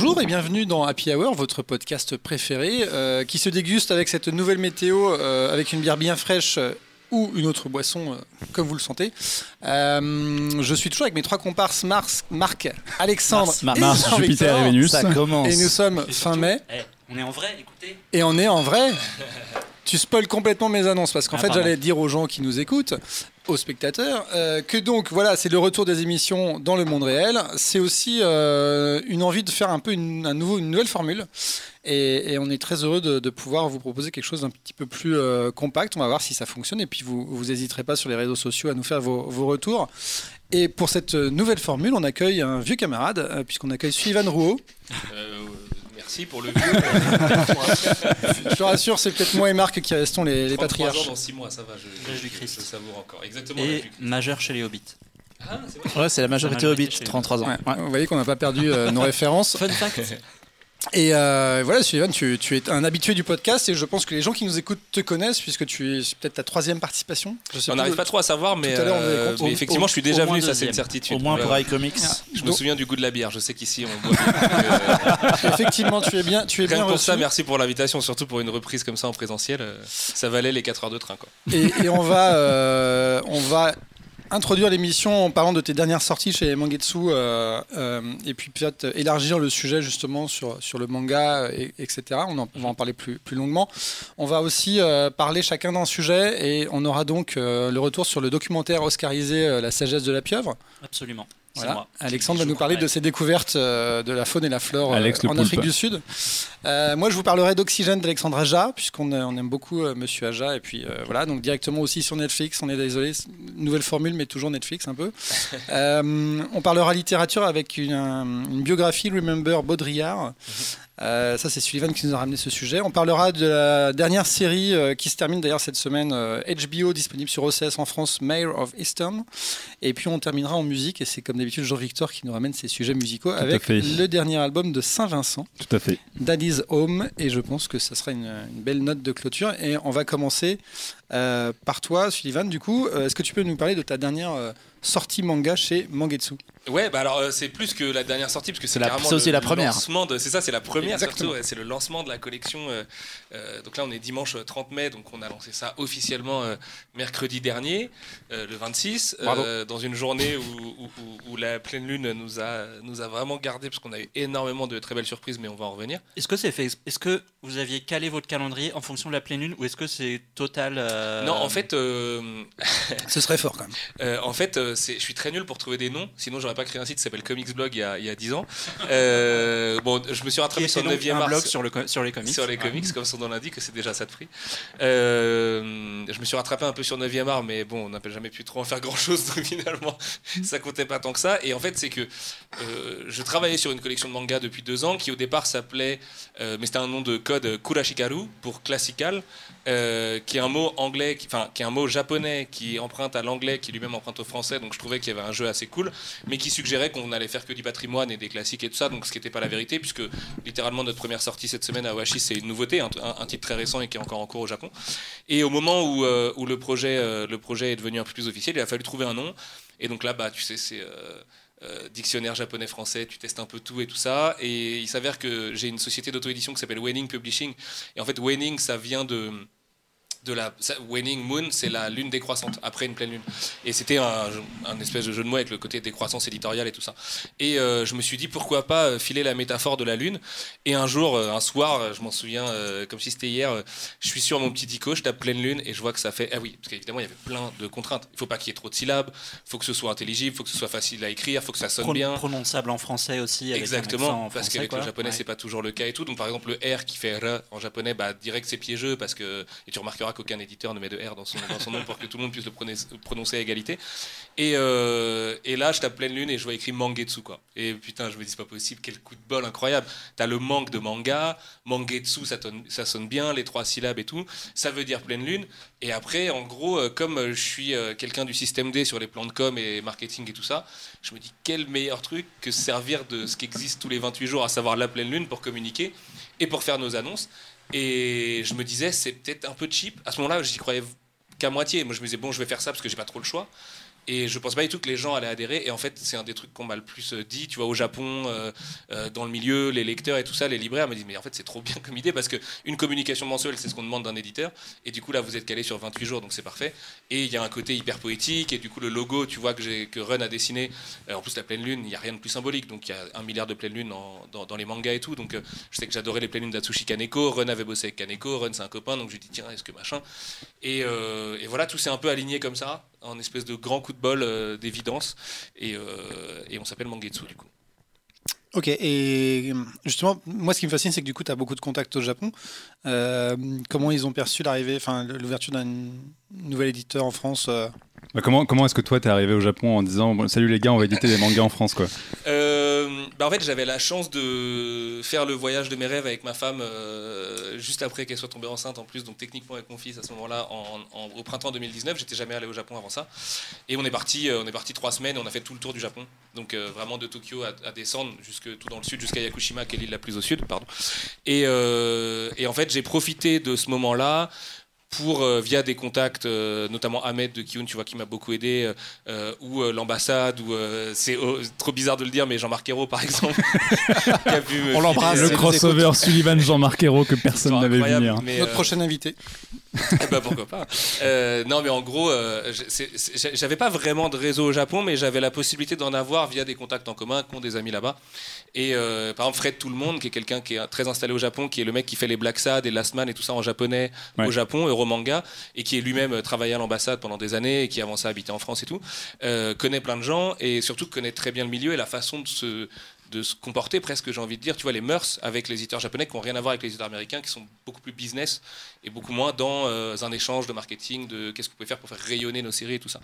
Bonjour et bienvenue dans Happy Hour, votre podcast préféré, euh, qui se déguste avec cette nouvelle météo, euh, avec une bière bien fraîche euh, ou une autre boisson, euh, comme vous le sentez. Euh, je suis toujours avec mes trois comparses, Mars, Marc, Alexandre Mars, et Mars. Jupiter et Vénus. Ça commence. Et nous sommes Et fin surtout, mai, eh, on est en vrai, écoutez. et on est en vrai. Tu spoil complètement mes annonces parce qu'en Ah, fait j'allais dire aux gens qui nous écoutent, aux spectateurs, euh, que donc voilà c'est le retour des émissions dans le monde réel. C'est aussi euh, une envie de faire un peu une, un nouveau, une nouvelle formule et, on est très heureux de, pouvoir vous proposer quelque chose d'un petit peu plus euh, compact. On va voir si ça fonctionne et puis vous vous n'hésiterez pas sur les réseaux sociaux à nous faire vos, vos retours. Et pour cette nouvelle formule, on accueille un vieux camarade puisqu'on accueille Suivan Rouault. Merci pour le vieux. Je te rassure, c'est peut-être moi et Marc qui restons les, les 33 ans patriarches. dans 6 mois, ça va, je, L'âge du je- Christ. je savoure encore. Exactement. Et majeur chez les Hobbits. Ah, c'est. Ouais, c'est la majorité La Hobbit, majorité, 33 ans. Ouais, Ouais. Vous voyez qu'on n'a pas perdu euh, nos références. Fun fact. Et euh, voilà, Sullivan, tu, tu es un habitué du podcast et je pense que les gens qui nous écoutent te connaissent puisque tu es c'est peut-être ta troisième participation. Je sais On n'arrive pas trop à savoir, mais, Tout à l'heure, on avait euh, mais effectivement, au- je suis déjà venu, ça c'est une certitude. Au moins pour Ouais. iComics. Je me souviens du goût de la bière, je sais qu'ici on boit bien. Euh, Effectivement, tu es bien, tu es Rien bien que pour reçu. ça, merci pour l'invitation, surtout pour une reprise comme ça en présentiel. Ça valait les 4 heures de train. Quoi. Et, et on va, euh, on va introduire l'émission en parlant de tes dernières sorties chez Mangetsu euh, euh, et puis peut-être élargir le sujet justement sur, sur le manga, et- etc. On, va en parler plus, plus longuement. On va aussi euh, parler chacun d'un sujet et on aura donc euh, le retour sur le documentaire oscarisé euh, La sagesse de la pieuvre. Absolument. C'est Voilà. moi. Alexandre va nous parler de ses découvertes euh, de la faune et la flore euh, Alex en poulpe. Afrique du Sud. Euh, moi, je vous parlerai d'Oxygène d'Alexandre Aja, puisqu'on on aime beaucoup euh, Monsieur Aja. Et puis euh, voilà, donc directement aussi sur Netflix. On est désolé, nouvelle formule, mais toujours Netflix un peu. Euh, on parlera littérature avec une, un- une biographie, Remember Baudrillard. Euh, ça, c'est Sullivan qui nous a ramené ce sujet. On parlera de la dernière série euh, qui se termine d'ailleurs cette semaine, euh, HBO, disponible sur OCS en France, Mayor of Eastern. Et puis on terminera en musique, et c'est comme d'habitude Jean-Victor qui nous ramène ses sujets musicaux avec le dernier album de Saint-Vincent, Tout à fait. Daddy's Home. Et je pense que ça sera une, une belle note de clôture. Et on va commencer euh, par toi, Sullivan. Du coup, euh, est-ce que tu peux nous parler de ta dernière euh, sortie manga chez Mangetsu? Ouais, bah alors euh, c'est plus que la dernière sortie, parce que c'est la- carrément le la première. lancement de- C'est ça, c'est la première Exactement. surtout. ouais, c'est le lancement de la collection. euh, euh, donc là, on est dimanche 30 mai, donc on a lancé ça officiellement euh, mercredi dernier, euh, le 26, Bravo. euh, dans une journée où, où- où- où la pleine lune nous a, nous a vraiment gardé, parce qu'on a eu énormément de très belles surprises, mais on va en revenir. Est-ce que c'est fait Est-ce que vous aviez calé votre calendrier en fonction de la pleine lune ou est-ce que c'est total euh, Non, en fait, euh, Ce serait fort quand même. Euh, en fait, euh, je suis très nul pour trouver des noms. Sinon, j'aurais pas créé un site qui s'appelle Comics Blog il y a, il y a 10 ans. Euh, bon, je me suis rattrapé sur le donc 9e un mars. blog sur, le, co- sur les comics. Sur les comics, comme son nom l'indique, c'est déjà ça de prix. Euh, je me suis rattrapé un peu sur 9e art, mais bon, on n'a jamais pu trop en faire grand chose, donc finalement, ça comptait pas tant que ça. Et en fait, c'est que euh, je travaillais sur une collection de mangas depuis deux ans qui au départ s'appelait, mais c'était un nom de code Kurashikaru pour classical, euh, qui est un mot anglais, enfin, qui est un mot japonais qui emprunte à l'anglais, qui lui-même emprunte au français, donc je trouvais qu'il y avait un jeu assez cool, mais qui suggérait qu'on allait faire que du patrimoine et des classiques et tout ça, donc ce qui n'était pas la vérité, puisque littéralement notre première sortie cette semaine à Washi, c'est une nouveauté, un, titre très récent et qui est encore en cours au Japon. Et au moment où, euh, où le, projet, euh, le projet est devenu un peu plus officiel, il a fallu trouver un nom. Et donc là, bah, tu sais, c'est dictionnaire japonais-français, tu testes un peu tout et tout ça. Et il s'avère que j'ai une société d'auto-édition qui s'appelle Wenning Publishing. Et en fait, Wenning, ça vient de de la Waning Moon, c'est la lune décroissante après une pleine lune. Et c'était un, un espèce de jeu de mots avec le côté décroissance éditoriale et tout ça. Et euh, je me suis dit pourquoi pas euh, filer la métaphore de la lune. Et un jour, euh, un soir, je m'en souviens euh, comme si c'était hier, je suis sur mon petit dico, je tape pleine lune et je vois que ça fait ah oui, parce qu'évidemment il y avait plein de contraintes. Il faut pas qu'il y ait trop de syllabes, il faut que ce soit intelligible, il faut que ce soit facile à écrire, il faut que ça sonne Pro- bien. prononçable en français aussi. Avec Exactement, en parce qu'avec le japonais, Ouais. c'est pas toujours le cas et tout. Donc, par exemple, le R qui fait R en japonais, bah, direct c'est piégeux parce que. Et tu remarqueras qu'aucun éditeur ne met de R dans son, nom pour que tout le monde puisse le prononcer, à égalité. Et, euh, et là, je tape pleine lune et je vois écrit Mangetsu, quoi. Et putain, je me dis, c'est pas possible, quel coup de bol incroyable. T'as le manque de manga, Mangetsu, ça, ça sonne bien, les trois syllabes et tout. Ça veut dire pleine lune. Et après, en gros, euh, comme euh, je suis quelqu'un du système D sur les plans de com et marketing et tout ça, je me dis quel meilleur truc que se servir de ce qui existe tous les 28 jours, à savoir la pleine lune, pour communiquer et pour faire nos annonces. Et je me disais, c'est peut-être un peu cheap. À ce moment-là, j'y croyais qu'à moitié. Moi, je me disais, bon, je vais faire ça parce que j'ai pas trop le choix. Et je pense pas du tout que les gens allaient adhérer. Et en fait, c'est un des trucs qu'on m'a le plus euh, dit. Tu vois, au Japon, euh, euh, dans le milieu, les lecteurs et tout ça, les libraires me disent, mais en fait, c'est trop bien comme idée parce qu'une communication mensuelle, c'est ce qu'on demande d'un éditeur. Et du coup, là, vous êtes calé sur 28 jours, donc c'est parfait. Et il y a un côté hyper poétique. Et du coup, le logo, tu vois, que, Run a dessiné, en plus, la pleine lune, il n'y a rien de plus symbolique. Donc, il y a un milliard de pleine lune dans, dans, les mangas et tout. Donc, je sais que j'adorais les pleines lunes d'Atsushi Kaneko. Run avait bossé avec Kaneko. Run, c'est un copain. Donc, je lui dis, tiens, est-ce que machin? Et, et voilà, tout s'est un peu aligné comme ça en espèce de grand coup de bol euh, d'évidence. Et, euh, et, on s'appelle Mangetsu, du coup. Ok, et justement, moi ce qui me fascine, c'est que du coup, tu as beaucoup de contacts au Japon. Euh, comment ils ont perçu l'arrivée, enfin l'ouverture d'un nouvel éditeur en France bah, comment comment est-ce que toi t'es arrivé au Japon en disant salut les gars on va éditer des mangas en France quoi euh, bah En fait j'avais la chance de faire le voyage de mes rêves avec ma femme euh, juste après qu'elle soit tombée enceinte en plus donc techniquement avec mon fils à ce moment-là en, au printemps 2019 j'étais jamais allé au Japon avant ça. Et on est parti euh, on est parti trois semaines et on a fait tout le tour du Japon. Donc vraiment de Tokyo à, descendre jusque tout dans le sud jusqu'à Yakushima qui est l'île la plus au sud pardon. Et en fait j'ai profité de ce moment-là pour euh, via des contacts, euh, notamment Ahmed de Kiyun, tu vois, qui m'a beaucoup aidé, euh, ou l'ambassade, ou c'est oh, trop bizarre de le dire, mais Jean-Marc Ayrault, par exemple, On l'embrasse. Le crossover Sullivan Jean-Marc Ayrault que personne n'avait vu venir. Notre prochain invité. eh ben, pourquoi pas. non, mais en gros, j'avais pas vraiment de réseau au Japon, mais j'avais la possibilité d'en avoir via des contacts en commun, qui ont des amis là-bas. Et par exemple, Fred Tout le Monde, qui est quelqu'un qui est très installé au Japon, qui est le mec qui fait les Black Sad et Last Man et tout ça en japonais au Japon manga et qui est lui-même euh, travaillé à l'ambassade pendant des années et qui avant ça habitait en France et tout, euh, connaît plein de gens et surtout connaît très bien le milieu et la façon de se, de se comporter presque, j'ai envie de dire, tu vois, les mœurs avec les éditeurs japonais qui n'ont rien à voir avec les éditeurs américains, qui sont beaucoup plus business et beaucoup moins dans euh, un échange de marketing, de qu'est-ce que vous pouvez faire pour faire rayonner nos séries et tout ça.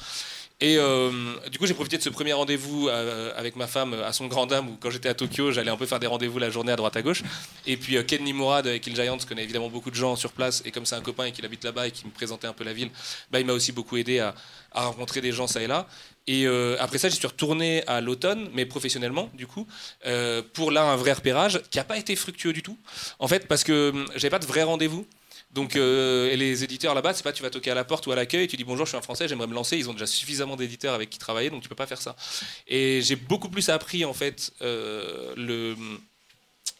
Et euh, du coup, j'ai profité de ce premier rendez-vous euh, avec ma femme à son grand dame, où quand j'étais à Tokyo, j'allais un peu faire des rendez-vous la journée à droite à gauche. Et puis Ken Nimura de Kill Giants connaît évidemment beaucoup de gens sur place, et comme c'est un copain et qu'il habite là-bas et qui me présentait un peu la ville, bah, il m'a aussi beaucoup aidé à, à rencontrer des gens ça et là. Et euh, après ça, j'y suis retourné à l'automne, mais professionnellement, du coup, euh, pour là un vrai repérage qui n'a pas été fructueux du tout. En fait, parce que hum, j'avais pas de vrai rendez-vous. Donc, euh, et les éditeurs là-bas, c'est pas tu vas toquer à la porte ou à l'accueil tu dis bonjour, je suis un Français, j'aimerais me lancer. Ils ont déjà suffisamment d'éditeurs avec qui travailler, donc tu peux pas faire ça. Et j'ai beaucoup plus appris en fait le hum,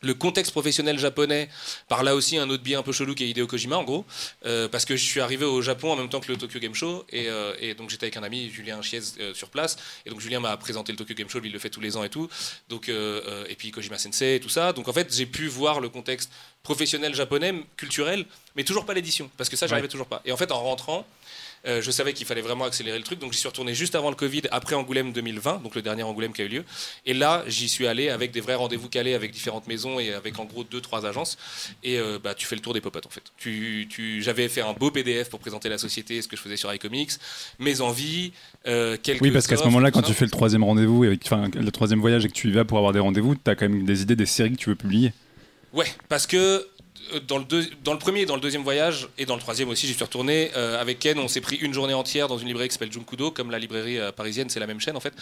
le contexte professionnel japonais, par là aussi un autre biais un peu chelou qui est Hideo Kojima en gros, euh, parce que je suis arrivé au Japon en même temps que le Tokyo Game Show, et, euh, donc j'étais avec un ami, Julien Chiez, euh, sur place, et donc Julien m'a présenté le Tokyo Game Show, lui il le fait tous les ans et tout, donc, et puis Kojima Sensei et tout ça, donc en fait j'ai pu voir le contexte professionnel japonais, culturel, mais toujours pas l'édition, parce que ça j'arrivais toujours pas. Et en fait en rentrant, euh, je savais qu'il fallait vraiment accélérer le truc, donc j'y suis retourné juste avant le Covid, après Angoulême 2020, donc le dernier Angoulême qui a eu lieu. Et là, j'y suis allé avec des vrais rendez-vous calés avec différentes maisons et avec en gros deux, trois agences. Et euh, bah, tu fais le tour des popotes en fait. Tu, tu, J'avais fait un beau PDF pour présenter la société, ce que je faisais sur iComics, mes envies, euh, quelques. Oui, parce qu'à ce moment-là, quand tu fais le troisième rendez-vous, enfin le troisième voyage et que tu y vas pour avoir des rendez-vous, tu as quand même des idées des séries que tu veux publier. Ouais, parce que dans le, dans le premier, dans le deuxième voyage et dans le troisième aussi, j'y suis retourné euh, avec Ken. On s'est pris une journée entière dans une librairie qui s'appelle Junkudo, comme la librairie euh, parisienne, c'est la même chaîne en fait,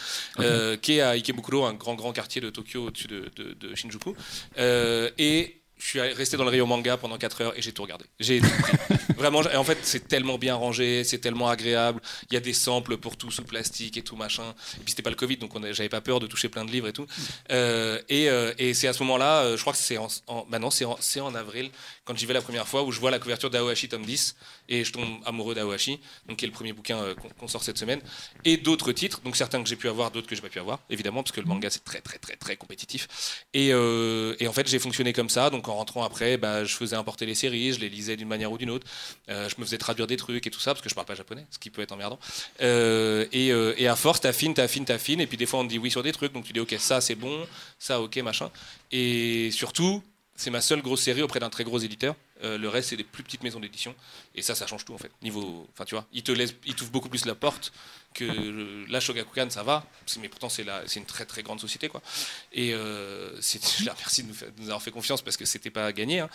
qui est à Ikebukuro, un grand grand quartier de Tokyo au-dessus de, de, Shinjuku. et je suis resté dans le rayon manga pendant 4 heures et j'ai tout regardé. J'ai Vraiment, en fait, c'est tellement bien rangé, c'est tellement agréable. Il y a des samples pour tout sous plastique et tout machin. Et puis c'était pas le Covid, donc j'avais pas peur de toucher plein de livres et tout. Euh, et, euh, et c'est à ce moment-là, euh, je crois que c'est en, en, bah c'est en, en, avril, quand j'y vais la première fois, où je vois la couverture d'Aohashi tome 10 et je tombe amoureux d'Aohashi, donc qui est le premier bouquin qu'on sort cette semaine, et d'autres titres, donc certains que j'ai pu avoir, d'autres que j'ai pas pu avoir, évidemment, parce que le manga c'est très très très très compétitif. Et, et en fait, j'ai fonctionné comme ça, donc en rentrant après, bah, je faisais importer les séries, je les lisais d'une manière ou d'une autre. Euh, je me faisais traduire des trucs et tout ça, parce que je parle pas japonais, ce qui peut être emmerdant. Euh, et, euh, et, à force, t'affines, t'affines, t'affines, et puis des fois on te dit oui sur des trucs, donc tu dis ok, ça c'est bon, ça ok, machin. Et surtout, c'est ma seule grosse série auprès d'un très gros éditeur. le reste, c'est des plus petites maisons d'édition. Et ça, ça change tout en fait. Niveau, tu vois, il te laisse, il t'ouvre beaucoup plus la porte que là Shogakukan ça va mais pourtant c'est c'est une très très grande société quoi. Et euh, je les remercie de nous, avoir fait confiance parce que c'était pas gagné hein.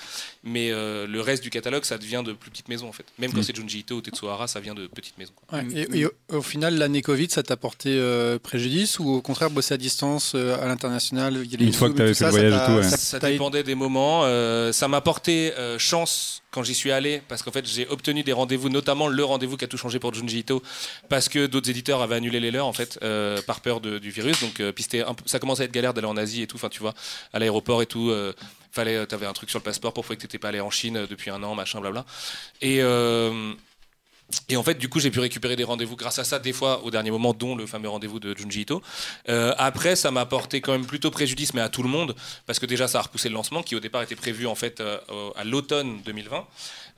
mais euh, le reste du catalogue ça devient de plus petites maisons en fait. Même quand mm. c'est Junji Ito ou Tetsuhara ça vient de petites maisons et, au, final l'année Covid ça t'a porté euh, préjudice ou au contraire bosser à distance à l'international une fois que tu avais fait le voyage et tout ça, ça dépendait des moments ça m'a porté chance quand j'y suis allé, parce qu'en fait j'ai obtenu des rendez-vous, notamment le rendez-vous qui a tout changé pour Junji Ito, parce que d'autres d'autres éditeurs avaient annulé les leurs en fait euh, par peur du virus. Donc euh, ça commençait à être galère d'aller en Asie et tout. Enfin tu vois, à l'aéroport et tout. euh, fallait, t'avais un truc sur le passeport pour prouver que t'étais pas allé en Chine depuis un an, machin, blabla. Et en fait, du coup, j'ai pu récupérer des rendez-vous grâce à ça, des fois au dernier moment, dont le fameux rendez-vous de Junji Ito. Euh, après, ça m'a porté quand même plutôt préjudice, mais à tout le monde, parce que déjà, ça a repoussé le lancement, qui au départ était prévu en fait euh, à l'automne 2020.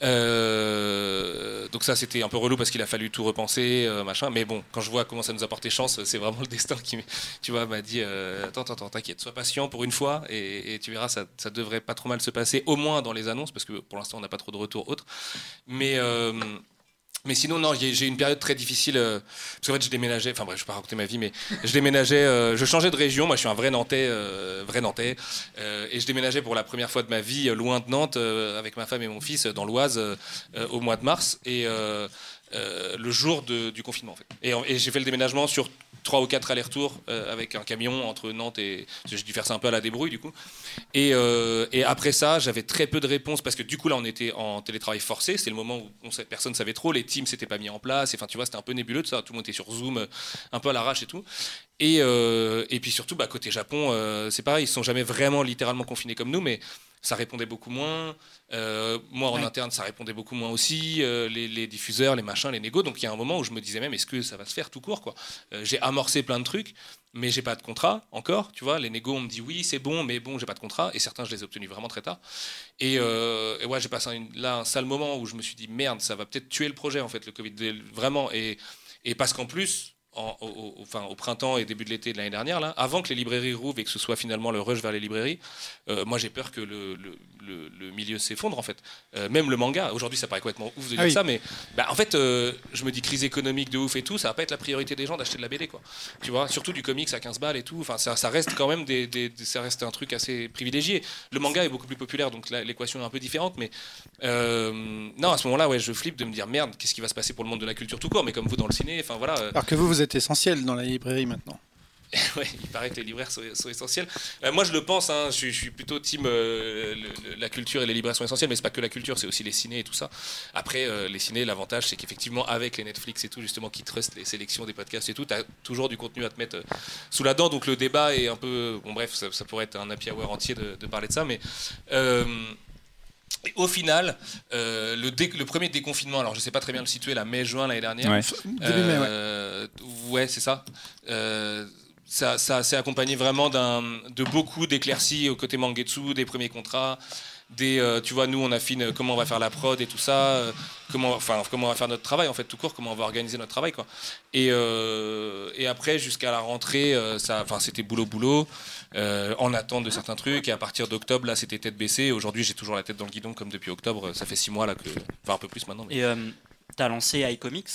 Euh, donc ça, c'était un peu relou parce qu'il a fallu tout repenser, machin. Mais bon, quand je vois comment ça nous a porté chance, c'est vraiment le destin qui, tu vois, m'a dit attends, attends, t'inquiète, sois patient pour une fois, et, tu verras, ça, ça devrait pas trop mal se passer, au moins dans les annonces, parce que pour l'instant, on n'a pas trop de retours autres. Mais mais sinon, non, j'ai une période très difficile. euh, parce qu'en fait, je déménageais. Enfin, bref, je vais pas raconter ma vie, mais je déménageais. euh, je changeais de région. Moi, je suis un vrai Nantais. euh, vrai Nantais. euh, et je déménageais pour la première fois de ma vie, loin de Nantes, avec ma femme et mon fils, dans l'Oise, au mois de mars. Et. le jour du confinement et j'ai fait le déménagement sur trois ou quatre allers-retours euh, avec un camion entre Nantes et j'ai dû faire ça un peu à la débrouille du coup. Et, euh, et après ça, j'avais très peu de réponses parce que du coup là, on était en télétravail forcé. C'est le moment où personne savait trop, les teams s'étaient pas mis en place. Enfin, tu vois, c'était un peu nébuleux de ça. Tout le monde était sur Zoom, euh, un peu à l'arrache et tout. Et, puis surtout, bah, côté Japon, c'est pareil. Ils sont jamais vraiment littéralement confinés comme nous, mais ça répondait beaucoup moins. Euh, moi, en Ouais. interne, ça répondait beaucoup moins aussi. Euh, les, les diffuseurs, les machins, les négos. Donc, il y a un moment où je me disais même, est-ce que ça va se faire tout court quoi Euh, J'ai amorcé plein de trucs, mais j'ai pas de contrat encore. Tu vois, les négos, on me dit oui, c'est bon, mais bon, j'ai pas de contrat. Et certains, je les ai obtenus vraiment très tard. Et, et ouais, j'ai passé là un sale moment où je me suis dit merde, ça va peut-être tuer le projet en fait, le Covid, vraiment. Et, et parce qu'en plus. En- au, au- enfin, au printemps et début de l'été de l'année dernière, là, avant que les librairies rouvrent et que ce soit finalement le rush vers les librairies, euh, moi j'ai peur que le, le- le- le milieu s'effondre en fait. Euh, même le manga, aujourd'hui ça paraît complètement ouf de dire Ah oui. ça, mais bah, en fait euh, je me dis crise économique de ouf et tout, ça va pas être la priorité des gens d'acheter de la BD quoi. Tu vois, surtout du comics à 15 balles et tout, enfin ça, ça reste quand même des, ça reste un truc assez privilégié. Le manga est beaucoup plus populaire donc l'équation est un peu différente, mais non à ce moment-là ouais je flippe de me dire merde qu'est-ce qui va se passer pour le monde de la culture tout court, mais comme vous dans le ciné, enfin voilà. Alors que vous, vous êtes essentiel dans la librairie maintenant. Ouais, il paraît que les libraires sont, essentiels. Euh, moi, je le pense. hein, je, suis- plutôt team. euh, la culture et les libraires sont essentiels, mais c'est pas que la culture, c'est aussi les ciné et tout ça. Après, euh, les ciné, l'avantage, c'est qu'effectivement, avec les Netflix et tout, justement, qui trustent les sélections des podcasts et tout, t'as toujours du contenu à te mettre sous la dent. Donc le débat est un peu. Bon, bref, ça, pourrait être un happy hour entier de parler de ça, mais. Et au final, euh, le, dé- le premier déconfinement, alors je sais pas très bien le situer, la mai-juin l'année dernière, Ouais. Euh, ouais, c'est ça. Euh, ça, ça s'est accompagné vraiment d'un, de beaucoup d'éclaircies au côté Mangetsu, des premiers contrats, des, tu vois, nous on affine comment on va faire la prod et tout ça, comment, enfin, comment on va faire notre travail en fait, tout court, comment on va organiser notre travail quoi. Et, et après jusqu'à la rentrée, ça, enfin, c'était boulot boulot, euh, en attente de certains trucs. Et à partir d'octobre, là, c'était tête baissée. Aujourd'hui, j'ai toujours la tête dans le guidon comme depuis octobre. Ça fait six mois là que, enfin un peu plus maintenant. Mais... Et euh, t'as lancé iComics,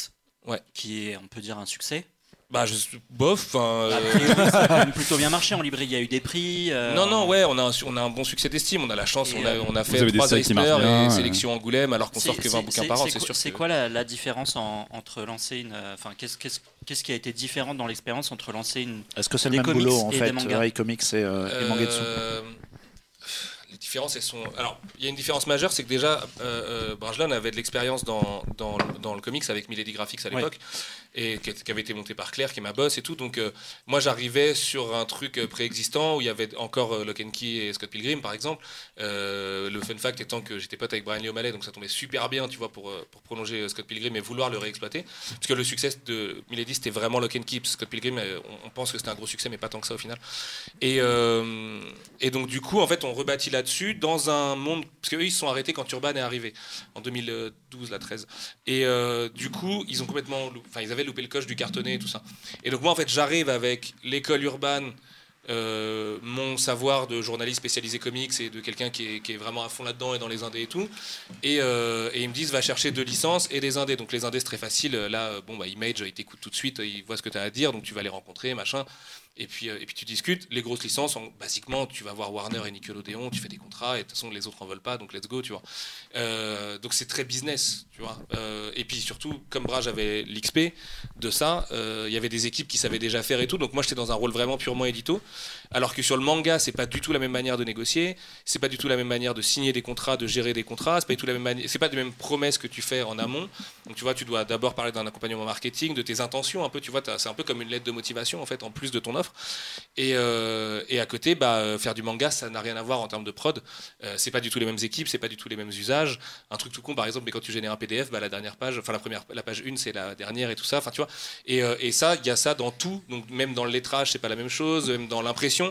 Ouais. qui est, on peut dire, un succès. Bah, je, bof. A euh, ça a quand même plutôt bien marché en librairie. Il y a eu des prix. euh, Non, non, ouais, on a, un, on a un bon succès d'estime. On a la chance, Et, on a, euh, on a fait trois Eisner et ouais. sélection Angoulême, alors qu'on sort que 20 c'est- bouquins par an, c'est sûr. C'est que- quoi la, la différence en- entre lancer une. euh, Enfin, qu'est-ce qu'est-ce- qu'est-ce qui a été différent dans l'expérience entre lancer une. Est-ce que c'est le même comics boulot en fait, euh, iComics et, euh, et Mangetsu Euh, Les différences, elles sont. Alors, il y a une différence majeure, c'est que déjà, euh, Brajlon avait de l'expérience dans, dans, dans le comics avec Milady Graphics à Ouais. Et qui, avait été monté par Claire, qui est ma boss et tout. Donc, euh, moi, j'arrivais sur un truc euh, préexistant où il y avait encore euh, Lock and Key et Scott Pilgrim, par exemple. Euh, le fun fact étant que j'étais pote avec Brian Lee O'Malley, donc ça tombait super bien, tu vois, pour, pour prolonger Scott Pilgrim et vouloir le réexploiter. Parce que le succès de Milady, c'était vraiment Lock and Key. Scott Pilgrim, on, pense que c'était un gros succès, mais pas tant que ça au final. Et, et donc, du coup, en fait, on rebâtit là-dessus dans un monde. Parce qu'eux, ils se sont arrêtés quand Urban est arrivé, en 2012, la 13. Et du coup, ils ont complètement. Enfin, ils avaient loupé le coche du cartonné et tout ça. Et donc, moi, en fait, j'arrive avec l'école urbaine. euh, mon savoir de journaliste spécialisé comics et de quelqu'un qui est, vraiment à fond là-dedans et dans les indés et tout. Et, euh, et ils me disent va chercher deux licences et des indés. Donc les indés c'est très facile. Là, euh, bon bah Image, ils t'écoutent tout de suite, ils voient ce que tu as à dire, donc tu vas les rencontrer, machin. Et puis, euh, et puis tu discutes. Les grosses licences, en- basiquement, tu vas voir Warner et Nickelodeon, tu fais des contrats, et de toute façon, les autres en veulent pas, donc let's go, tu vois. Euh, donc c'est très business, tu vois. Euh, et puis surtout, comme Brage avait l'XP de ça, il y avait des équipes qui savaient déjà faire et tout. Donc moi, j'étais dans un rôle vraiment purement édito. Alors que sur le manga, c'est pas du tout la même manière de négocier, c'est pas du tout la même manière de signer des contrats, de gérer des contrats, c'est pas du tout la même manière, c'est pas les mêmes promesses que tu fais en amont. Donc tu vois, tu dois d'abord parler d'un accompagnement marketing, de tes intentions un peu, tu vois, c'est un peu comme une lettre de motivation en fait, en plus de ton offre. Et, euh, à côté, bah, euh, faire du manga, ça n'a rien à voir en termes de prod. Euh, c'est pas du tout les mêmes équipes, c'est pas du tout les mêmes usages. Un truc tout con, par exemple, mais quand tu génères un PDF, bah, la dernière page, enfin la première, la page 1, c'est la dernière et tout ça. Euh, et ça, il y a ça dans tout. Donc même dans le lettrage, c'est pas la même chose. Même dans l'impression,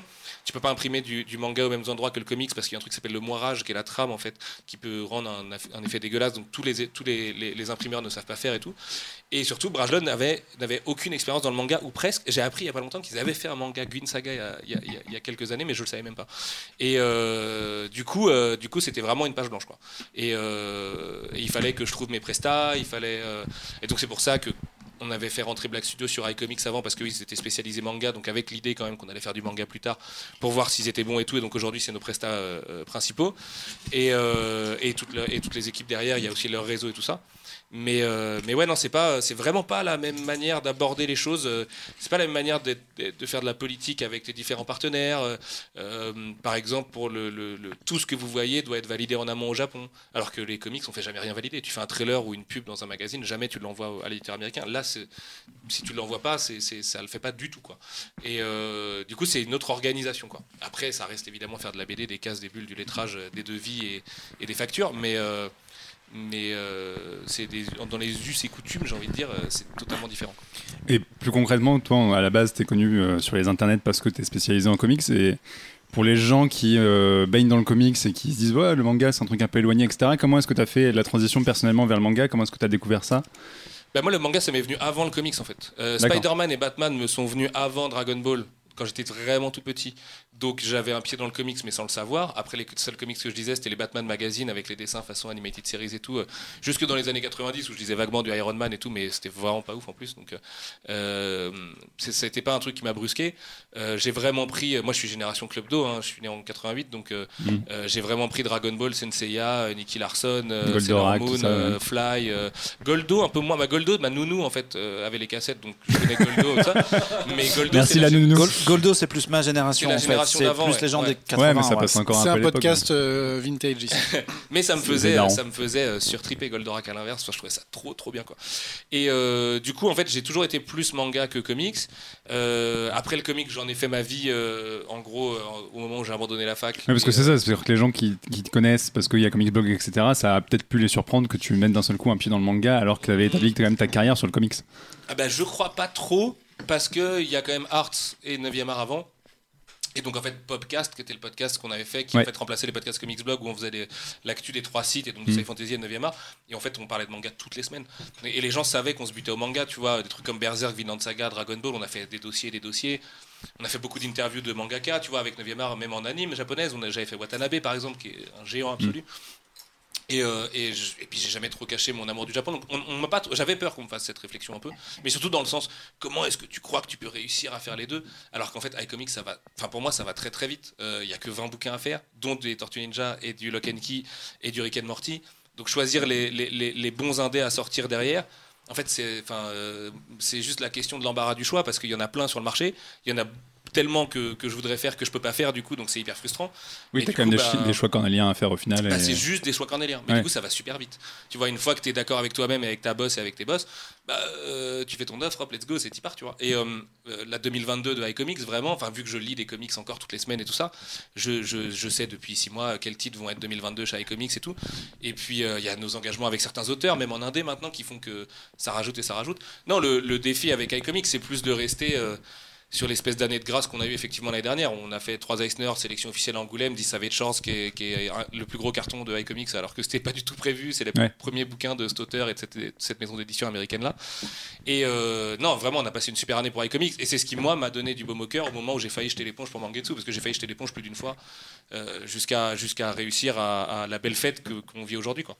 tu peux pas imprimer du, manga aux mêmes endroits que le comics parce qu'il y a un truc qui s'appelle le moirage, qui est la trame en fait, qui peut rendre un, effet dégueulasse. Donc tous les imprimeurs ne savent pas faire et tout. Et surtout, Brajlon n'avait n'avait aucune expérience dans le manga ou presque. J'ai appris il y a pas longtemps qu'ils avaient fait un manga Gwyn Saga il y a, quelques années, mais je le savais même pas. Et euh, du coup, euh, du coup, c'était vraiment une page blanche quoi. Et, euh, et il fallait que je trouve mes prestats, il fallait. et donc c'est pour ça que on avait fait rentrer Black Studio sur iComics avant parce qu'ils étaient spécialisés manga, donc avec l'idée quand même qu'on allait faire du manga plus tard pour voir s'ils étaient bons et tout. Et donc aujourd'hui, c'est nos prestats euh, euh, principaux et, euh, et, toutes les équipes derrière. Il y a aussi leur réseau et tout ça. Mais, mais ouais, non, c'est pas, c'est vraiment pas la même manière d'aborder les choses. C'est pas la même manière de faire de la politique avec tes différents partenaires. par exemple, pour le, tout ce que vous voyez doit être validé en amont au Japon, alors que les comics, on fait jamais rien valider. Tu fais un trailer ou une pub dans un magazine, jamais tu l'envoies à l'éditeur américain. Là, si tu l'envoies pas, ça le fait pas du tout, quoi. Et euh, du coup, c'est une autre organisation, quoi. Après, ça reste évidemment faire de la BD, des cases, des bulles, du lettrage, euh, des devis et, des factures, mais euh, c'est dans les us et coutumes, j'ai envie de dire, c'est totalement différent. Et plus concrètement, toi, à la base, t'es connu euh, sur les internets parce que t'es spécialisé en comics. Et pour les gens qui baignent dans le comics et qui se disent, ouais, le manga, c'est un truc un peu éloigné, etc., comment est-ce que t'as fait la transition personnellement vers le manga? Comment est-ce que t'as découvert ça? Bah, moi, le manga, ça m'est venu avant le comics, en fait. Euh. Spider-Man et Batman me sont venus avant Dragon Ball, quand j'étais vraiment tout petit. Donc, j'avais un pied dans le comics, mais sans le savoir. Après, les seuls comics que je disais, c'était les Batman Magazine avec les dessins façon animated series et tout. euh, jusque dans les années 90, où je disais vaguement du Iron Man et tout, mais c'était vraiment pas ouf en plus. Donc, euh, euh, n'était pas un truc qui m'a brusqué. Euh, j'ai vraiment pris. Moi, je suis génération Club Do, hein, je suis né en 88, donc euh, Mm. euh, j'ai vraiment pris Dragon Ball, Senseiya, euh, Nicky Larson, euh, Sailor Moon, ça, ouais. euh, Fly, euh, Goldo, un peu moins. Ma Goldo, ma nounou, en fait, euh, avait les cassettes, donc je connais Goldo, tout ça. Mais Goldo, Merci la nounou. Gol- Goldo, c'est plus ma génération. C'est la en fait. C'est d'avant, plus ouais. les gens Ouais. des 80. Ouais, mais ça passe encore un C'est peu un podcast euh, vintage ici. Mais ça me faisait, hilarant. ça me faisait euh, surtriper Goldorak à l'inverse. Enfin, je trouvais ça trop, trop bien, quoi. Et euh, du coup, en fait, j'ai toujours été plus manga que comics. Euh, après le comics, j'en ai fait ma vie, euh, en gros, euh, au moment où j'ai abandonné la fac. Ouais, parce que c'est euh, ça, c'est-à-dire que les gens qui, qui te connaissent parce qu'il y a Comics Blog, etc., ça a peut-être pu les surprendre que tu mettes d'un seul coup un pied dans le manga alors que tu avais établi quand même ta carrière sur le comics. Ah bah, je crois pas trop, parce qu'il y a quand même Arts et 9e art avant. Et donc en fait Popcast, qui était le podcast qu'on avait fait, qui Ouais. en fait remplaçait les podcasts Comics Blog où on faisait l'actu des trois sites et donc Mm. Sci Fantasy et 9e art. Et en fait on parlait de manga toutes les semaines. Et, et les gens savaient qu'on se butait au manga, tu vois, des trucs comme Berserk, Vinland Saga, Dragon Ball, on a fait des dossiers, des dossiers. On a fait beaucoup d'interviews de mangaka, tu vois, avec 9e art, même en anime japonaise. On a- J'avais fait Watanabe par exemple, qui est un géant absolu. Et, euh, et, puis j'ai jamais trop caché mon amour du Japon. Donc on, m'a pas, j'avais peur qu'on me fasse cette réflexion un peu, mais surtout dans le sens comment est-ce que tu crois que tu peux réussir à faire les deux alors qu'en fait iComics ça va, enfin pour moi ça va très très vite. Euh, Il y a que 20 bouquins à faire, dont des Tortues Ninja et du Lock and Key et du Rick and Morty. Donc choisir les, bons indés à sortir derrière. En fait, euh, c'est juste la question de l'embarras du choix parce qu'il y en a plein sur le marché. Il y en a tellement que, que je voudrais faire que je peux pas faire du coup, donc c'est hyper frustrant. Oui, t'as quand même des, bah, des choix cornéliens à faire au final. bah, et- c'est juste des choix cornéliens. Mais Ouais. du coup, ça va super vite. Tu vois, une fois que tu es d'accord avec toi-même et avec ta boss et avec tes boss, bah, euh, tu fais ton offre, hop, let's go, c'est t'y pars, tu vois. Et euh, euh, la 2022 de iComics, vraiment, enfin, vu que je lis des comics encore toutes les semaines et tout ça, je, je, je sais depuis six mois quels titres vont être 2022 chez iComics et tout. Et puis, euh, il y a nos engagements avec certains auteurs, même en indé maintenant, qui font que ça rajoute et ça rajoute. Non, le, le défi avec iComics, c'est plus de rester. Sur l'espèce d'année de grâce qu'on a eu effectivement l'année dernière. On a fait trois Eisner, sélection officielle à Angoulême, 10 Savage Chance, qui est, qui est un- le plus gros carton de iComics, alors que c'était pas du tout prévu. C'est le Ouais. premier bouquin de cet auteur et de cette, cette maison d'édition américaine-là. Et euh, non, vraiment, on a passé une super année pour iComics. Et c'est ce qui, moi, m'a donné du baume au cœur au moment où j'ai failli jeter l'éponge pour Mangetsu, parce que j'ai failli jeter l'éponge plus d'une fois, euh, jusqu'à jusqu'à réussir à, à la belle fête que- qu'on vit aujourd'hui. quoi.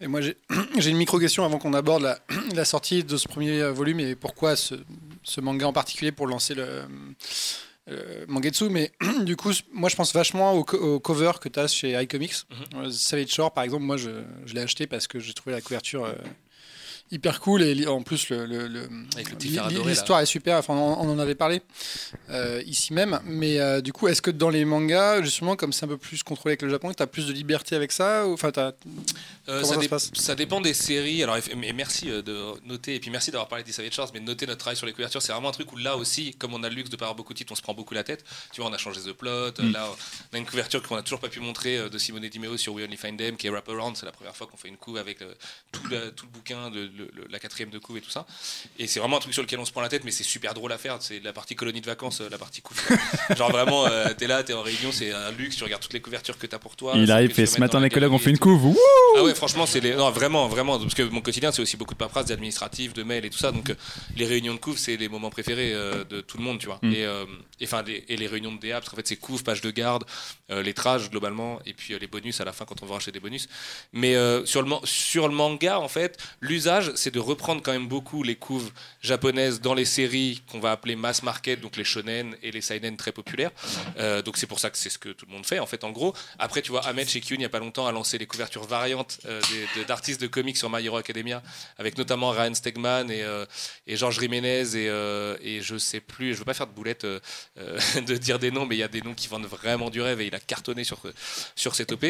Et moi, j'ai une micro-question avant qu'on aborde la, la sortie de ce premier euh, volume et pourquoi ce, ce manga en particulier pour lancer le, euh, Mangetsu. Mais du coup, moi, je pense vachement au, co- cover que tu as chez iComics. Euh, Savage Shore, par exemple, moi, je, je l'ai acheté parce que j'ai trouvé la couverture hyper cool et en plus, le, le- le- l'histoire est super. Enfin, on, on en avait parlé euh, ici même. Mais euh, du coup, est-ce que dans les mangas, justement, comme c'est un peu plus contrôlé avec le Japon, tu as plus de liberté avec ça ou, Enfin, t'as- Euh, ça, ça dé- ça dépend des séries. Alors, et merci de noter, et puis merci d'avoir parlé d'Issavage Shores, mais de noter notre travail sur les couvertures, c'est vraiment un truc où là aussi, comme on a le luxe de pas avoir beaucoup de titres, on se prend beaucoup la tête. Tu vois, on a changé The Plot. Mm. Là, on a une couverture qu'on a toujours pas pu montrer de Simone Dimeo sur We Only Find Them, qui est Wraparound. C'est la première fois qu'on fait une couve avec tout, la- tout le bouquin, de, le- le- la quatrième de couve et tout ça. Et c'est vraiment un truc sur lequel on se prend la tête, mais c'est super drôle à faire. C'est la partie colonie de vacances, euh, la partie couve. Genre vraiment, euh, t'es là, t'es en réunion, c'est un luxe. Tu regardes toutes les couvertures que t'as pour toi. Il arrive, veux ce matin, les collègues, on galerie fait et une couve. Wouh Ah ouais, franchement, c'est les... non, vraiment, vraiment, parce que mon quotidien, c'est aussi beaucoup de paperasse, d'administratif, de mails et tout ça. Donc, euh, les réunions de couve, c'est les moments préférés euh, de tout le monde, tu vois. Mm. Et, euh, et, les, et les réunions de DA, parce qu'en fait, c'est couve, page de garde, les trages globalement, et puis les bonus à la fin quand on va racheter des bonus. Mais sur, le, sur le manga, en fait, l'usage, c'est de reprendre quand même beaucoup les couves japonaises dans les séries qu'on va appeler mass market, donc les shonen et les seinen très populaires. Euh, donc, c'est pour ça que c'est ce que tout le monde fait, en fait, en gros. Après, tu vois, Ahmed chez Kyun, il n'y a pas longtemps, a lancé les couvertures variantes euh, d'artistes de comics sur My Hero Academia, avec notamment Ryan Stegman et, euh, Georges Jiménez et, euh, et je sais plus, je veux pas faire de boulette euh, euh, de dire des noms, mais il y a des noms qui vendent vraiment du rêve et il a cartonné sur, sur cette OP.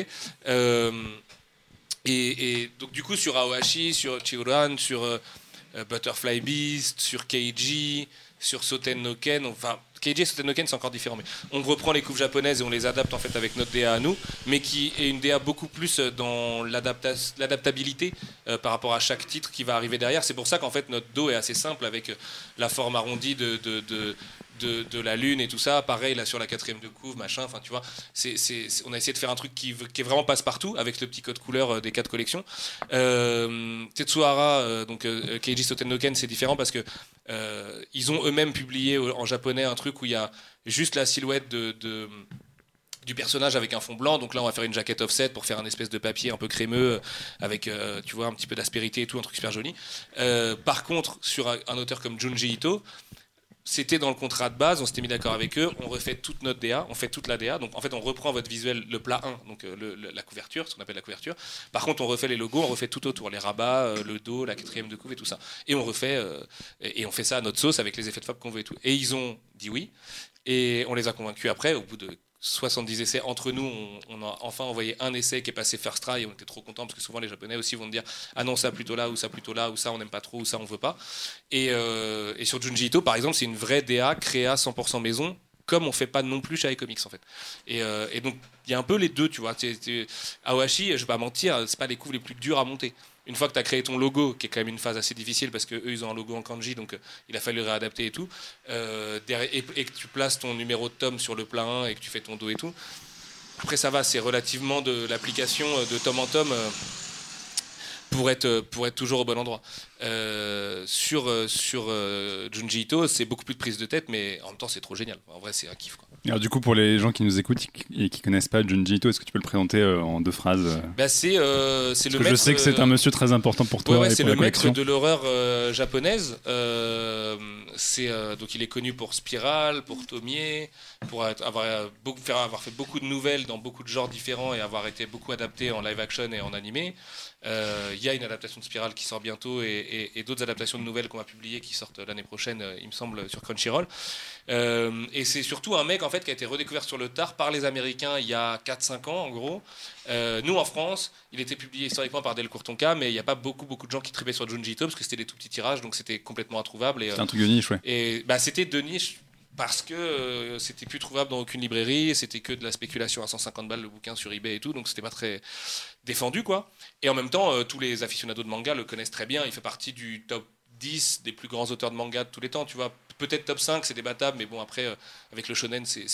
Et, donc, du coup, sur Aohashi, sur Chihuran, sur euh, euh, Butterfly Beast, sur Keiji, sur Soten no Ken, enfin. Keiji et Soten no Ken, c'est encore différent, mais on reprend les couves japonaises et on les adapte en fait avec notre DA à nous, mais qui est une DA beaucoup plus euh, dans l'adapta- l'adaptabilité par rapport à chaque titre qui va arriver derrière. C'est pour ça qu'en fait notre dos est assez simple avec la forme arrondie de, de- la lune et tout ça. Pareil là sur la quatrième de couve, machin. Enfin tu vois, on a essayé de faire un truc qui, est vraiment passe-partout avec le petit code couleur euh, des quatre collections. Euh, Tetsuhara, euh, donc euh, Keiji Sotennoken, c'est différent parce que ils ont eux-mêmes publié en japonais un truc où il y a juste la silhouette du personnage avec un fond blanc. Donc là, on va faire une jaquette offset pour faire un espèce de papier un peu crémeux avec, tu vois, un petit peu d'aspérité et tout, un truc super joli. Par contre, sur un auteur comme Junji Ito, c'était dans le contrat de base, on s'était mis d'accord avec eux, on refait toute notre DA, on fait toute la DA. Donc en fait, on reprend votre visuel, le plat 1, donc euh, la couverture, ce qu'on appelle la couverture. Par contre, on refait les logos, on refait tout autour, les rabats, euh, le dos, la quatrième de couve et tout ça. Et on refait, euh, et on fait ça à notre sauce avec les effets de fab qu'on veut et tout. Et ils ont dit oui. Et on les a convaincus après, au bout de 70 essais entre nous, on, a enfin envoyé un essai qui est passé first try et on était trop contents parce que souvent les japonais aussi vont dire ah non ça plutôt là ou ça plutôt là ou ça on n'aime pas trop ou ça on veut pas. Et, euh, sur Junji Ito par exemple c'est une vraie DA créa 100% maison comme on fait pas non plus chez iComics en fait et, euh, donc il y a un peu les deux tu vois Awashi je vais pas mentir c'est pas les couves les plus durs à monter une fois que tu as créé ton logo, qui est quand même une phase assez difficile parce que eux ils ont un logo en kanji, donc euh, il a fallu réadapter et tout, euh, et, que tu places ton numéro de tome sur le plat 1 et que tu fais ton dos et tout. Après ça va, c'est relativement de l'application de tome en tome pour être, pour être toujours au bon endroit. Euh, sur euh, sur euh, Junji Ito, c'est beaucoup plus de prise de tête, mais en même temps c'est trop génial. En vrai c'est un kiff. Quoi. Alors du coup, pour les gens qui nous écoutent et qui connaissent pas Junji Ito, est-ce que tu peux le présenter euh, en deux phrases Bah, c'est Parce le que je sais que c'est un monsieur très important pour toi Ouais, ouais, et c'est pour le maître de l'horreur japonaise. C'est donc il est connu pour Spiral, pour Tomie, pour avoir beaucoup, faire, avoir fait beaucoup de nouvelles dans beaucoup de genres différents et avoir été beaucoup adapté en live action et en animé. Il y a une adaptation de Spiral qui sort bientôt et, et- et d'autres adaptations de nouvelles qu'on va publier qui sortent l'année prochaine, euh, il me semble, sur Crunchyroll. Euh, et c'est surtout un mec en fait qui a été redécouvert sur le tard par les Américains il y a 4-5 ans en gros. Euh, nous en France, il était publié historiquement par Delcourt Tonka, mais il n'y a pas beaucoup beaucoup de gens qui tripaient sur Junji Ito parce que c'était des tout petits tirages, donc c'était complètement introuvable. Et, euh, C'est un truc de niche, ouais. et bah, c'était de niche parce que euh, c'était plus trouvable dans aucune librairie, c'était que de la spéculation à 150 balles le bouquin sur eBay et tout, donc c'était pas très défendu quoi. Et en même temps, euh, tous les aficionados de manga le connaissent très bien, il fait partie du top 10 des plus grands auteurs de manga de tous les temps, tu vois. Peut-être top 5, c'est débattable, mais bon, après, euh, avec le shonen, c'est,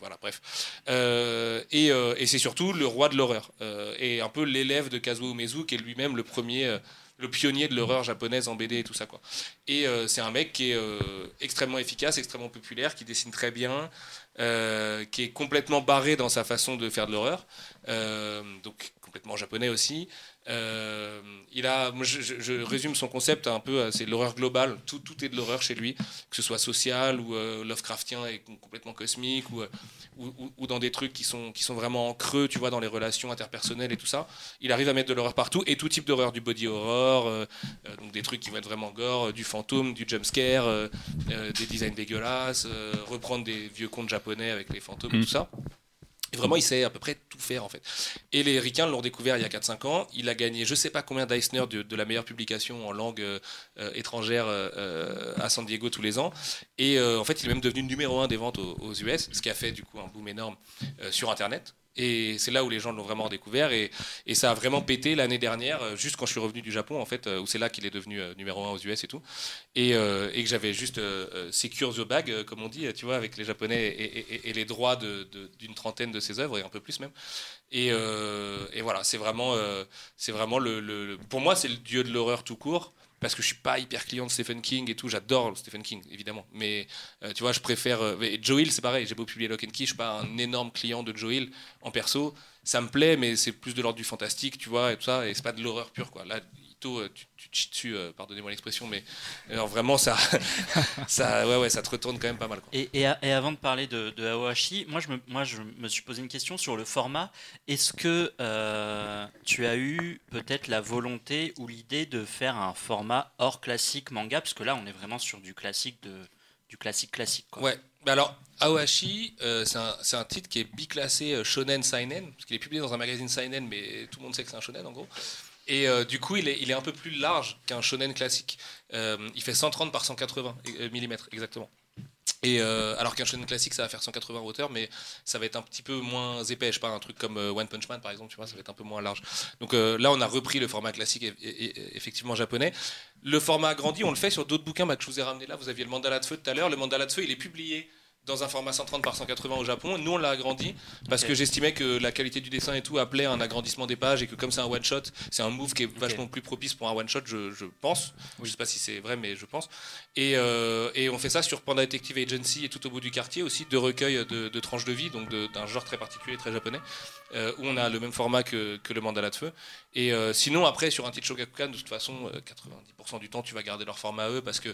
voilà, bref. Euh, et, c'est surtout le roi de l'horreur, et un peu l'élève de Kazuo Umezu, qui est lui-même le premier, le pionnier de l'horreur japonaise en BD et tout ça, quoi. Et euh, c'est un mec qui est euh, extrêmement efficace, extrêmement populaire, qui dessine très bien, euh, qui est complètement barré dans sa façon de faire de l'horreur. Donc complètement japonais aussi. Euh, il a, moi, je, je- résume son concept un peu, c'est l'horreur globale. Tout, tout est de l'horreur chez lui, que ce soit social ou euh, Lovecraftien et complètement cosmique ou, euh, ou, dans des trucs qui sont, qui sont vraiment en creux, tu vois, dans les relations interpersonnelles et tout ça. Il arrive à mettre de l'horreur partout et tout type d'horreur, du body horror, euh, donc des trucs qui vont être vraiment gore, du fantôme, du jumpscare, des designs dégueulasses, reprendre des vieux contes japonais avec les fantômes et Mm. tout ça. Et vraiment, il sait à peu près tout faire en fait. Et les Ricains l'ont découvert il y a 4-5 ans. Il a gagné je sais pas combien d'Eisner de, la meilleure publication en langue euh, euh, étrangère euh, à San Diego tous les ans. Et en fait, il est même devenu numéro un des ventes aux, aux US, ce qui a fait du coup un boom énorme sur Internet. Et c'est là où les gens l'ont vraiment découvert. Et, ça a vraiment pété l'année dernière, euh, juste quand je suis revenu du Japon, en fait, euh, où c'est là qu'il est devenu euh, numéro un aux US et tout. Et, que j'avais juste euh, secure the bag, comme on dit, tu vois, avec les Japonais et, les droits d'une trentaine de ses œuvres, et un peu plus même. Et, voilà, c'est vraiment, c'est vraiment le- Pour moi, c'est le dieu de l'horreur tout court. Parce que je suis pas hyper client de Stephen King et tout, j'adore Stephen King évidemment, mais euh, tu vois, je préfère. euh, et c'est pareil, j'ai beau publier Lock and Key, je suis pas un énorme client de Joe en perso. Ça me plaît, mais c'est plus de l'ordre du fantastique, tu vois, et tout ça, et c'est pas de l'horreur pure quoi. Là, Euh, tu, tu te chies dessus, euh, pardonnez-moi l'expression, mais alors vraiment ça, ça, ouais, ouais, ça te retourne quand même pas mal quoi. Et, et a- et avant de parler de, de Aohashi, moi je, me, moi je me suis posé une question sur le format. Est-ce que euh, tu as eu peut-être la volonté ou l'idée de faire un format hors classique manga? Parce que là on est vraiment sur du classique, de, du classique classique. Quoi. Ouais. Bah alors, Aohashi, euh, c'est un, titre qui est biclassé euh, Shonen Seinen, parce qu'il est publié dans un magazine Seinen, mais tout le monde sait que c'est un Shonen en gros. Et euh, du coup, il est, un peu plus large qu'un Shonen classique. Euh, il fait 130 par 180 mm exactement. Et euh, alors qu'un shonen classique, ça va faire 180 en hauteur, mais ça va être un petit peu moins épais. Je pas, un truc comme euh, One Punch Man, par exemple, tu vois, ça va être un peu moins large. Donc euh, là, on a repris le format classique, et- et- et- effectivement japonais. Le format agrandi, on le fait sur d'autres bouquins bah, que je vous ai ramené là. Vous aviez le Mandala de Feu tout à l'heure. Le Mandala de Feu, il est publié dans un format 130 par 180 au Japon. Nous, on l'a agrandi parce que j'estimais que la qualité du dessin et tout appelait un agrandissement des pages et que comme c'est un one shot, c'est un move qui est vachement plus propice pour un one shot, je, je pense. Je sais pas si c'est vrai, mais je pense. Et, euh, et on fait ça sur Panda Detective Agency et tout au bout du quartier aussi, deux recueils de, de tranches de vie, donc de- d'un genre très particulier, très japonais, euh, où on a le même format que, que le mandala de feu. Et euh, sinon, après, sur un titre Shogakukan, de toute façon, euh, 90% du temps, tu vas garder leur format à eux parce que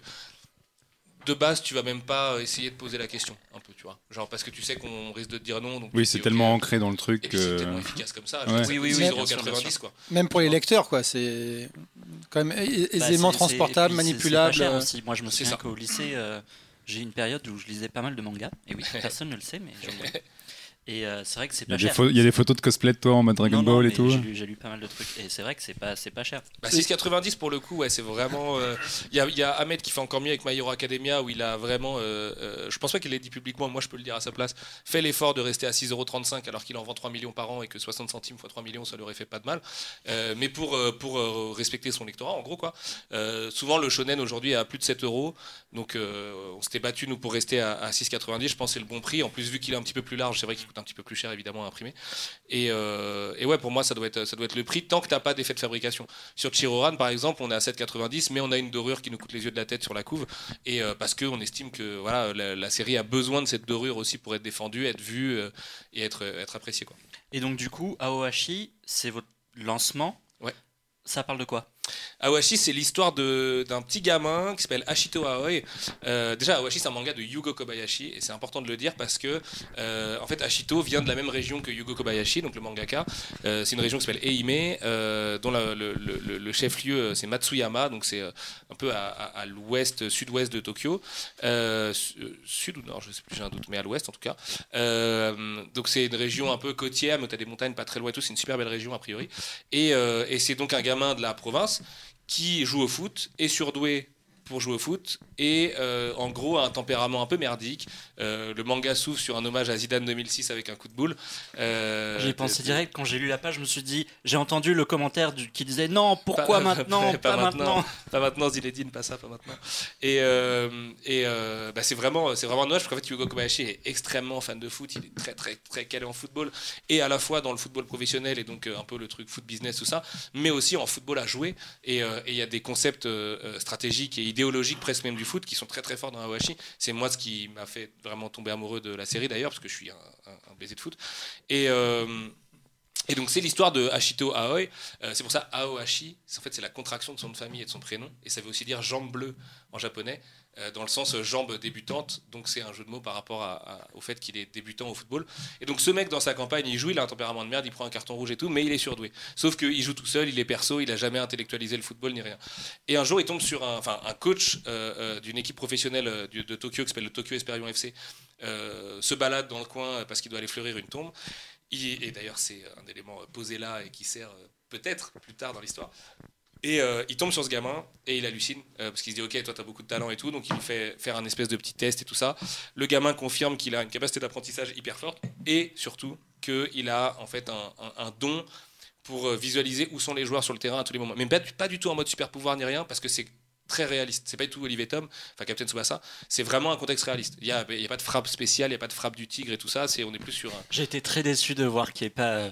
de base, tu vas même pas essayer de poser la question, un peu, tu vois. Genre, parce que tu sais qu'on risque de te dire non. Donc Oui, c'est tellement ok. ancré dans le Et truc puis c'est que. tellement efficace comme ça. Ouais. Oui, Oui, oui, oui, oui, bien sûr, bien 6,90 sûr. quoi. Même pour les lecteurs, quoi. C'est quand même Bah, aisément transportable, puis manipulable. c'est pas cher euh, aussi. Moi, je me souviens qu'au lycée, euh, j'ai eu une période où je lisais pas mal de mangas. Et oui, personne ne le sait, mais. Et euh, c'est vrai que c'est Il y, a pas des cher. il y a des photos de cosplay de toi en mode Dragon Non, non, Ball et tout. J'ai lu, pas mal de trucs. Et c'est vrai que c'est pas, c'est pas cher. Bah, 6,90 pour le coup, ouais, c'est vraiment. euh, Il y, a, il y a Ahmed qui fait encore mieux avec My Hero Academia où il a vraiment. euh, euh, je pense pas qu'il l'ait dit publiquement, moi je peux le dire à sa place. Fait l'effort de rester à 6,35€ alors qu'il en vend 3 millions par an et que 60 centimes fois 3 millions ça lui aurait fait pas de mal. Euh, mais pour, euh, pour euh, respecter son lectorat, en gros quoi. Euh, souvent le shonen aujourd'hui est à plus de 7 euros. Donc euh, on s'était battu nous pour rester à, à 6,90. Je pense que c'est le bon prix. En plus, vu qu'il est un petit peu plus large, c'est vrai qu'il coûte un petit peu plus cher évidemment à imprimer. Et, euh, et ouais, pour moi, ça doit être, ça doit être le prix tant que t'as pas d'effet de fabrication. Sur Chiroran, par exemple, on est à 7,90, mais on a une dorure qui nous coûte les yeux de la tête sur la couve. Et euh, parce qu'on estime que voilà, la, la série a besoin de cette dorure aussi pour être défendue, être vue euh, et être, être appréciée. Quoi. Et donc, du coup, Aohashi, c'est votre lancement. Ouais. Ça parle de quoi? Awashi, c'est l'histoire d'un petit gamin qui s'appelle Ashito Aoi. Euh, déjà, Awashi, c'est un manga de Yugo Kobayashi, et c'est important de le dire parce que, euh, en fait, Ashito vient de la même région que Yugo Kobayashi, donc le mangaka. Euh, c'est une région qui s'appelle Eime, euh, dont le, chef-lieu, c'est Matsuyama, donc c'est un peu à, l'ouest, sud-ouest de Tokyo. Su- sud ou nord, je sais plus, j'ai un doute, mais à l'ouest en tout cas. Donc c'est une région un peu côtière, mais tu as des montagnes pas très loin et tout, c'est une super belle région a priori. Et c'est donc un gamin de la province qui joue au foot, est surdoué pour jouer au foot et euh, en gros a un tempérament un peu merdique. Euh, le manga s'ouvre sur un hommage à Zidane 2006 avec un coup de boule. Euh, J'y ai pensé t- direct quand j'ai lu la page. Je me suis dit, j'ai entendu le commentaire du, qui disait non, pourquoi Pas- maintenant pas Pas, maintenant. maintenant. Pas maintenant, Zinedine, pas ça, pas maintenant. Et, euh, et euh, bah, c'est vraiment, c'est vraiment dommage parce qu'en fait, Yugo Kobayashi est extrêmement fan de foot. Il est très, très, très calé en football et à la fois dans le football professionnel et donc euh, un peu le truc foot business, tout ça, mais aussi en football à jouer. Et euh, il y a des concepts euh, euh, stratégiques et idéologiques presque même du foot qui sont très très forts dans Awashi. C'est moi ce qui m'a fait vraiment tomber amoureux de la série d'ailleurs parce que je suis un, un, baiser de foot. Et. euh, Et donc c'est l'histoire de Hashito Aoi. Euh, c'est pour ça Aohashi, en fait c'est la contraction de son de famille et de son prénom, et ça veut aussi dire jambe bleue en japonais, dans le sens euh, jambe débutante. Donc c'est un jeu de mots par rapport au fait qu'il est débutant au football. Et donc ce mec dans sa campagne, il joue, il a un tempérament de merde, il prend un carton rouge et tout, mais il est surdoué. Sauf qu'il joue tout seul, il est perso, il a jamais intellectualisé le football ni rien. Et un jour il tombe sur un, un coach euh, euh, d'une équipe professionnelle euh, de Tokyo qui s'appelle le Tokyo Esperion FC. euh, se balade dans le coin parce qu'il doit aller fleurir une tombe. Et d'ailleurs, c'est un élément euh, posé là et qui sert euh, peut-être plus tard dans l'histoire. Et euh, il tombe sur ce gamin et il hallucine euh, parce qu'il se dit Ok, toi, tu as beaucoup de talent et tout. Donc, il lui fait faire un espèce de petit test et tout ça. Le gamin confirme qu'il a une capacité d'apprentissage hyper forte et surtout qu'il a en fait un, don pour euh, visualiser où sont les joueurs sur le terrain à tous les moments. Mais pas, du tout en mode super pouvoir ni rien parce que c'est très réaliste. C'est pas du tout Olivier Tom, enfin Captain Tsubasa. C'est vraiment un contexte réaliste. Il n'y a, pas de frappe spéciale, il n'y a pas de frappe du tigre et tout ça. On est plus sur un. J'ai été très déçu de voir qu'il n'y ait pas.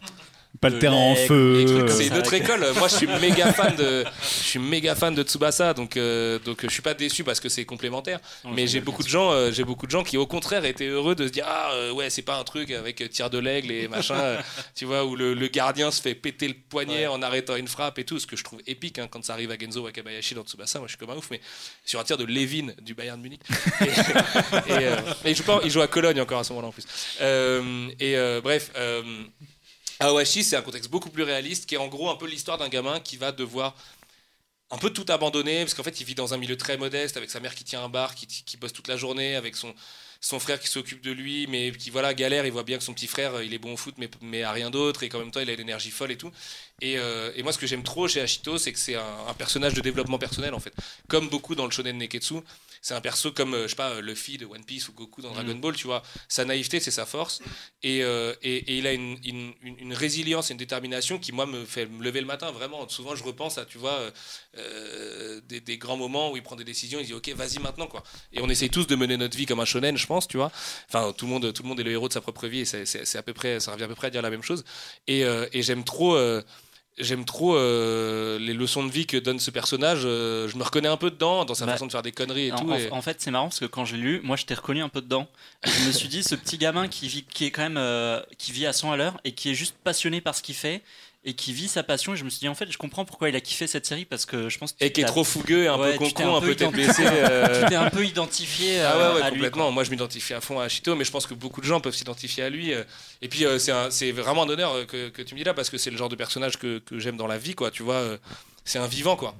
Euh, Pas le terrain en feu. comme C'est ça. notre école. Moi, je suis méga fan de, je suis méga fan de Tsubasa, donc euh, donc je suis pas déçu parce que c'est complémentaire. Mais j'ai beaucoup de gens, euh, j'ai beaucoup de gens qui au contraire étaient heureux de se dire ah euh, ouais c'est pas un truc avec euh, tir de l'aigle et machin, euh, tu vois où le, le gardien se fait péter le poignet Ouais. en arrêtant une frappe et tout, ce que je trouve épique hein, quand ça arrive à Genzo Wakabayashi dans Tsubasa. Moi je suis comme un ouf, mais sur un tir de Levin du Bayern de Munich. Et, et, euh, et il joue pas, il joue à Cologne encore à ce moment-là en plus. Euh, et euh, bref. Aohashi, c'est un contexte beaucoup plus réaliste, qui est en gros un peu l'histoire d'un gamin qui va devoir un peu tout abandonner, parce qu'en fait, il vit dans un milieu très modeste, avec sa mère qui tient un bar, qui, qui bosse toute la journée, avec son, son frère qui s'occupe de lui, mais qui voilà galère, il voit bien que son petit frère, il est bon au foot, mais, mais à rien d'autre, et qu'en même temps, il a une énergie folle et tout. Et, euh, et moi, ce que j'aime trop chez Ashito, c'est que c'est un, un personnage de développement personnel, en fait. Comme beaucoup dans le shonen Neketsu, c'est un perso comme, euh, je sais pas, euh, Luffy de One Piece ou Goku dans Dragon Ball, tu vois. Sa naïveté, c'est sa force. Et, euh, et, et il a une, une, résilience et une détermination qui, moi, me fait me lever le matin, vraiment. Souvent, je repense à, tu vois, euh, des, des grands moments où il prend des décisions, il dit, OK, vas-y maintenant, quoi. Et on essaye tous de mener notre vie comme un shonen, je pense, tu vois. Enfin, tout le monde, tout le monde est le héros de sa propre vie et c'est- à peu près, ça revient à peu près à dire la même chose. Et, euh, et j'aime trop. J'aime trop euh, les leçons de vie que donne ce personnage. euh, je me reconnais un peu dedans, dans sa Bah, façon de faire des conneries et En, tout. en- et- en fait, c'est marrant parce que quand j'ai lu, moi, je t'ai reconnu un peu dedans. Je me suis dit, ce petit gamin qui vit, qui est quand même, euh, qui vit à 100 à l'heure et qui est juste passionné par ce qu'il fait et qui vit sa passion. Et je me suis dit, en fait, je comprends pourquoi il a kiffé cette série parce que je pense que et qui est trop fougueux et un Ouais, peu tu t'es con, un peu tête baissée. euh, tu t'es un peu identifié Ah euh, ouais, ouais, à lui. complètement. Moi, je m'identifie à fond à Ashito, mais je pense que beaucoup de gens peuvent s'identifier à lui. euh. Et puis, euh, c'est vraiment un honneur euh, que, que tu me dis là, parce que c'est le genre de personnage que, que j'aime dans la vie, quoi. Tu vois, euh, c'est un vivant, quoi.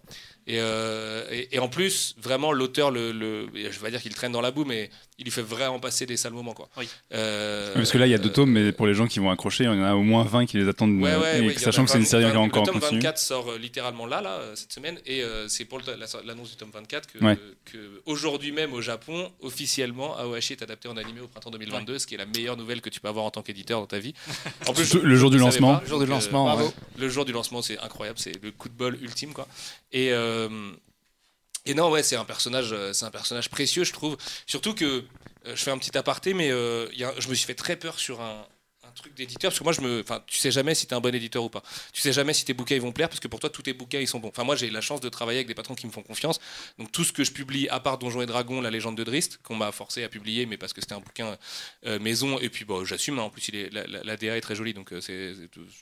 Et, euh, et, et en plus, vraiment, l'auteur, le, le- je vais pas dire qu'il traîne dans la boue, mais il lui fait vraiment passer des sales moments, quoi. Oui. Euh, Parce que là, il y a deux euh, tomes, mais pour les gens qui vont accrocher, il y en a au moins 20 qui les attendent. Ouais, euh, ouais, et sachant que c'est une 20, série qui est 20, encore en Le tome continu. 24 sort euh, littéralement là, là, euh, cette semaine, et euh, c'est pour la- l'annonce du tome 24 que, Ouais. que aujourd'hui même au Japon, officiellement, Aohashi est adapté en animé au printemps 2022, ce qui est la meilleure nouvelle que tu peux avoir en tant qu'éditeur dans ta vie. En Surtout le jour du je lancement. pas, Le jour du donc, euh, lancement, bravo. ouais. le jour du lancement, c'est incroyable, c'est le coup de bol ultime, quoi. Et, euh, et non, ouais, c'est un personnage, euh, c'est un personnage précieux, je trouve. Surtout que euh, je fais un petit aparté, mais euh, je me suis fait très peur sur un truc d'éditeur parce que moi, je me, enfin, tu sais jamais si t'es un bon éditeur ou pas. Tu sais jamais si tes bouquins ils vont plaire parce que pour toi, tous tes bouquins ils sont bons. Enfin, moi, j'ai la chance de travailler avec des patrons qui me font confiance. Donc tout ce que je publie, à part Donjons et Dragons, la légende de Drist, qu'on m'a forcé à publier, mais parce que c'était un bouquin euh, maison, et puis bon, j'assume. hein, en plus, il est, la, DA est très jolie, donc euh, c'est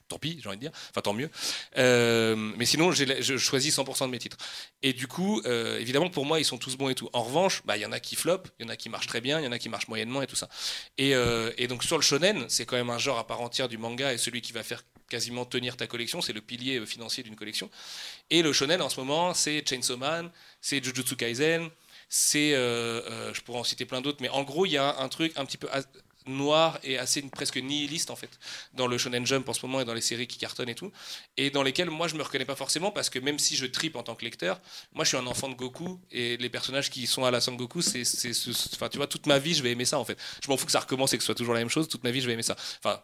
tant pis, j'ai envie de dire. Enfin, tant mieux. Euh, mais sinon, j'ai je choisis 100% de mes titres. Et du coup, évidemment, pour moi, ils sont tous bons et tout. En revanche, bah, il y en a qui flopent, il y en a qui marchent très bien, il y en a qui marchent moyennement et tout ça. Et, et donc, sur le shonen, c'est quand même un genre à part entière du manga et celui qui va faire quasiment tenir ta collection, c'est le pilier euh, financier d'une collection. Et le shonen en ce moment, c'est Chainsaw Man, c'est Jujutsu Kaisen, c'est, euh, euh, je pourrais en citer plein d'autres, mais en gros, il y a un truc un petit peu noir et assez presque nihiliste en fait dans le shonen jump en ce moment et dans les séries qui cartonnent et tout et dans lesquelles moi je me reconnais pas forcément parce que même si je tripe en tant que lecteur moi je suis un enfant de Goku et les personnages qui sont à la Sangoku c'est c'est ce- enfin tu vois toute ma vie je vais aimer ça en fait. Je m'en fous que ça recommence et que ce soit toujours la même chose toute ma vie je vais aimer ça. Enfin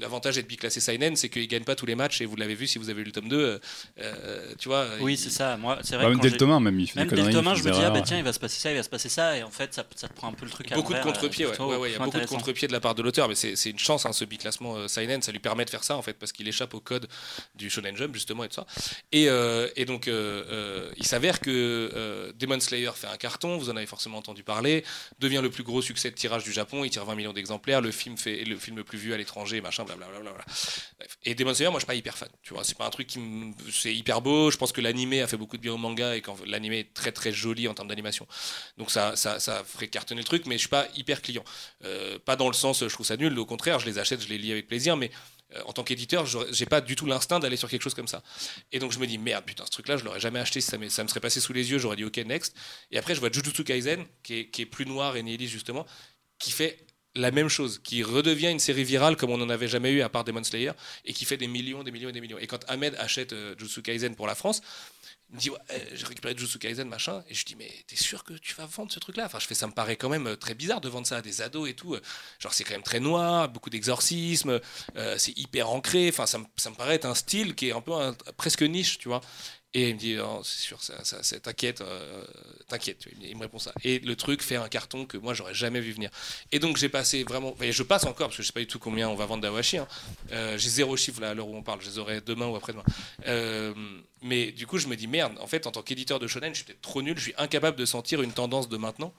L'avantage d'être biclassé Seinen, c'est qu'il gagne pas tous les matchs et vous l'avez vu si vous avez lu le tome 2. euh, euh, tu vois, Oui, il- c'est ça. Moi, c'est vrai Bah, même quand dès j'ai- le tome 1, même, il fait Même des dès le conneries. tome 1, il je me dis, ah bah tiens, il va se passer ça, il va se passer ça, et en fait, ça, ça te prend un peu le truc à Beaucoup de contre-pieds, ouais. Ouais, ouais, il y a beaucoup de contre-pieds de la part de l'auteur, mais c'est c'est une chance, hein, ce biclassement euh, Seinen, ça lui permet de faire ça en fait, parce qu'il échappe au code du Shonen Jump justement et tout ça. Et, euh, et donc, euh, euh, il s'avère que euh, Demon Slayer fait un carton, vous en avez forcément entendu parler, devient le plus gros succès de tirage du Japon, il tire 20 millions d'exemplaires, le film fait est le film le plus vu à l'étranger, machin, blablabla. Et Demon Slayer, moi, je suis pas hyper fan. Tu vois, c'est pas un truc qui me... c'est hyper beau. Je pense que l'animé a fait beaucoup de bien au manga et que l'animé est très très joli en termes d'animation. Donc ça, ça, ça ferait cartonner le truc, mais je suis pas hyper client. Euh, pas dans le sens, je trouve ça nul. Au contraire, je les achète, je les lis avec plaisir, mais euh, en tant qu'éditeur, j'ai pas du tout l'instinct d'aller sur quelque chose comme ça. Et donc je me dis merde, putain, ce truc-là, je l'aurais jamais acheté ça, me, ça me serait passé sous les yeux, j'aurais dit ok next. Et après, je vois Jujutsu Kaisen, qui est, qui est plus noir et nihiliste justement, qui fait la même chose, qui redevient une série virale comme on n'en avait jamais eu à part Demon Slayer, et qui fait des millions, des millions et des millions. Et quand Ahmed achète euh, Kaisen pour la France, il me dit ouais, j'ai récupéré Jujutsu Kaisen machin et je dis mais t'es sûr que tu vas vendre ce truc là enfin je fais ça me paraît quand même euh, très bizarre de vendre ça à des ados et tout genre c'est quand même très noir beaucoup d'exorcisme euh, c'est hyper ancré enfin ça, ça, me paraît être un style qui est un peu presque niche tu vois et il me dit, oh, c'est sûr, ça, t'inquiète, euh, t'inquiète. Il me répond ça. Et le truc fait un carton que moi, j'aurais jamais vu venir. Et donc, j'ai passé vraiment. Et je passe encore, parce que je sais pas du tout combien on va vendre d'Awashi. Hein. Euh, j'ai zéro chiffre là, à l'heure où on parle. Je les aurai demain ou après-demain. Euh, mais du coup, je me dis, merde, en fait, en tant qu'éditeur de shonen, je suis peut-être trop nul. Je suis incapable de sentir une tendance de maintenant.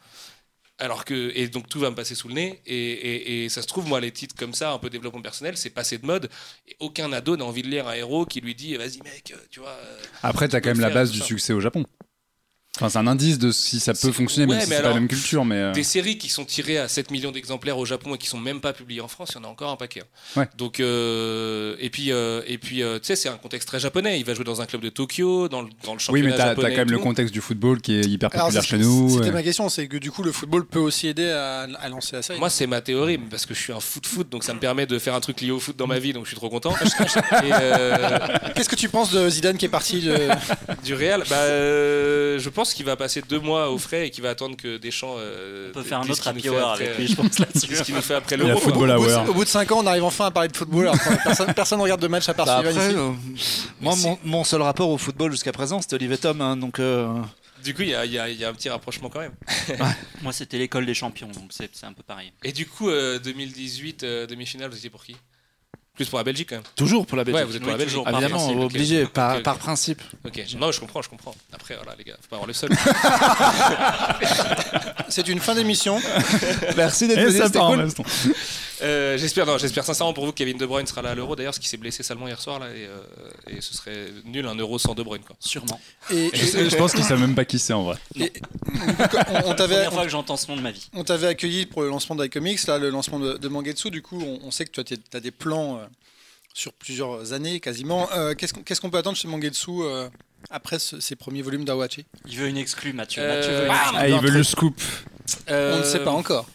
Alors que, et donc tout va me passer sous le nez, et, ça se trouve, moi, les titres comme ça, un peu développement personnel, c'est passé de mode, et aucun ado n'a envie de lire un héros qui lui dit, vas-y mec, tu vois. Après, tu as quand même la base du succès au Japon. Enfin, c'est un indice de si ça peut fonctionner, même si c'est pas la même culture. Mais euh. Des séries qui sont tirées à 7 millions d'exemplaires au Japon et qui sont même pas publiées en France, il y en a encore un paquet. Hein. Ouais. Donc, euh, et puis, euh, et puis tu sais, c'est un contexte très japonais. Il va jouer dans un club de Tokyo, dans le, dans le championnat Oui, mais tu as, quand même le contexte du football qui est hyper populaire chez nous. C'était ma question, c'est que du coup, le football peut aussi aider à, lancer la série. Moi, c'est ma théorie, parce que je suis un foot-foot, donc ça me permet de faire un truc lié au foot dans ma vie, donc je suis trop content. Qu'est-ce que tu penses de Zidane qui est parti de... du Real? Bah, Je pense qu'il va passer deux mois au frais et qui va attendre que Deschamps. Euh, on peut faire un autre happy hour avec lui, je pense là-dessus. ce qu'il nous fait après l'Euro. Au, bout de 5 ans, on arrive enfin à parler de football. personne, ne regarde de match à part bah euh, moi, mon, seul rapport au football jusqu'à présent, c'était Olivier Tom. Hein, donc. Euh, du coup, il y, y, a un petit rapprochement quand même. Moi, c'était l'école des champions, donc c'est un peu pareil. Et du coup, 2018, demi-finale, vous étiez pour qui? Plus pour la Belgique quand même. Toujours pour la Belgique. Ouais, vous êtes pour la Belgique. Évidemment, obligé, par, par, principe. Ok, non, je comprends, je comprends. Après, voilà, les gars, faut pas avoir le seul. C'est une fin d'émission. Merci d'être venu, c'était cool. Euh, j'espère, non, j'espère sincèrement pour vous que Kevin De Bruyne sera là à l'Euro. D'ailleurs, ce qui s'est blessé salement hier soir là, et, euh, et, ce serait nul un Euro sans De Bruyne, quoi. Sûrement. Et, je, pense qu'il sait même pas qui c'est en vrai. Et, on, on t'avait, première fois que j'entends ce nom de ma vie. On t'avait accueilli pour le lancement d'iComics, là, le lancement de, de Mangetsu. Du coup, on, sait que tu as, des plans. Euh, sur plusieurs années quasiment. Euh, qu'est-ce qu'on peut attendre chez Mangetsu euh, après ces premiers volumes d'Awachi? Il veut une exclue, Mathieu. Euh, ah, il veut le scoop. On ne sait pas encore.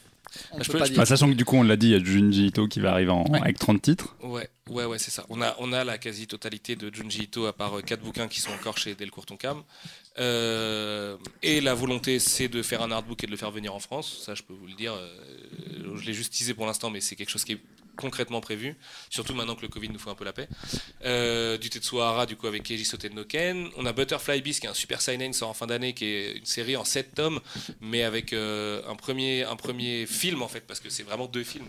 On peut pas dire. Bah, sachant que du coup, on l'a dit, il y a Junji Ito qui va arriver avec 30 titres. Ouais, ouais, ouais, c'est ça. On a, on a la quasi-totalité de Junji Ito, à part 4 bouquins qui sont encore chez Delcourt Tonkam. et la volonté, c'est de faire un artbook et de le faire venir en France. Ça, je peux vous le dire. je l'ai juste teasé pour l'instant, mais c'est quelque chose qui est concrètement prévu, surtout maintenant que le Covid nous fait un peu la paix. Euh, du Tetsuhara, du coup, avec Keiji Sotennoken. On a Butterfly Beast, qui est un super seinen, sort en fin d'année, qui est une série en 7 tomes, mais avec euh, un, premier, un premier film, en fait, parce que c'est vraiment deux films.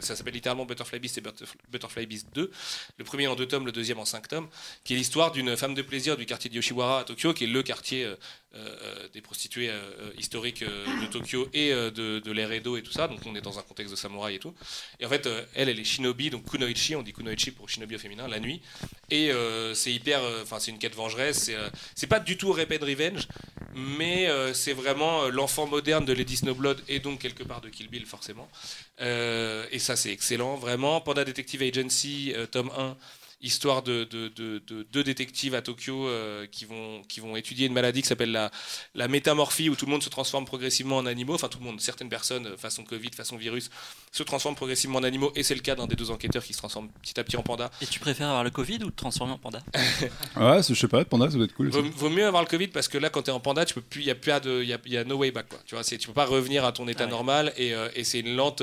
ça s'appelle littéralement Butterfly Beast et Butterfly Beast 2. Le premier en deux tomes, le deuxième en 5 tomes, qui est l'histoire d'une femme de plaisir du quartier de Yoshiwara à Tokyo, qui est le quartier euh, euh, des prostituées historiques de Tokyo et de, de et tout ça. Donc on est dans un contexte de samouraï et tout. Et en fait, elle, elle est shinobi, donc kunoichi, on dit kunoichi pour shinobi au féminin, la nuit. Et euh, c'est hyper, euh, enfin c'est une quête vengeresse. C'est, euh, pas du tout Rapid Revenge, mais c'est vraiment l'enfant moderne de Lady Snowblood et donc quelque part de Kill Bill forcément. et ça c'est excellent, vraiment. Panda Detective Agency, tome 1 histoire de, deux détectives à Tokyo euh, qui, vont, qui vont étudier une maladie qui s'appelle la, la métamorphie, où tout le monde se transforme progressivement en animaux. Enfin, tout le monde, certaines personnes, euh, façon Covid, façon virus, se transforment progressivement en animaux. Et c'est le cas d'un des deux enquêteurs qui se transforme petit à petit en panda. Et tu préfères avoir le Covid ou te transformer en panda? Ouais, je sais pas, panda, ça doit être cool. Vaut, mieux avoir le Covid parce que là, quand tu es en panda, tu peux plus, il y a plus de, il y a, no way back. Quoi. Tu vois, tu peux pas revenir à ton état ah normal et, euh, et c'est une lente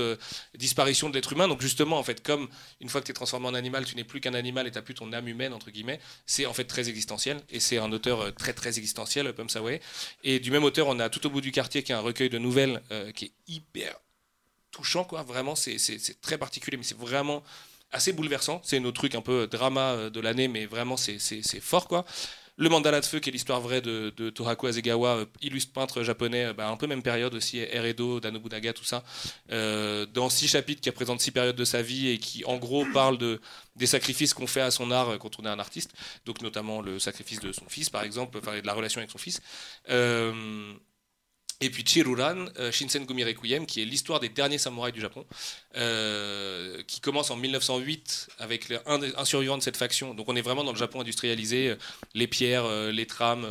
disparition de l'être humain. Donc justement, en fait, comme une fois que tu es transformé en animal, tu n'es plus qu'un animal et tu plus ton âme humaine entre guillemets, c'est en fait très existentiel et c'est un auteur euh, très très existentiel, Pum Saway. Et du même auteur, on a tout au bout du quartier qui est un recueil de nouvelles euh, qui est hyper touchant, quoi. Vraiment, c'est très particulier, mais c'est vraiment assez bouleversant. C'est nos trucs un peu drama euh, de l'année, mais vraiment c'est fort, quoi. Le Mandala de Feu, qui est l'histoire vraie de, de Tohaku Azegawa, euh, illustre peintre japonais, euh, bah, un peu même période aussi, Eredo, Danobunaga, tout ça, euh, dans six chapitres qui représentent six périodes de sa vie et qui, en gros, parlent de, des sacrifices qu'on fait à son art quand on est un artiste, donc notamment le sacrifice de son fils, par exemple, enfin, de la relation avec son fils. Et puis Chiruran, euh, Shinsen Gumi Requiem, qui est l'histoire des derniers samouraïs du Japon, euh, qui commence en 1908 avec le- un, survivant de cette faction. Donc on est vraiment dans le Japon industrialisé, euh, les pierres, les trams,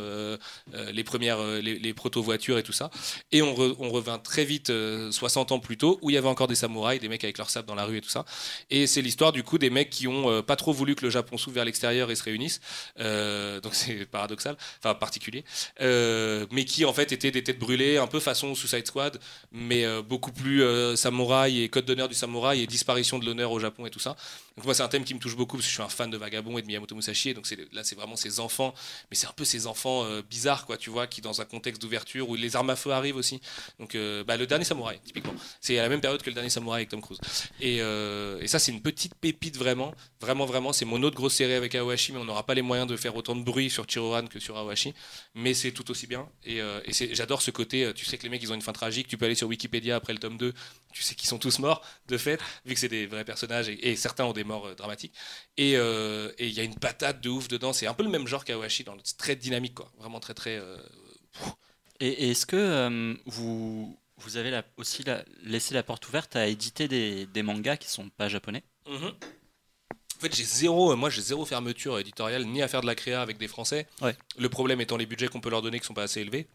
les premières, les, proto-voitures et tout ça. Et on, re- revint très vite, euh, 60 ans plus tôt, où il y avait encore des samouraïs, des mecs avec leur sable dans la rue et tout ça. Et c'est l'histoire du coup des mecs qui ont pas trop voulu que le Japon s'ouvre vers l'extérieur et se réunissent. Donc c'est paradoxal, enfin particulier. Mais qui en fait étaient des têtes brûlées, un peu façon Suicide Squad, mais euh, beaucoup plus euh, samouraï et code d'honneur du samouraï et disparition de l'honneur au Japon et tout ça. Donc moi c'est un thème qui me touche beaucoup parce que je suis un fan de Vagabond et de Miyamoto Musashi. Donc là c'est vraiment ces enfants, mais c'est un peu ces enfants euh, bizarres quoi, tu vois, qui dans un contexte d'ouverture où les armes à feu arrivent aussi. Donc euh, bah, le dernier samouraï typiquement, c'est à la même période que le dernier samouraï avec Tom Cruise. Et, euh, et ça c'est une petite pépite vraiment, vraiment vraiment. C'est mon autre grosse série avec Aohashi, mais on n'aura pas les moyens de faire autant de bruit sur Chiroran que sur Aohashi mais c'est tout aussi bien. Et, j'adore ce côté, tu sais que les mecs ils ont une fin tragique, tu peux aller sur Wikipédia après le tome 2, tu sais qu'ils sont tous morts de fait, vu que c'est des vrais personnages et, et certains ont des morts euh, dramatiques. Et euh, et il y a une patate de ouf dedans, c'est un peu le même genre qu'Awashi, dans le- très dynamique quoi, vraiment très très. euh, Et, et est-ce que vous, vous avez la- aussi la- laissé la porte ouverte à éditer des, des mangas qui sont pas japonais? Mhm. En fait, j'ai zéro, moi j'ai zéro fermeture éditoriale ni à faire de la créa avec des Français. Ouais. Le problème étant les budgets qu'on peut leur donner qui sont pas assez élevés.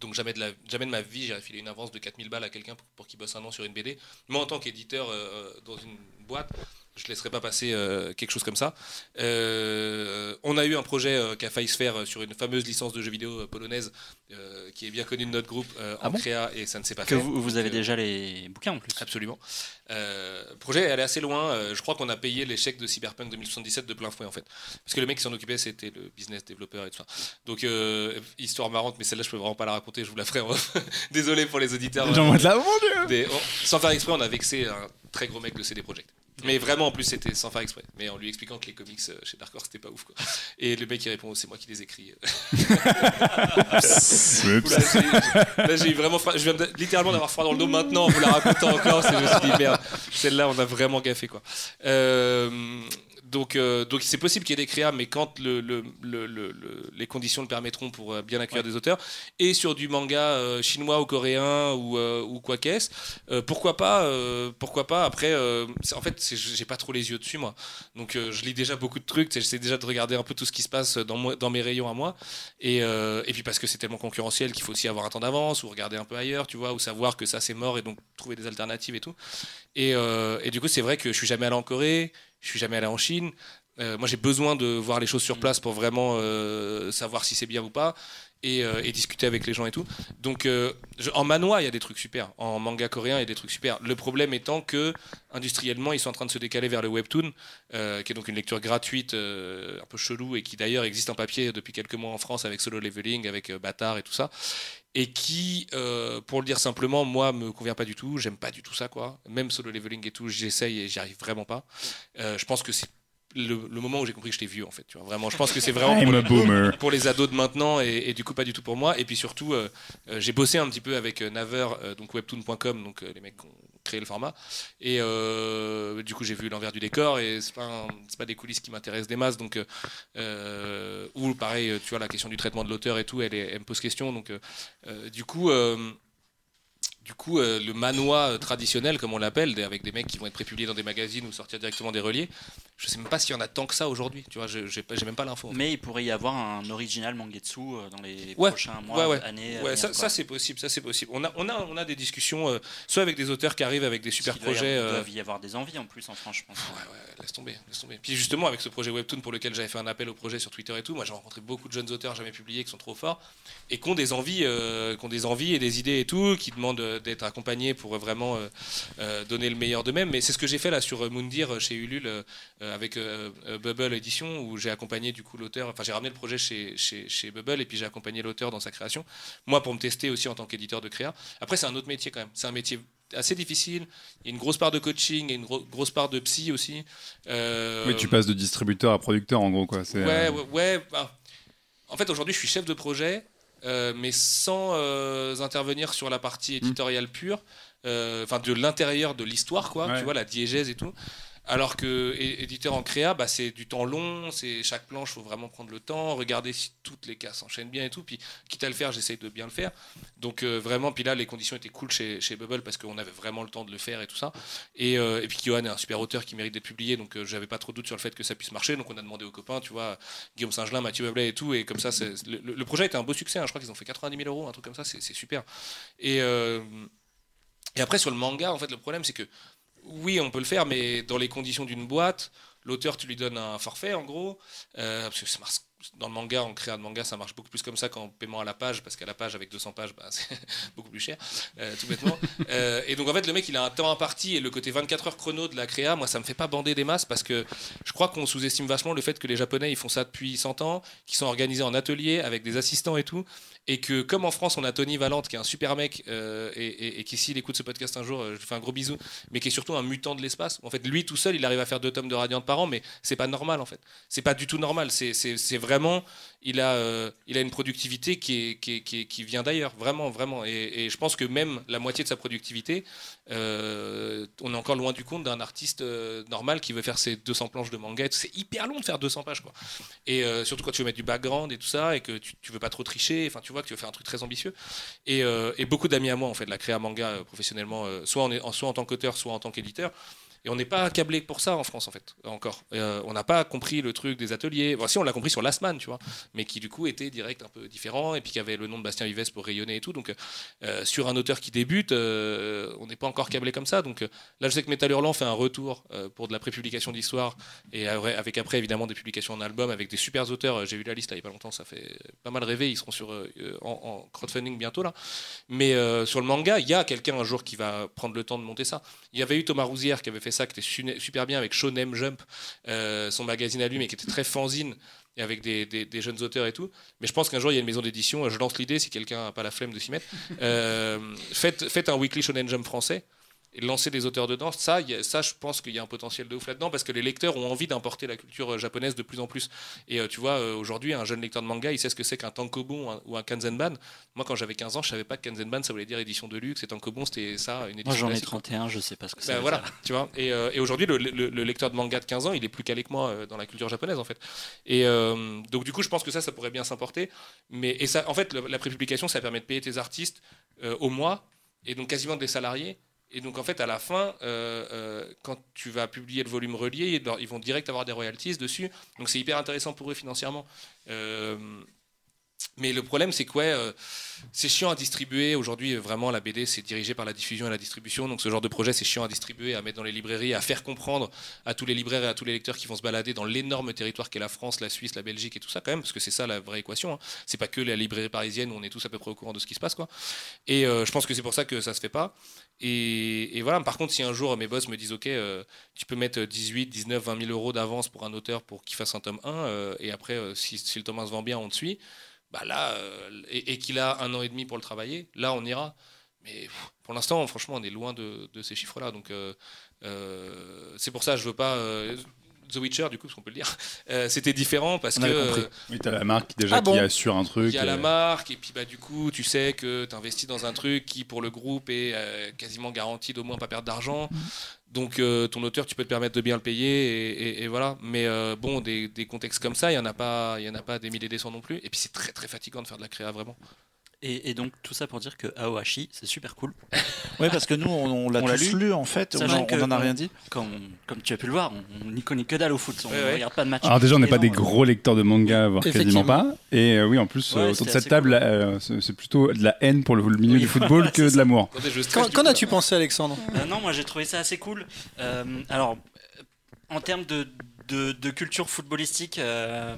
Donc jamais de, la, jamais de ma vie j'irai filer une avance de 4000 balles à quelqu'un pour, pour qu'il bosse un an sur une BD. Moi en tant qu'éditeur euh, dans une boîte, je ne laisserai pas passer euh, quelque chose comme ça. Euh, on a eu un projet euh, qui a failli se faire euh, sur une fameuse licence de jeux vidéo polonaise qui est bien connue de notre groupe Ah en bon créa et ça ne s'est pas Que fait. vous, vous avez déjà les bouquins en plus Absolument. Le projet est allé assez loin. Je crois qu'on a payé l'échec de Cyberpunk 2077 de plein fouet en fait. Parce que le mec qui s'en occupait c'était le business développeur et tout ça. Donc histoire marrante, mais celle-là je peux vraiment pas la raconter. Je vous la ferai. en. Désolé pour les auditeurs. J'envoie de la mon dieu Des- oh, sans faire exprès, on a vexé un très gros mec de CD Projekt. Mais vraiment, en plus, c'était sans faire exprès. Mais en lui expliquant que les comics euh, chez Dark Horse, c'était pas ouf. Quoi. Et le mec, il répond C'est moi qui les écris. Là, j'ai vraiment froid. Je viens de- littéralement d'avoir froid dans le dos maintenant en vous la racontant encore. c'est- Je me suis dit, merde, celle-là, on a vraiment gaffé. Quoi. Euh, donc, euh, donc c'est possible qu'il y ait des créas, mais quand le, le- le- le- le- les conditions le permettront pour euh, bien accueillir des auteurs, et sur du manga euh, chinois ou coréen ou, euh, ou quoi qu'est-ce, pourquoi pas Pourquoi pas Après, en fait, j'ai pas trop les yeux dessus, moi. Donc, je lis déjà beaucoup de trucs, j'essaie déjà de regarder un peu tout ce qui se passe dans, moi- dans mes rayons à moi. Et, et puis parce que c'est tellement concurrentiel qu'il faut aussi avoir un temps d'avance ou regarder un peu ailleurs, tu vois, ou savoir que ça c'est mort et donc trouver des alternatives et tout. Et, et du coup, c'est vrai que je suis jamais allé en Corée, je suis jamais allé en Chine. Euh, moi, j'ai besoin de voir les choses sur place pour vraiment euh, savoir si c'est bien ou pas et, euh, et discuter avec les gens et tout. Donc, je- en manoir, il y a des trucs super. En manga coréen, il y a des trucs super. Le problème étant que industriellement, ils sont en train de se décaler vers le webtoon, qui est donc une lecture gratuite, un peu chelou, et qui d'ailleurs existe en papier depuis quelques mois en France avec Solo Leveling, avec Bâtard et tout ça, et qui, euh, pour le dire simplement, moi, me convient pas du tout. J'aime pas du tout ça, quoi. Même Solo Leveling et tout, j'essaye et j'y arrive vraiment pas. Euh, je pense que c'est le, le moment où j'ai compris que j'étais vieux, en fait. Tu vois. Vraiment, je pense que c'est vraiment I'm pour pour les ados de maintenant et, et du coup pas du tout pour moi. Et puis surtout, euh, j'ai bossé un petit peu avec Naver, donc webtoon.com, donc les mecs qui ont créé le format. Et euh, du coup, j'ai vu l'envers du décor et c'est pas, pas des coulisses qui m'intéressent des masses. Donc, euh, euh, ou pareil, tu vois, la question du traitement de l'auteur et tout, elle, elle me pose question. Donc, du coup. Du coup, euh, le manoir euh, traditionnel, comme on l'appelle, avec des mecs qui vont être prépubliés dans des magazines ou sortir directement des reliés, je sais même pas s'il y en a tant que ça aujourd'hui. Tu vois, je- j'ai même pas l'info. en fait. Mais il pourrait y avoir un original Mangetsu euh, dans les Ouais, prochains mois, ouais, ouais. années. Ouais, ça, c'est possible, ça c'est possible. On a, on a, on a des discussions, euh, soit avec des auteurs qui arrivent avec des super Parce qu'il doit y projets. avoir- des envies en plus en France, je pense. Ouais, ouais, laisse tomber, laisse tomber. Puis justement, avec ce projet Webtoon pour lequel j'avais fait un appel au projet sur Twitter et tout, moi j'ai rencontré beaucoup de jeunes auteurs jamais publiés qui sont trop forts et qui ont des envies, euh, qui ont des envies et des idées et tout, qui demandent d'être accompagnés pour euh, vraiment euh, euh, donner le meilleur d'eux-mêmes. Mais c'est ce que j'ai fait là sur euh, Moundir euh, chez Ulule euh, euh, avec euh, euh, Bubble Edition où j'ai accompagné du coup l'auteur, enfin j'ai ramené le projet chez, chez, chez Bubble et puis j'ai accompagné l'auteur dans sa création. Moi pour me tester aussi en tant qu'éditeur de créa. Après c'est un autre métier quand même, c'est un métier assez difficile. Il y a une grosse part de coaching et une gro- grosse part de psy aussi. Euh, Oui, tu passes de distributeur à producteur en gros quoi. Euh, ouais, ouais, bah, en fait, aujourd'hui, je suis chef de projet, euh, mais sans euh, intervenir sur la partie éditoriale pure, euh, enfin de l'intérieur de l'histoire, quoi. Ouais. Tu vois, la diégèse et tout. Alors que éditeur en créa, bah, c'est du temps long, c'est chaque planche, faut vraiment prendre le temps, regarder si toutes les cases s'enchaînent bien et tout. Puis quitte à le faire, j'essaye de bien le faire. Donc euh, vraiment, puis là, les conditions étaient cool chez, Bubble parce qu'on avait vraiment le temps de le faire et tout ça. Et, euh, et puis Johan est un super auteur qui mérite d'être publié, donc euh, j'avais pas trop de doute sur le fait que ça puisse marcher. Donc on a demandé aux copains, tu vois, Guillaume Saint-Gelin, Mathieu Bablet et tout. Et comme ça, le, le projet était un beau succès. hein. je crois qu'ils ont fait 90 000 euros, un truc comme ça. C'est super. Euh, et après, sur le manga, en fait, le problème, c'est que oui, on peut le faire, mais dans les conditions d'une boîte, l'auteur, tu lui donnes un forfait, en gros. euh, parce que ça marche. Dans le manga, en créa de manga, ça marche beaucoup plus comme ça qu'en paiement à la page, parce qu'à la page, avec 200 pages, bah, c'est beaucoup plus cher, euh, tout bêtement. Euh, et donc, en fait, le mec, il a un temps imparti, et le côté 24 heures chrono de la créa, moi, ça me fait pas bander des masses, parce que je crois qu'on sous-estime vachement le fait que les Japonais, ils font ça depuis 100 ans, qu'ils sont organisés en atelier, avec des assistants et tout, et que comme en France, on a Tony Valente, qui est un super mec, euh, et, et- et qui, s'il écoute ce podcast un jour, euh, je fais un gros bisou, mais qui est surtout un mutant de l'espace. En fait, lui tout seul, il arrive à faire deux tomes de Radiante par an, mais c'est pas normal en fait. C'est pas du tout normal. C'est vraiment, il a, euh, il a une productivité qui, est, qui, est- qui, vient d'ailleurs, vraiment, vraiment. Et, je pense que même la moitié de sa productivité, euh, on est encore loin du compte d'un artiste euh, normal qui veut faire ses 200 planches de manga. C'est hyper long de faire 200 pages, quoi. Et surtout quand tu veux mettre du background et tout ça, et que tu, tu veux pas trop tricher, enfin tu vois que tu veux faire un truc très ambitieux. Et, et beaucoup d'amis à moi ont fait la créa manga professionnellement, soit, en, en- soit en tant qu'auteur, soit en tant qu'éditeur. Et on n'est pas câblé pour ça en France, en fait, encore. Euh, on n'a pas compris le truc des ateliers. Bon, si, on l'a compris sur Last Man, tu vois, mais qui du coup était direct un peu différent, et puis qui avait le nom de Bastien Vives pour rayonner et tout. Donc, euh, sur un auteur qui débute, euh, on n'est pas encore câblé comme ça. Donc, euh, là, je sais que Metal Hurlant fait un retour euh, pour de la prépublication d'histoire, et avec après, évidemment, des publications en album avec des super auteurs. J'ai vu la liste il n'y a pas longtemps, ça fait pas mal rêver. Ils seront sur, euh, en, crowdfunding bientôt, là. Mais euh, sur le manga, il y a quelqu'un un jour qui va prendre le temps de monter ça. Il y avait eu Thomas Rouzière qui avait fait ça, qui était su- super bien avec Shonen Jump, euh, son magazine à lui, mais qui était très fanzine et avec des, des- des jeunes auteurs et tout. Mais je pense qu'un jour, il y a une maison d'édition. Je lance l'idée, si quelqu'un n'a pas la flemme de s'y mettre. Euh, faites, faites un weekly Shonen Jump français et lancer des auteurs dedans. Ça, il y a- ça je pense qu'il y a un potentiel de ouf là-dedans parce que les lecteurs ont envie d'importer la culture euh, japonaise de plus en plus. Et euh, tu vois, euh, aujourd'hui, un jeune lecteur de manga, il sait ce que c'est qu'un tankobon ou un- ou un kanzenban. Moi, quand j'avais 15 ans, je savais pas que kanzenban, ça voulait dire édition de luxe. Et tankobon, c'était ça, une édition Moi j'en ai classique, quoi. 31, je sais pas ce que ça Ben voilà, tu vois. Et, euh, et aujourd'hui, le, le- le lecteur de manga de 15 ans, il est plus calé que moi dans la culture japonaise, en fait. Et donc, du coup, je pense que ça, ça pourrait bien s'importer. Mais et ça, en fait, la prépublication, ça permet de payer tes artistes au mois et donc quasiment des salariés. Et donc, en fait, à la fin, euh, euh, quand tu vas publier le volume relié, ils vont direct avoir des royalties dessus. Donc, c'est hyper intéressant pour eux financièrement. Euh, mais le problème, c'est que ouais, c'est chiant à distribuer. Aujourd'hui, vraiment, la BD, c'est dirigé par la diffusion et la distribution. Donc, ce genre de projet, c'est chiant à distribuer, à mettre dans les librairies, à faire comprendre à tous les libraires et à tous les lecteurs qui vont se balader dans l'énorme territoire qu'est la France, la Suisse, la Belgique et tout ça, quand même, parce que c'est ça la vraie équation. hein. C'est pas que la librairie parisienne où on est tous à peu près au courant de ce qui se passe, quoi. Et je pense que c'est pour ça que ça se fait pas. Et, voilà. Par contre, si un jour mes boss me disent, OK, euh, tu peux mettre 18, 19, 20 000 euros d'avance pour un auteur pour qu'il fasse un tome 1, euh, et après, euh, si, le tome 1 se vend bien, on te suit bah là, et, qu'il a un an et demi pour le travailler, là on ira. Mais pour l'instant, franchement, on est loin de, de ces chiffres-là. Donc c'est pour ça je veux pas. Euh, The Witcher, du coup, parce qu'on peut le dire, euh, c'était différent parce On que compris. euh, Oui, t'as la marque déjà Ah bon qui assure un truc. il y a la et- marque, et puis bah, du coup, tu sais que tu investis dans un truc qui, pour le groupe, est euh, quasiment garanti d'au moins pas perdre d'argent. Donc, euh, ton auteur, tu peux te permettre de bien le payer, et, et- et voilà. Mais euh, bon, des, des contextes comme ça, il n'y en, a pas- y en a pas des milliers et des cents non plus. Et puis, c'est très très fatigant de faire de la créa, vraiment. Et, et donc tout ça pour dire que Aohashi, c'est super cool. Oui, parce que nous, on, on l'a On tous lu. lu, en fait. On que on en a on- rien dit. Comme, comme tu as pu le voir, on n'y connaît que dalle au foot. On Ouais, ne ouais. regarde pas de match. Alors déjà, on n'est pas des gros lecteurs de manga, voire quasiment pas. Et euh, oui, en plus, Ouais, euh, autour de cette table, cool. euh, c'est plutôt de la haine pour le, milieu Oui, du football que de l'amour. Qu'en as-tu pensé, Alexandre Euh, non, moi j'ai trouvé ça assez cool. Euh, alors, en termes de, de, de culture footballistique, euh,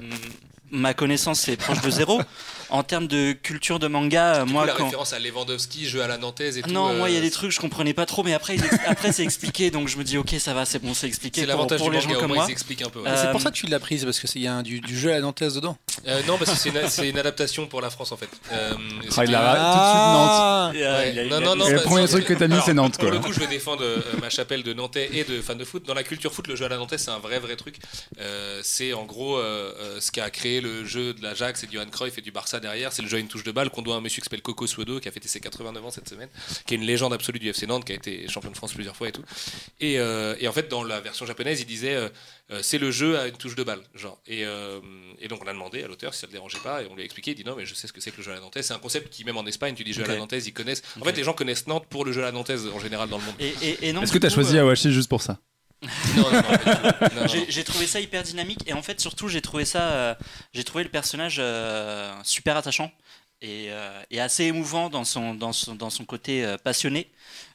ma connaissance est proche de zéro. En termes de culture de manga, euh, moi la quand. référence à Lewandowski, jeu à la nantaise et tout. Non, moi il y a euh, des trucs je comprenais pas trop, mais après, ex- après c'est expliqué, donc je me dis ok ça va, c'est bon, c'est expliqué C'est pour, l'avantage pour du les gens manga, comme moins moi. ils expliquent un peu. ouais. Euh, C'est pour ça que tu l'as prise, parce qu'il y a un- du, du jeu à la nantaise dedans. Euh, non, parce que c'est une, adaptation pour la France en fait. Euh, Ah, il l'a c'était- ra- Ah, euh, Ouais. Non, non, non, Et le bah, premier non, truc que t'as mis, c'est Nantes, Pour le coup, je vais défendre euh, ma chapelle de Nantais et de fans de foot. Dans la culture foot, le jeu à la Nantais, c'est un vrai, vrai truc. Euh, c'est en gros euh, euh, ce qu'a créé c'est le jeu de l'Ajax et du Johan Cruyff et du Barça derrière. C'est le jeu à une touche de balle qu'on doit à un monsieur qui s'appelle Coco Suodo, qui a fêté ses 89 ans cette semaine, qui est une légende absolue du FC Nantes, qui a été champion de France plusieurs fois et tout. Et, euh, et en fait, dans la version japonaise, il disait euh, euh, c'est le jeu à une touche de balle, genre. Et, euh, et donc on a demandé à l'auteur si ça le dérangeait pas, et on lui a expliqué. Il dit non, mais je sais ce que c'est que le jeu à la Nantaise. C'est un concept qui même en Espagne, tu dis jeu à la. Nantaise, ils connaissent. En fait, les gens connaissent Nantes pour le jeu à la Nantaise en général dans le monde. Et, et- et non, Est-ce que tu as coup, choisi euh, Awashi juste pour ça? J'ai trouvé ça hyper dynamique et en fait surtout j'ai trouvé ça euh, j'ai trouvé le personnage euh, super attachant et, euh, et assez émouvant dans son dans son dans son côté passionné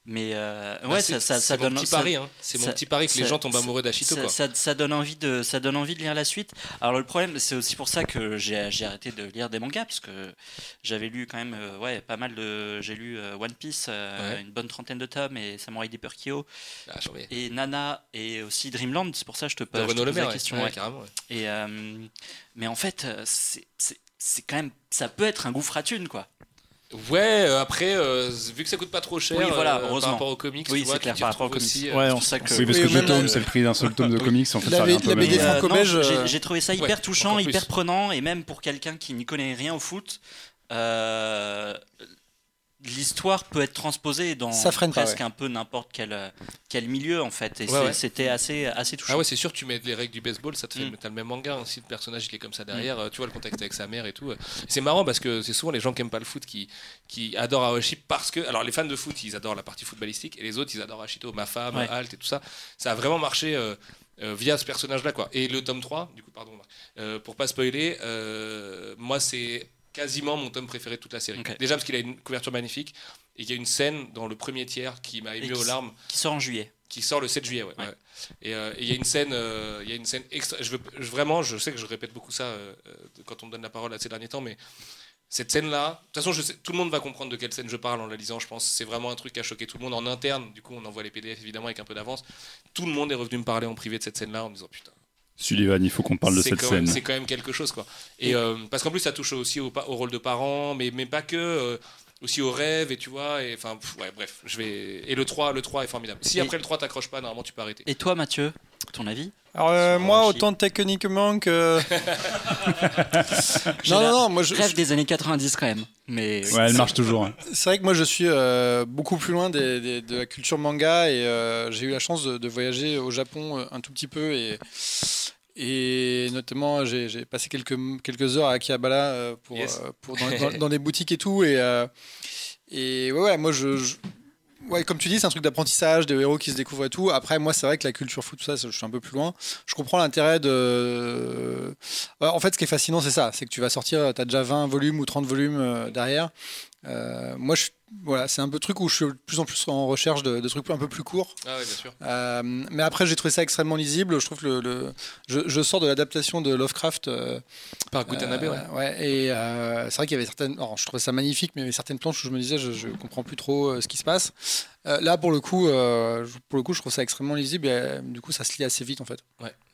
mais euh, Bah, ouais c'est- ça, ça, ça mon donne petit pari, hein. C'est mon petit pari que les gens tombent amoureux d'Achito, ça, quoi. ça- ça donne envie de ça donne envie de lire la suite alors le problème c'est aussi pour ça que j'ai arrêté de lire des mangas parce que j'avais lu quand même euh, ouais pas mal de j'ai lu euh, One Piece euh, Ouais. une bonne trentaine de tomes et Samurai Deeper Kyo Ah, et Nana et aussi Dreamland c'est pour ça que je te, je pose la ouais. question Ouais, carrément. Et euh, mais en fait, euh, c'est quand même, ça peut être un gouffre à thunes, quoi. Ouais, euh, après, euh, vu que ça coûte pas trop cher Oui, voilà, euh, par heureusement. rapport aux comics, Oui, tu vois, c'est clair, par rapport aux comics. aussi, euh, Ouais, on ça que. Oui, parce que deux tomes, c'est le prix d'un seul tome de comics. En fait, La ça revient un peu même. Euh, j'ai- euh, J'ai trouvé ça hyper ouais, touchant, hyper plus. prenant, et même pour quelqu'un qui n'y connaît rien au foot, euh, l'histoire peut être transposée dans Ça freine pas, presque ouais. un peu n'importe quel, euh, quel milieu, en fait. Et Ouais, c'est- ouais. c'était assez, assez touchant. Ah ouais, c'est sûr, tu mets les règles du baseball, ça te fait Mm. t'as le même manga. hein, Si le personnage il est comme ça derrière, euh, tu vois le contexte avec sa mère et tout. euh. C'est marrant parce que c'est souvent les gens qui aiment pas le foot qui, qui adorent Aoshi parce que. Alors les fans de foot, ils adorent la partie footballistique et les autres, ils adorent Ashito, ma femme, Ouais. Alt et tout ça. Ça a vraiment marché. euh, euh, via ce personnage-là, quoi. Et le tome 3, du coup, pardon, euh, pour pas spoiler, euh, moi, c'est quasiment mon tome préféré de toute la série. Déjà parce qu'il a une couverture magnifique et il y a une scène dans le premier tiers qui m'a ému aux larmes Qui sort en juillet. qui sort le 7 juillet ouais, Ouais. ouais. et euh, et il y a une scène euh, il y a une scène extra je veux je- vraiment je sais que je répète beaucoup ça euh, quand on me donne la parole à ces derniers temps mais cette scène là de toute façon je sais, tout le monde va comprendre de quelle scène je parle en la lisant je pense c'est vraiment un truc qui a choqué tout le monde en interne du coup on envoie les PDF évidemment avec un peu d'avance tout le monde est revenu me parler en privé de cette scène là en me disant putain Sullivan, il faut qu'on parle de cette scène. c'est quand même quelque chose quoi. Et euh, parce qu'en plus ça touche aussi au, rôle de parent mais, mais pas que euh, aussi au rêve et tu vois et enfin ouais bref je vais et le 3 le 3 est formidable. Si Et- après le 3 t'accroches pas normalement tu peux arrêter. Et toi, Mathieu, ton avis? Alors, euh, moi, autant techniquement que. Non, non, non, moi je. Rêve des années 90 quand même. Mais Ouais, elle marche toujours. hein. C'est vrai que moi je suis euh, beaucoup plus loin des- des- de la culture manga et euh, j'ai eu la chance de, de voyager au Japon un tout petit peu et, et notamment j'ai j'ai passé quelques, quelques heures à Akihabara pour, Yes. pour dans, dans- dans des boutiques et tout et, euh, et ouais, ouais moi je, je- Ouais, comme tu dis, c'est un truc d'apprentissage, des héros qui se découvrent et tout. Après, moi, c'est vrai que la culture foot, tout ça, je suis un peu plus loin. Je comprends l'intérêt de. Ouais, en fait, ce qui est fascinant, c'est ça c'est que tu vas sortir, tu as déjà 20 volumes ou 30 volumes euh, derrière. Euh, moi, je, voilà, c'est un peu truc où je suis de plus en plus en recherche de, de trucs un peu plus courts. ah ouais bien sûr Euh, mais après, j'ai trouvé ça extrêmement lisible. Je trouve que le, le- je, je sors de l'adaptation de Lovecraft. euh, par Gutanabe ouais euh, ouais, et euh, c'est vrai qu'il y avait certaines. alors, je trouvais ça magnifique, mais il y avait certaines planches où je me disais, je, je comprends plus trop ce qui se passe. Là, pour le coup, je- pour le coup, je trouve ça extrêmement lisible et du coup, ça se lit assez vite en fait.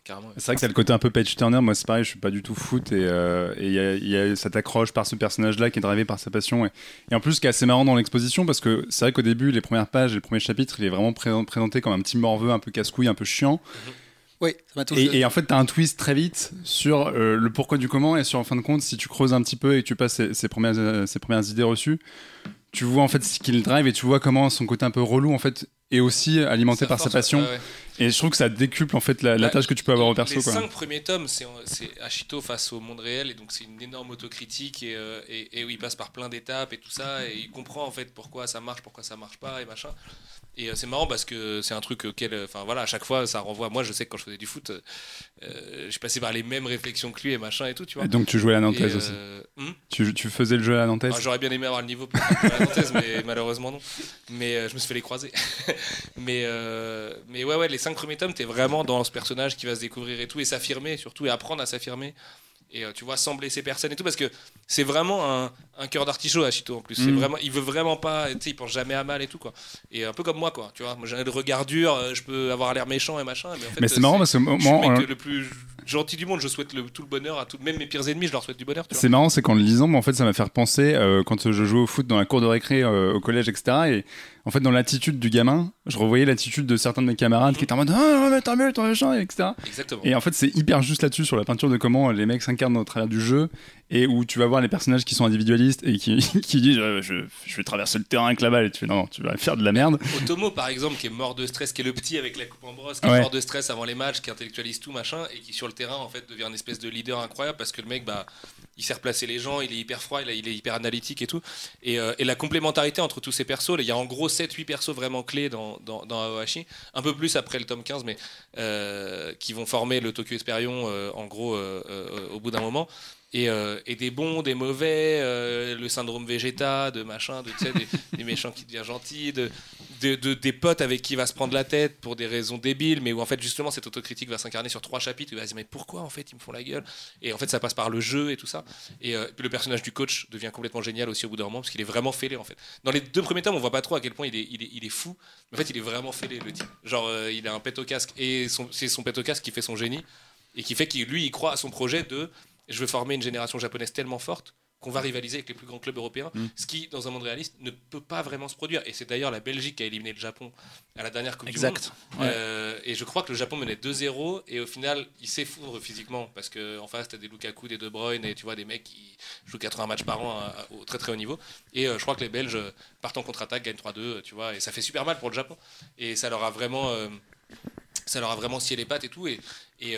Carrément. C'est vrai que t'as le côté un peu page turner. Moi, c'est pareil, je suis pas du tout foot et euh, et il y a, il y a cette accroche par ce personnage-là qui est drivé par sa passion. Et, et en plus, ce qui est assez marrant dans l'exposition, parce que c'est vrai qu'au début, les premières pages, les premiers chapitres, il est vraiment présent- présenté comme un petit morveux, un peu casse-couille, un peu chiant. Oui, ça m'a touché. Et, et en fait, t'as un twist très vite sur euh, le pourquoi du comment et sur en fin de compte, si tu creuses un petit peu et que tu passes ses, ses premières, euh, ses premières idées reçues, tu vois en fait ce qu'il drive et tu vois comment son côté un peu relou en fait est aussi alimenté par sa passion. ouais, ouais. Et je trouve que ça décuple en fait la, la Bah, tâche que tu peux avoir au perso. Les Quoi. cinq premiers tomes, c'est c'est Ashito face au monde réel, et donc c'est une énorme autocritique, et, euh, et, et où il passe par plein d'étapes et tout ça, et il comprend en fait pourquoi ça marche, pourquoi ça marche pas, et machin. Et euh, c'est marrant parce que c'est un truc auquel, euh, enfin voilà, à chaque fois ça renvoie. Moi je sais que quand je faisais du foot, euh, euh, je passais par les mêmes réflexions que lui et machin et tout, tu vois. Et donc tu jouais à la Nantaise Et, aussi. euh, hmm Tu, tu faisais le jeu à la Nantaise? Ah, J'aurais bien aimé avoir le niveau pour la Nantaise, mais malheureusement non. Mais euh, je me suis fait les croiser. mais, mais ouais, ouais, les cinq premiers tomes, t'es vraiment dans ce personnage qui va se découvrir et tout, et s'affirmer surtout, et apprendre à s'affirmer. Et euh, tu vois, sans blesser personne et tout, parce que c'est vraiment un, un cœur d'artichaut, Ashito, en plus. C'est Mhm. Vraiment, il veut vraiment pas, tu sais, il pense jamais à mal et tout, quoi. Et un peu comme moi, quoi. Tu vois, moi j'ai le regard dur, euh, je peux avoir l'air méchant et machin. Mais, en fait, Mais c'est euh, marrant parce que je suis moi, le mec euh, le plus gentil du monde. Je souhaite le, tout le bonheur à tout, même mes pires ennemis, je leur souhaite du bonheur. C'est marrant, c'est qu'en le lisant, mais en fait, ça m'a fait penser euh, quand je jouais au foot dans la cour de récré euh, au collège, etc. Et en fait, dans l'attitude du gamin, je revoyais l'attitude de certains de mes camarades qui étaient en mode Ah, mais t'as mieux, ton machin, etc. Exactement. Et en fait, c'est hyper juste là-dessus sur la peinture de comment les mecs s'incarnent au travers du jeu et où tu vas voir les personnages qui sont individualistes et qui, qui disent euh, je, je vais traverser le terrain avec la balle et tu fais non, tu vas faire de la merde. Otomo, par exemple, qui est mort de stress, qui est le petit avec la coupe en brosse, qui est mort de stress avant les matchs, qui intellectualise tout machin, et qui sur le terrain en fait devient une espèce de leader incroyable parce que le mec, bah, il sait replacer les gens, il est hyper froid, il est, hyper analytique et tout. Et, euh, et la complémentarité entre tous ces persos, il y a en gros 7-8 persos vraiment clés dans, dans, dans un peu plus après le tome 15, mais euh, qui vont former le Tokyo Esperion euh, en gros au bout d'un moment. Et, euh, et des bons, des mauvais, euh, le syndrome Vegeta, de machin, de, des, des méchants qui deviennent gentils, de, de, de- des potes avec qui il va se prendre la tête pour des raisons débiles, mais où en fait justement cette autocritique va s'incarner sur trois chapitres. où Il va se dire mais pourquoi en fait ils me font la gueule? Et en fait ça passe par le jeu et tout ça. Et euh, le personnage du coach devient complètement génial aussi au bout d'un moment parce qu'il est vraiment fêlé en fait. Dans les deux premiers tomes on voit pas trop à quel point il est, il est, il est fou, mais en fait il est vraiment fêlé le type. Genre euh, il a un pet au casque et c'est son pet au casque qui fait son génie et qui fait qu'il lui il croit à son projet de je veux former une génération japonaise tellement forte qu'on va rivaliser avec les plus grands clubs européens, ce qui, dans un monde réaliste, ne peut pas vraiment se produire. Et c'est d'ailleurs la Belgique qui a éliminé le Japon à la dernière Coupe Exact. du Monde. Euh, et je crois que le Japon menait 2-0, et au final, il s'effondre physiquement, parce qu'en face, tu as des Lukaku, des De Bruyne, et tu vois, des mecs qui jouent 80 matchs par an à- à- au très très haut niveau. Et euh, je crois que les Belges euh, partent en contre-attaque, gagnent 3-2, tu vois, et ça fait super mal pour le Japon. Et ça leur a vraiment... euh, ça leur a vraiment scié les pattes et tout. Et, et,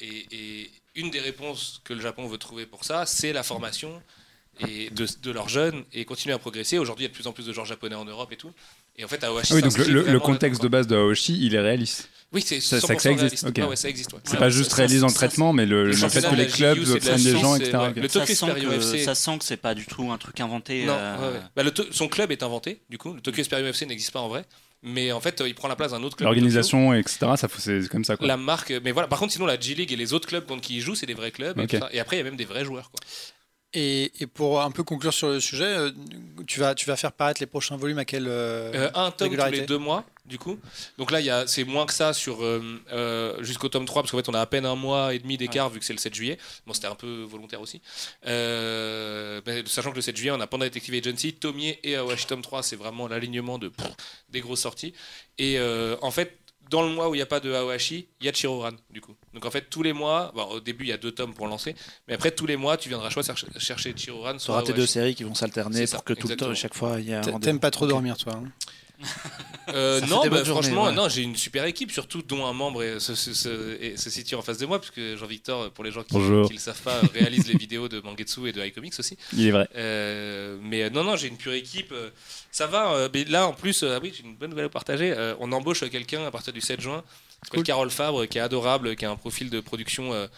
et- et une des réponses que le Japon veut trouver pour ça, c'est la formation et de, de leurs jeunes et continuer à progresser. Aujourd'hui, il y a de plus en plus de joueurs japonais en Europe et tout. Et en fait, Aohashi Ah oui, donc le, contexte de base de Aoshi, il est réaliste. Oui, c'est ça- 100% ça- ça existe. Ah ouais, ça existe. ouais. C'est Ouais, pas juste réaliste dans le traitement, mais le, fait que les clubs la prennent des gens, etc. le Tokyo que, FC. ça sent que c'est pas du tout un truc inventé. Non, euh, ouais, ouais. Bah, le son club est inventé, du coup. Le Tokyo Superior FC n'existe pas en vrai. Mais en fait, euh, il prend la place d'un autre club. L'organisation, etc., ça, c'est comme ça. Quoi. La marque, mais voilà. Par contre, sinon, la G League et les autres clubs contre qui ils jouent, c'est des vrais clubs. Et. Et après, il y a même des vrais joueurs. Quoi. Et, et pour un peu conclure sur le sujet, euh, tu vas, tu vas faire paraître les prochains volumes à quel euh, Euh, un tome tous les deux mois, du coup. Donc là, c'est moins que ça sur euh, jusqu'au tome 3, parce qu'en fait, on a à peine un mois et demi d'écart vu que c'est le 7 juillet. Bon, c'était un peu volontaire aussi. Euh, mais sachant que le 7 juillet, on a Panda Detective Agency, Tomier et Awashi tome 3, c'est vraiment l'alignement de pff, des grosses sorties. Et en fait, dans le mois où il n'y a pas de Awashi, il y a Chiroran, du coup. Donc en fait, tous les mois, bon, au début, il y a deux tomes pour lancer, mais après, tous les mois, tu viendras choisir chercher Chiroran Tu sur auras tes deux séries qui vont s'alterner pour que tout le temps, chaque fois, il y a. T'aimes pas trop dormir, toi hein Euh, non, bah, franchement, ouais. non, j'ai une super équipe, surtout dont un membre est- se, se- se- et se situe en face de moi, puisque Jean-Victor, pour les gens qui ne le savent pas, réalise les vidéos de Mangetsu et de iComics aussi. Il est vrai. Euh, mais euh, non, non, j'ai une pure équipe. ça va. euh, mais là, en plus, euh, ah oui, j'ai une bonne nouvelle à partager. euh, on embauche quelqu'un à partir du 7 juin, qui s'appelle Carole Fabre, qui est adorable, qui a un profil de production euh,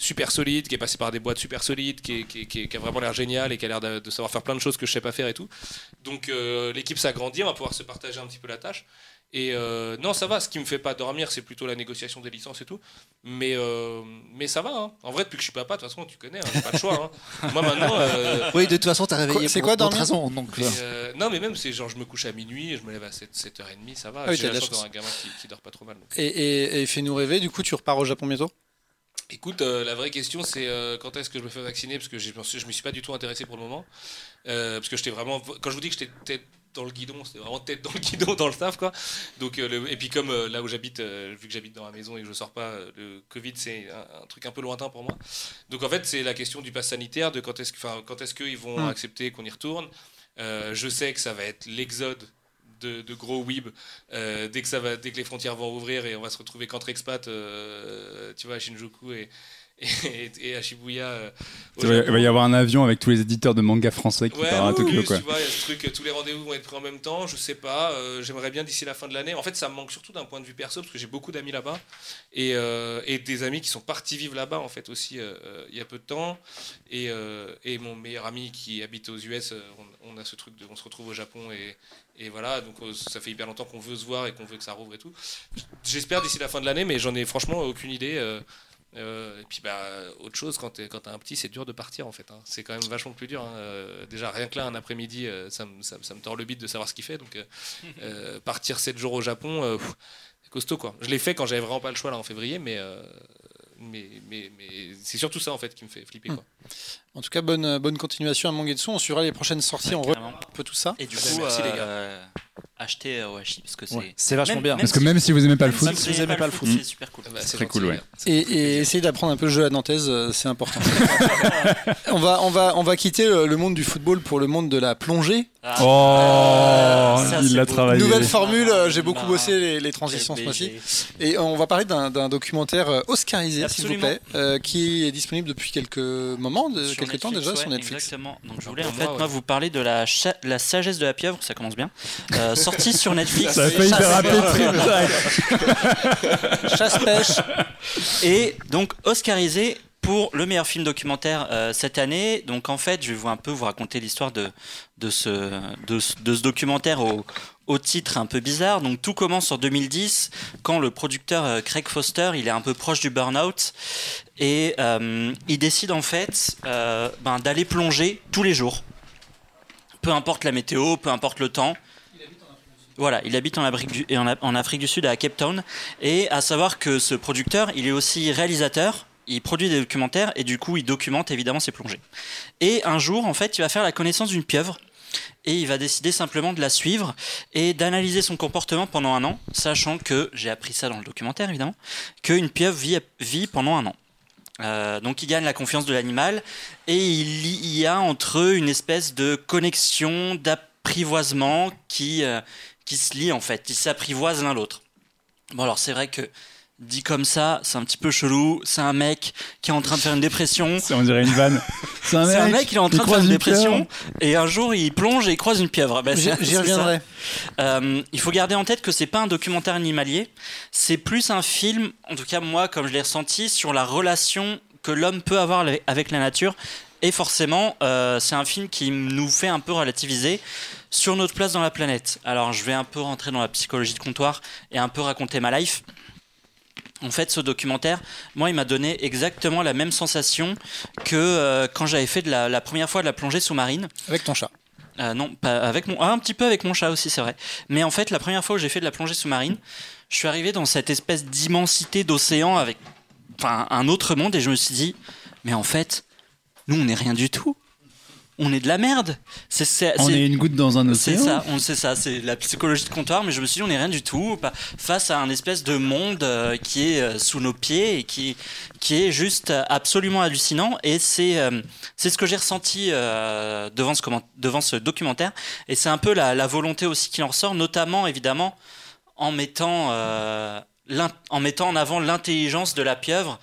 super solide, qui est passé par des boîtes super solides, qui, est- qui est- qui est- qui a vraiment l'air génial et qui a l'air de, de savoir faire plein de choses que je sais pas faire et tout. Donc euh, l'équipe s'agrandit, on va pouvoir se partager un petit peu la tâche. Et euh, non, ça va. Ce qui me fait pas dormir, c'est plutôt la négociation des licences et tout. Mais, euh, mais ça va. hein. En vrai, depuis que je suis papa, de toute façon, tu connais, hein, j'ai pas le choix. hein. Moi maintenant. euh, Oui, de toute façon, t'as réveillé Quoi- c'est pour quoi, dormir raisons. Donc, et, euh, euh, non, mais même, c'est genre, je me couche à minuit je me lève à 7, 7h30, ça va. Ah oui, J'ai la la chance d'avoir un gamin qui, qui dort pas trop mal. donc. Et, et- et fais-nous rêver, du coup, tu repars au Japon bientôt? Écoute, euh, la vraie question, c'est euh, quand est-ce que je me fais vacciner? Parce que je ne me suis pas du tout intéressé pour le moment. Euh, parce que j'étais vraiment. Quand je vous dis que j'étais tête dans le guidon, c'était vraiment tête dans le guidon dans le staff, quoi. Donc, le- et puis, comme là où j'habite, vu que j'habite dans ma maison et que je sors pas, le Covid, c'est un, un truc un peu lointain pour moi. Donc, en fait, c'est la question du pass sanitaire, de quand est-ce quand est-ce qu'ils vont Mm. accepter qu'on y retourne? Je sais que ça va être l'exode. De, gros weeb euh, dès que ça va dès que les frontières vont rouvrir et on va se retrouver qu'entre expats euh, tu vois à Shinjuku et, et, et à Shibuya euh, Il va, y avoir un avion avec tous les éditeurs de manga français qui Ouais, part à Tokyo. oui, quoi. tu vois, y a ce truc, tous les rendez-vous vont être pris en même temps, je sais pas, euh, j'aimerais bien d'ici la fin de l'année. En fait, ça me manque surtout d'un point de vue perso, parce que j'ai beaucoup d'amis là-bas, et, euh, et des amis qui sont partis vivre là-bas, en fait, aussi, il y a peu de temps. Et, et mon meilleur ami qui habite aux US, on, on a ce truc de, on se retrouve au Japon, et, et voilà, donc ça fait hyper longtemps qu'on veut se voir et qu'on veut que ça rouvre et tout. J'espère d'ici la fin de l'année, mais j'en ai franchement aucune idée. Euh, et puis bah autre chose quand quand t'as un petit c'est dur de partir en fait hein. c'est quand même vachement plus dur hein. Euh, déjà rien que là un après-midi euh, ça, me- ça, me- ça me tord le bit de savoir ce qu'il fait donc euh, euh, partir 7 jours au Japon euh, pff, c'est costaud quoi je l'ai fait quand j'avais vraiment pas le choix là en février mais euh, mais, mais, mais c'est surtout ça en fait qui me fait flipper. Quoi. En tout cas, bonne, bonne continuation à Mangetsu. On suivra les prochaines sorties, on reprend Carrément. un peu tout ça. Et du Bah, coup, merci, les gars. Euh, achetez Oashi parce que c'est. Ouais, c'est vachement Même- bien. même Parce que même si vous aimez pas le même foot, si vous aimez pas le foot, c'est super cool. Bah, c'est très cool, ouais. Et, essayer d'apprendre un peu le jeu à Nantaise, euh, c'est important. on, va, on, va, on va quitter le monde du football pour le monde de la plongée. Ah. Oh, Ça, il l'a travaillé. Nouvelle formule, euh, j'ai Ah, beaucoup bossé les, les transitions ce mois-ci. Et on va parler d'un documentaire euh, oscarisé, s'il vous plaît, euh, qui est disponible depuis quelques moments, de, quelques temps déjà sur Netflix. Exactement. Donc je voulais Pour en fait moi, vous parler de la, sagesse de la pieuvre, ça commence bien. Euh, sortie sur Netflix. Ça a failli faire rappeler Trip Chasse-pêche. Et donc oscarisé pour le meilleur film documentaire euh, cette année. Donc en fait, je vais vous un peu vous raconter l'histoire de, de, ce, de, ce- documentaire au, au titre un peu bizarre. Donc tout commence en 2010 quand le producteur euh, Craig Foster, il est un peu proche du burn-out et euh, il décide en fait ben, d'aller plonger tous les jours. Peu importe la météo, peu importe le temps. Voilà, il habite du, et en, en Afrique du Sud, à Cape Town. Et à savoir que ce producteur, il est aussi réalisateur, il produit des documentaires et du coup, il documente évidemment ses plongées. Et un jour, en fait, il va faire la connaissance d'une pieuvre et il va décider simplement de la suivre et d'analyser son comportement pendant un an, sachant que, j'ai appris ça dans le documentaire évidemment, qu'une pieuvre vit, pendant un an. Euh, donc il gagne la confiance de l'animal et il y- il y a entre eux une espèce de connexion, d'apprivoisement qui, euh, qui se lie en fait, ils s'apprivoisent l'un l'autre. Bon alors c'est vrai que dit comme ça, c'est un petit peu chelou, c'est un mec qui est en train de faire une dépression, C'est- On dirait une vanne. C'est un c'est un mec, il est en train de faire une une dépression et un jour il plonge et il croise une pieuvre. Ben, J'y reviendrai. Euh, il faut garder en tête que c'est pas un documentaire animalier, c'est plus un film, en tout cas moi comme je l'ai ressenti, sur la relation que l'homme peut avoir avec- avec la nature. Et forcément, euh, c'est un film qui nous fait un peu relativiser sur notre place dans la planète. Alors je vais un peu rentrer dans la psychologie de comptoir et un peu raconter ma life. En fait, ce documentaire, moi, il m'a donné exactement la même sensation que euh, quand j'avais fait de la, la première fois de la plongée sous-marine. Avec ton chat. Euh, non, pas avec mon, ah, un petit peu avec mon chat aussi, c'est vrai. Mais en fait, la première fois où j'ai fait de la plongée sous-marine, je suis arrivé dans cette espèce d'immensité d'océan avec, enfin, un autre monde et je me suis dit, mais en fait, nous, on n'est rien du tout. On est de la merde. C'est, c'est, On c'est- est une goutte dans un c'est océan. ça, on sait ça, c'est la psychologie de comptoir, mais je me suis dit on n'est rien du tout pas- face à un espèce de monde euh, qui est euh, sous nos pieds et qui, qui est juste euh, absolument hallucinant. Et c'est c'est ce que j'ai ressenti devant, ce comment- devant ce documentaire. Et c'est un peu la, la volonté aussi qui en ressort, notamment évidemment en mettant, en mettant en avant l'intelligence de la pieuvre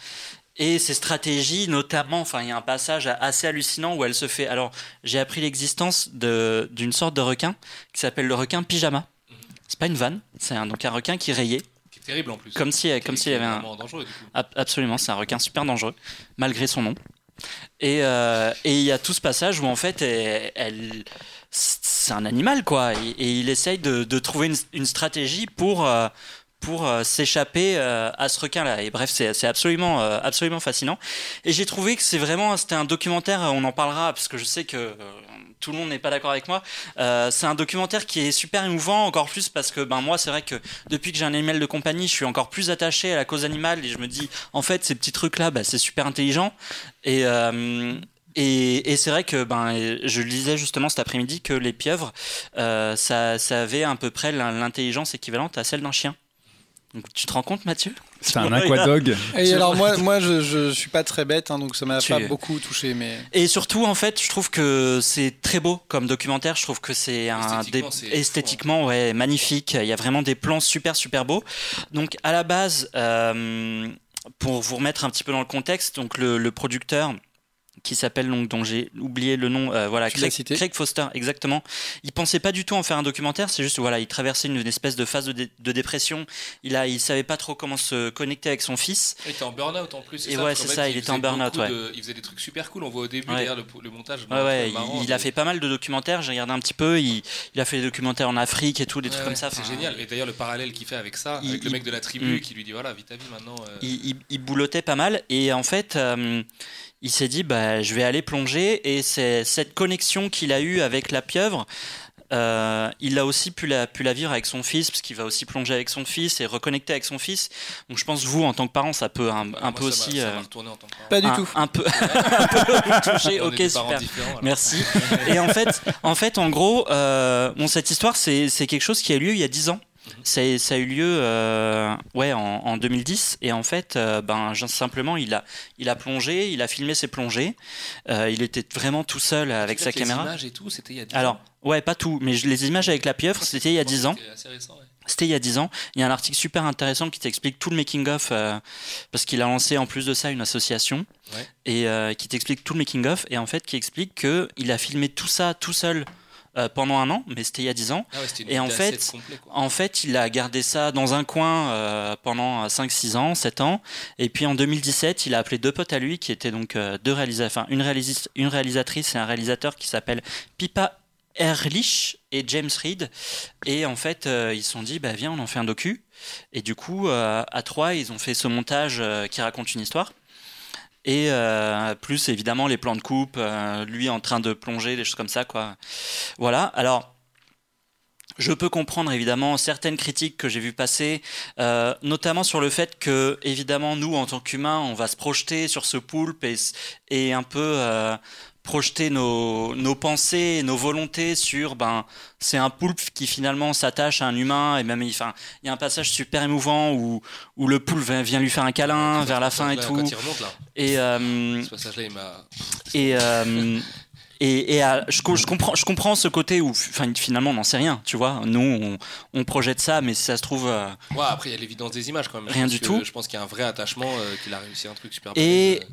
et ses stratégies, notamment, enfin, il y a un passage assez hallucinant où elle se fait. Alors, j'ai appris l'existence d'une sorte de requin qui s'appelle le requin pyjama. C'est pas une vanne, c'est un, donc un requin qui rayait, Qui est terrible en plus. comme si, comme s'il y avait un. dangereux du coup. Ab- Absolument, c'est un requin super dangereux, malgré son nom. Et euh, et il y a tout ce passage où en fait, elle, elle- c'est un animal quoi, et, et il essaye de, de trouver une, une stratégie pour euh, pour euh, s'échapper euh, à ce requin-là. Et bref, c'est absolument euh, absolument fascinant. Et j'ai trouvé que c'est vraiment c'était un documentaire. On en parlera parce que je sais que tout le monde n'est pas d'accord avec moi. C'est un documentaire qui est super émouvant, encore plus parce que ben moi c'est vrai que depuis que j'ai un animal de compagnie, je suis encore plus attaché à la cause animale et je me dis en fait ces petits trucs là, bah, c'est super intelligent et et, c'est vrai que ben je lisais justement cet après-midi que les pieuvres, ça, ça avait à peu près l'in- l'intelligence équivalente à celle d'un chien. Donc, tu te rends compte, Mathieu? C'est un Ouais, aquadog. Et alors moi, moi je, je suis pas très bête, hein, donc ça m'a Tu- pas beaucoup touché, mais Et surtout, en fait, je trouve que c'est très beau comme documentaire. Je trouve que c'est un Esthétiquement, des- c'est esthétiquement, ouais, magnifique. Il y a vraiment des plans super, super beaux. Donc, à la base, euh, pour vous remettre un petit peu dans le contexte, donc le, le producteur qui s'appelle donc dont j'ai oublié le nom euh, voilà Craig, cité. Craig Foster exactement il pensait pas du tout en faire un documentaire c'est juste voilà il traversait une, une espèce de phase de, dé- de dépression il a il savait pas trop comment se connecter avec son fils Il était en burn-out en plus. Et ça, ouais, c'est ça, il était en beaucoup ouais. de- Il faisait des trucs super cool. On voit au début Ouais. derrière le, le montage. Ouais, ouais, marrant, il, il a de- fait pas mal de documentaires, j'ai regardé un petit peu, il, il a fait des documentaires en Afrique et tout, des trucs Ouais, comme ça. C'est enfin, génial. Et d'ailleurs, le parallèle qu'il fait avec ça, Il- avec le il- mec de la tribu Mm. qui lui dit voilà, vis ta vie maintenant. euh, Il, il, il boulottait pas mal et en fait, euh, il s'est dit bah, je vais aller plonger et c'est cette connexion qu'il a eue avec la pieuvre euh, il a aussi pu la, pu la vivre avec son fils, parce qu'il va aussi plonger avec son fils et reconnecter avec son fils. Donc je pense vous, en tant que parent, ça peut un, un peu aussi ça euh, en tant que parent. Pas du un, tout. un peu, un peu toucher. On Ok, super. Merci. Et en fait, en fait, en gros, euh, bon, cette histoire, c'est c'est quelque chose qui a eu lieu il y a 10 ans. Ça, ça a eu lieu euh, ouais, en, en 2010 et en fait euh, ben, simplement il a, il a plongé, il a filmé ses plongées, Euh, il était vraiment tout seul avec sa caméra. Les images et tout, c'était il y a 10 Alors ans. ouais pas tout, mais je- les images avec la pieuvre c'était il y a 10 ans. C'était ouais. Il y a 10 ans. Il y a un article super intéressant qui t'explique tout le making-of, parce qu'il a lancé en plus de ça une association, Ouais. et qui t'explique tout le making-of, et en fait qui explique qu'il a filmé tout ça tout seul euh, pendant un an, mais c'était il y a 10 ans. Ah ouais, c'était une Et en fait, complet. En fait, il a gardé ça dans un coin euh, pendant 5-6 ans, 7 ans. Et puis en 2017, il a appelé deux potes à lui qui étaient donc euh, deux réalisateurs, enfin une, réalis- une réalisatrice et un réalisateur qui s'appelle Pipa Ehrlich et James Reed. Et en fait, euh, ils se sont dit, bah, viens, on en fait un docu. Et du coup, euh, à trois, ils ont fait ce montage euh, qui raconte une histoire. Et euh, plus évidemment les plans de coupe, euh, lui en train de plonger, des choses comme ça, quoi. Voilà. Alors, je peux comprendre évidemment certaines critiques que j'ai vues passer, euh, notamment sur le fait que, évidemment, nous, en tant qu'humains, on va se projeter sur ce poulpe et, un peu projeter nos, nos pensées et nos volontés sur, ben, c'est un poulpe qui finalement s'attache à un humain et même, il- enfin, il y a un passage super émouvant où, où le poulpe vient, lui faire un câlin vers la fin et Là, tout. Quand il remonte là, Et, euh, ce passage-là, il m'a. et, euh, et, et, euh, je, je comprends, je comprends ce côté où finalement on n'en sait rien, tu vois. Nous on, on projette ça, mais si ça se trouve. euh, Ouais, après, il y a l'évidence des images quand même. Rien du que- tout. Je pense qu'il y a un vrai attachement, euh, qu'il a réussi un truc super Et- euh.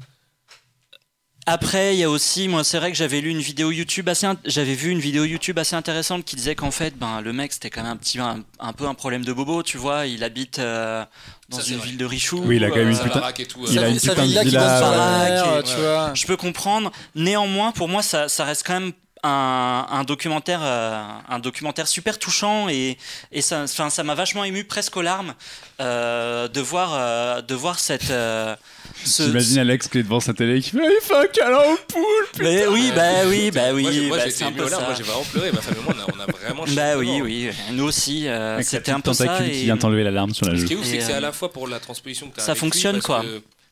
Après, il y a aussi, moi c'est vrai que j'avais lu une vidéo YouTube assez, j'avais vu une vidéo YouTube assez intéressante qui disait qu'en fait, ben le mec c'était quand même un petit, un, un peu un problème de bobo, tu vois. Il habite euh, dans Ça, une ville de Richoux. Oui, il a quand même euh, une Sa putain- tout. il euh, a une sa putain de villa qui villa, ouais. Ouais. tu vois. Je peux comprendre. Néanmoins, pour moi, ça, ça reste quand même un, un documentaire, euh, un documentaire super touchant et, et ça, enfin, ça m'a vachement ému, presque aux larmes, euh, de voir, euh, de voir cette. euh, ce- J'imagine Alex qui est devant sa télé et qui fait Il fait un câlin au poulpe Mais oui, bah oui, bah oui, Moi, j'ai- moi, bah, aux. Moi, j'ai vraiment pleuré. Ma moi, on a, on a vraiment Bah oui, oui, nous aussi, euh, c'était un peu ça. tentacule et- qui vient t'enlever l'alarme sur la Ce joue. qui est ouf, c'est que c'est à la fois pour la transposition que as ça fonctionne, quoi.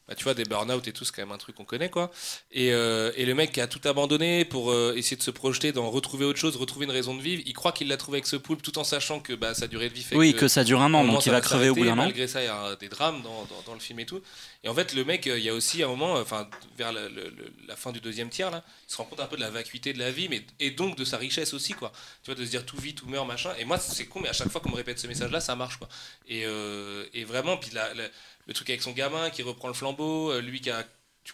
Bah, tu vois, des burn-out et tout, c'est quand même un truc qu'on connaît, quoi. Et, euh, et le mec qui a tout abandonné pour euh, essayer de se projeter dans retrouver autre chose, retrouver une raison de vivre, il croit qu'il l'a trouvé avec ce poulpe tout en sachant que bah, sa durée de vie fait Oui, que, que ça dure un an, donc il va crever au bout d'un an. Malgré ça, il y a des drames dans, dans, dans le film et tout. Et en fait, le mec, euh, il y a aussi un moment, euh, enfin, vers la fin du deuxième tiers, là, il se rend compte un peu de la vacuité de la vie, mais et donc de sa richesse aussi, quoi. Tu vois, de se dire tout vit, tout meurt, machin. Et moi, c'est con, mais à chaque fois qu'on me répète ce message-là, ça marche, quoi. Et, euh, et vraiment, puis la- le truc avec son gamin qui reprend le flambeau, lui qui a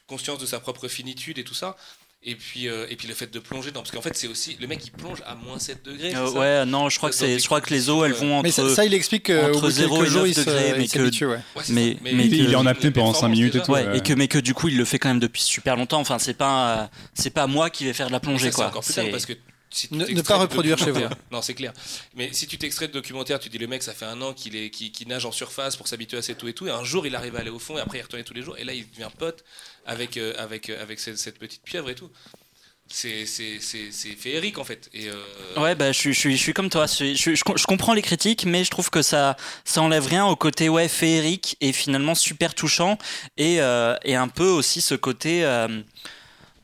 conscience de sa propre finitude et tout ça. Et puis, euh, et puis le fait de plonger dans. Parce qu'en fait, c'est aussi. Le mec, il plonge à moins 7 degrés. Euh, ça? ouais, non, je crois que c'est, je crois que les eaux, elles vont Mais entre. ça, ça, il explique entre bout de zéro quelques et jours, 9 il se- degrés, mais il que- ouais. Ouais, mais- ça. mais Il, il que- est en apnée pendant 5 minutes et tout. Ouais, euh. et que mais que du coup il le fait quand même depuis super longtemps. Enfin, c'est pas euh, c'est pas moi qui vais faire de la Ça, plongée c'est quoi. encore plus parce que si Ne- pas reproduire chez vous. Non, c'est clair. Mais si tu t'extrais de documentaire, tu dis le mec, ça fait un an qu'il est, qu'il nage en surface pour s'habituer à cette eau et tout. Et un jour, il arrive à aller au fond et après, il retourne tous les jours. Et là, il devient pote avec, euh, avec, euh, avec cette, cette petite pieuvre et tout. C'est, féerique en fait. Et, euh, Ouais, bah, je, suis- je, je suis comme toi. Je, je, je, comprends les critiques, mais je trouve que ça, ça enlève rien au côté ouais, féerique et finalement super touchant. Et, euh, et un peu aussi ce côté. euh,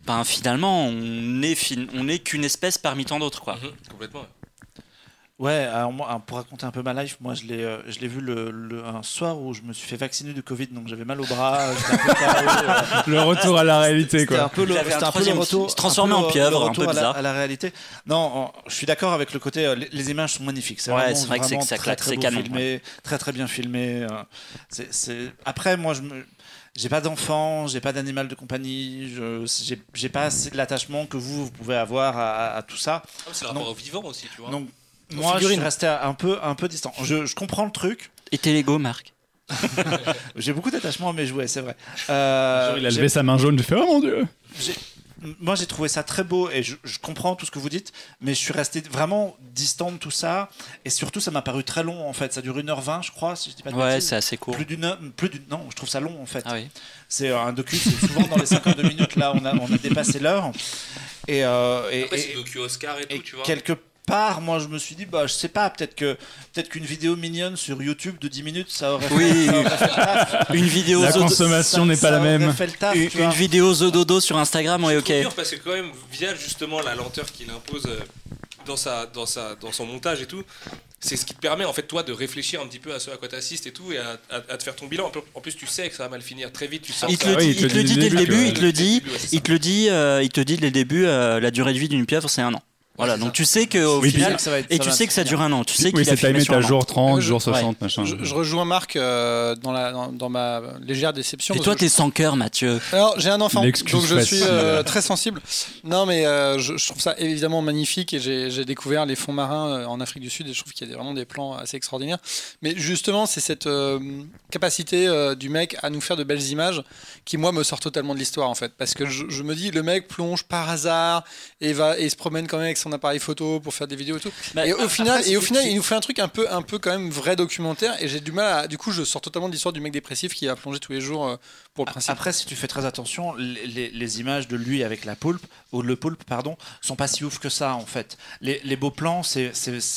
ben, finalement, on est, fin- on est qu'une espèce parmi tant d'autres. Quoi. mhm, complètement. ouais. Ouais, alors pour raconter un peu ma life, moi je l'ai, euh, je l'ai vu le, le- un soir où je me suis fait vacciner du Covid, donc j'avais mal au bras, euh, Le retour à la réalité, C'était un quoi. peu le, un un peu le troisième- retour. se peu en pieuvre, le un retour peu à la, bizarre. à la réalité. Non, en- je suis d'accord avec le côté. euh, Les, les images sont magnifiques. C'est Ouais, vraiment, c'est vrai que c'est- vraiment que ça très, très canon, filmé, très très bien filmé. c'est- c'est- Après, moi, je me. J'ai pas d'enfant, j'ai pas d'animal de compagnie, je j'ai- j'ai pas assez de l'attachement que vous, vous pouvez avoir à, à- à tout ça. Ah, c'est le rapport au vivant aussi, tu vois. Donc, moi, je resté un peu, un peu distant. Je, je comprends le truc. Et tes Lego, Marc J'ai beaucoup d'attachement à mes jouets, c'est vrai. Euh, il a j'ai- levé sa main jaune, j'ai fait Oh mon dieu moi j'ai trouvé ça très beau et je, je comprends tout ce que vous dites, mais je suis resté vraiment distant de tout ça et surtout ça m'a paru très long en fait. Ça dure 1h20 je crois, si je dis pas de Ouais, c'est assez court. Plus d'une heure, plus d'une, non, je trouve ça long en fait. Ah oui. C'est un docu, c'est souvent dans les 52 minutes là, on a, on a dépassé l'heure et, euh, et, Après, et- c'est docu Oscar et et tout, tu vois. quelque part, moi je me suis dit, bah je sais pas, peut-être que peut-être qu'une vidéo mignonne sur YouTube de 10 minutes, ça aurait fait, Oui. ça aurait fait le taf. Une vidéo La consommation n'est pas ça la même. fait le taf, une, vidéo zododo sur Instagram, ouais, ok. trop dur parce que quand même, via justement la lenteur qu'il impose euh, dans, sa, dans, sa, dans son montage et tout, c'est ce qui te permet en fait toi de réfléchir un petit peu à ce à quoi t'assistes et tout et à, à- à te faire ton bilan. En plus, tu sais que ça va mal finir très vite. Tu sens Il que te ça- le dit, il te le dit dès le début, il te le dit, il te le dit, il te dit dès le début, euh, la durée de vie d'une pieuvre c'est un an. Voilà, donc ça. tu sais que au Oui, puis- final, ça va être- et ça tu va sais que ça dure un an. Tu sais Oui, c'est timé à jour 30, Je- jour 60, machin. Je, je rejoins Marc euh, dans, la, dans, dans ma légère déception. Et toi, t'es sans cœur, Mathieu. Alors, j'ai un enfant, donc je suis euh, très sensible. Non, mais euh, je, je trouve ça évidemment magnifique et j'ai découvert les fonds marins en Afrique du Sud et je trouve qu'il y a vraiment des plans assez extraordinaires. Mais justement, c'est cette euh, capacité euh, du mec à nous faire de belles images qui, moi, me sort totalement de l'histoire en fait. Parce que je, je me dis, le mec plonge par hasard et, va, et se promène quand même avec son appareil photo pour faire des vidéos et tout. Bah, et au final, et au final il nous fait un truc un peu, un peu quand même vrai documentaire et j'ai du mal à. Du coup, je sors totalement de l'histoire du mec dépressif qui a plongé tous les jours euh, pour le principe. Après, si tu fais très attention, les, les- les images de lui avec la poulpe, ou le poulpe, pardon, sont pas si ouf que ça en fait. Les, les beaux plans, c'est-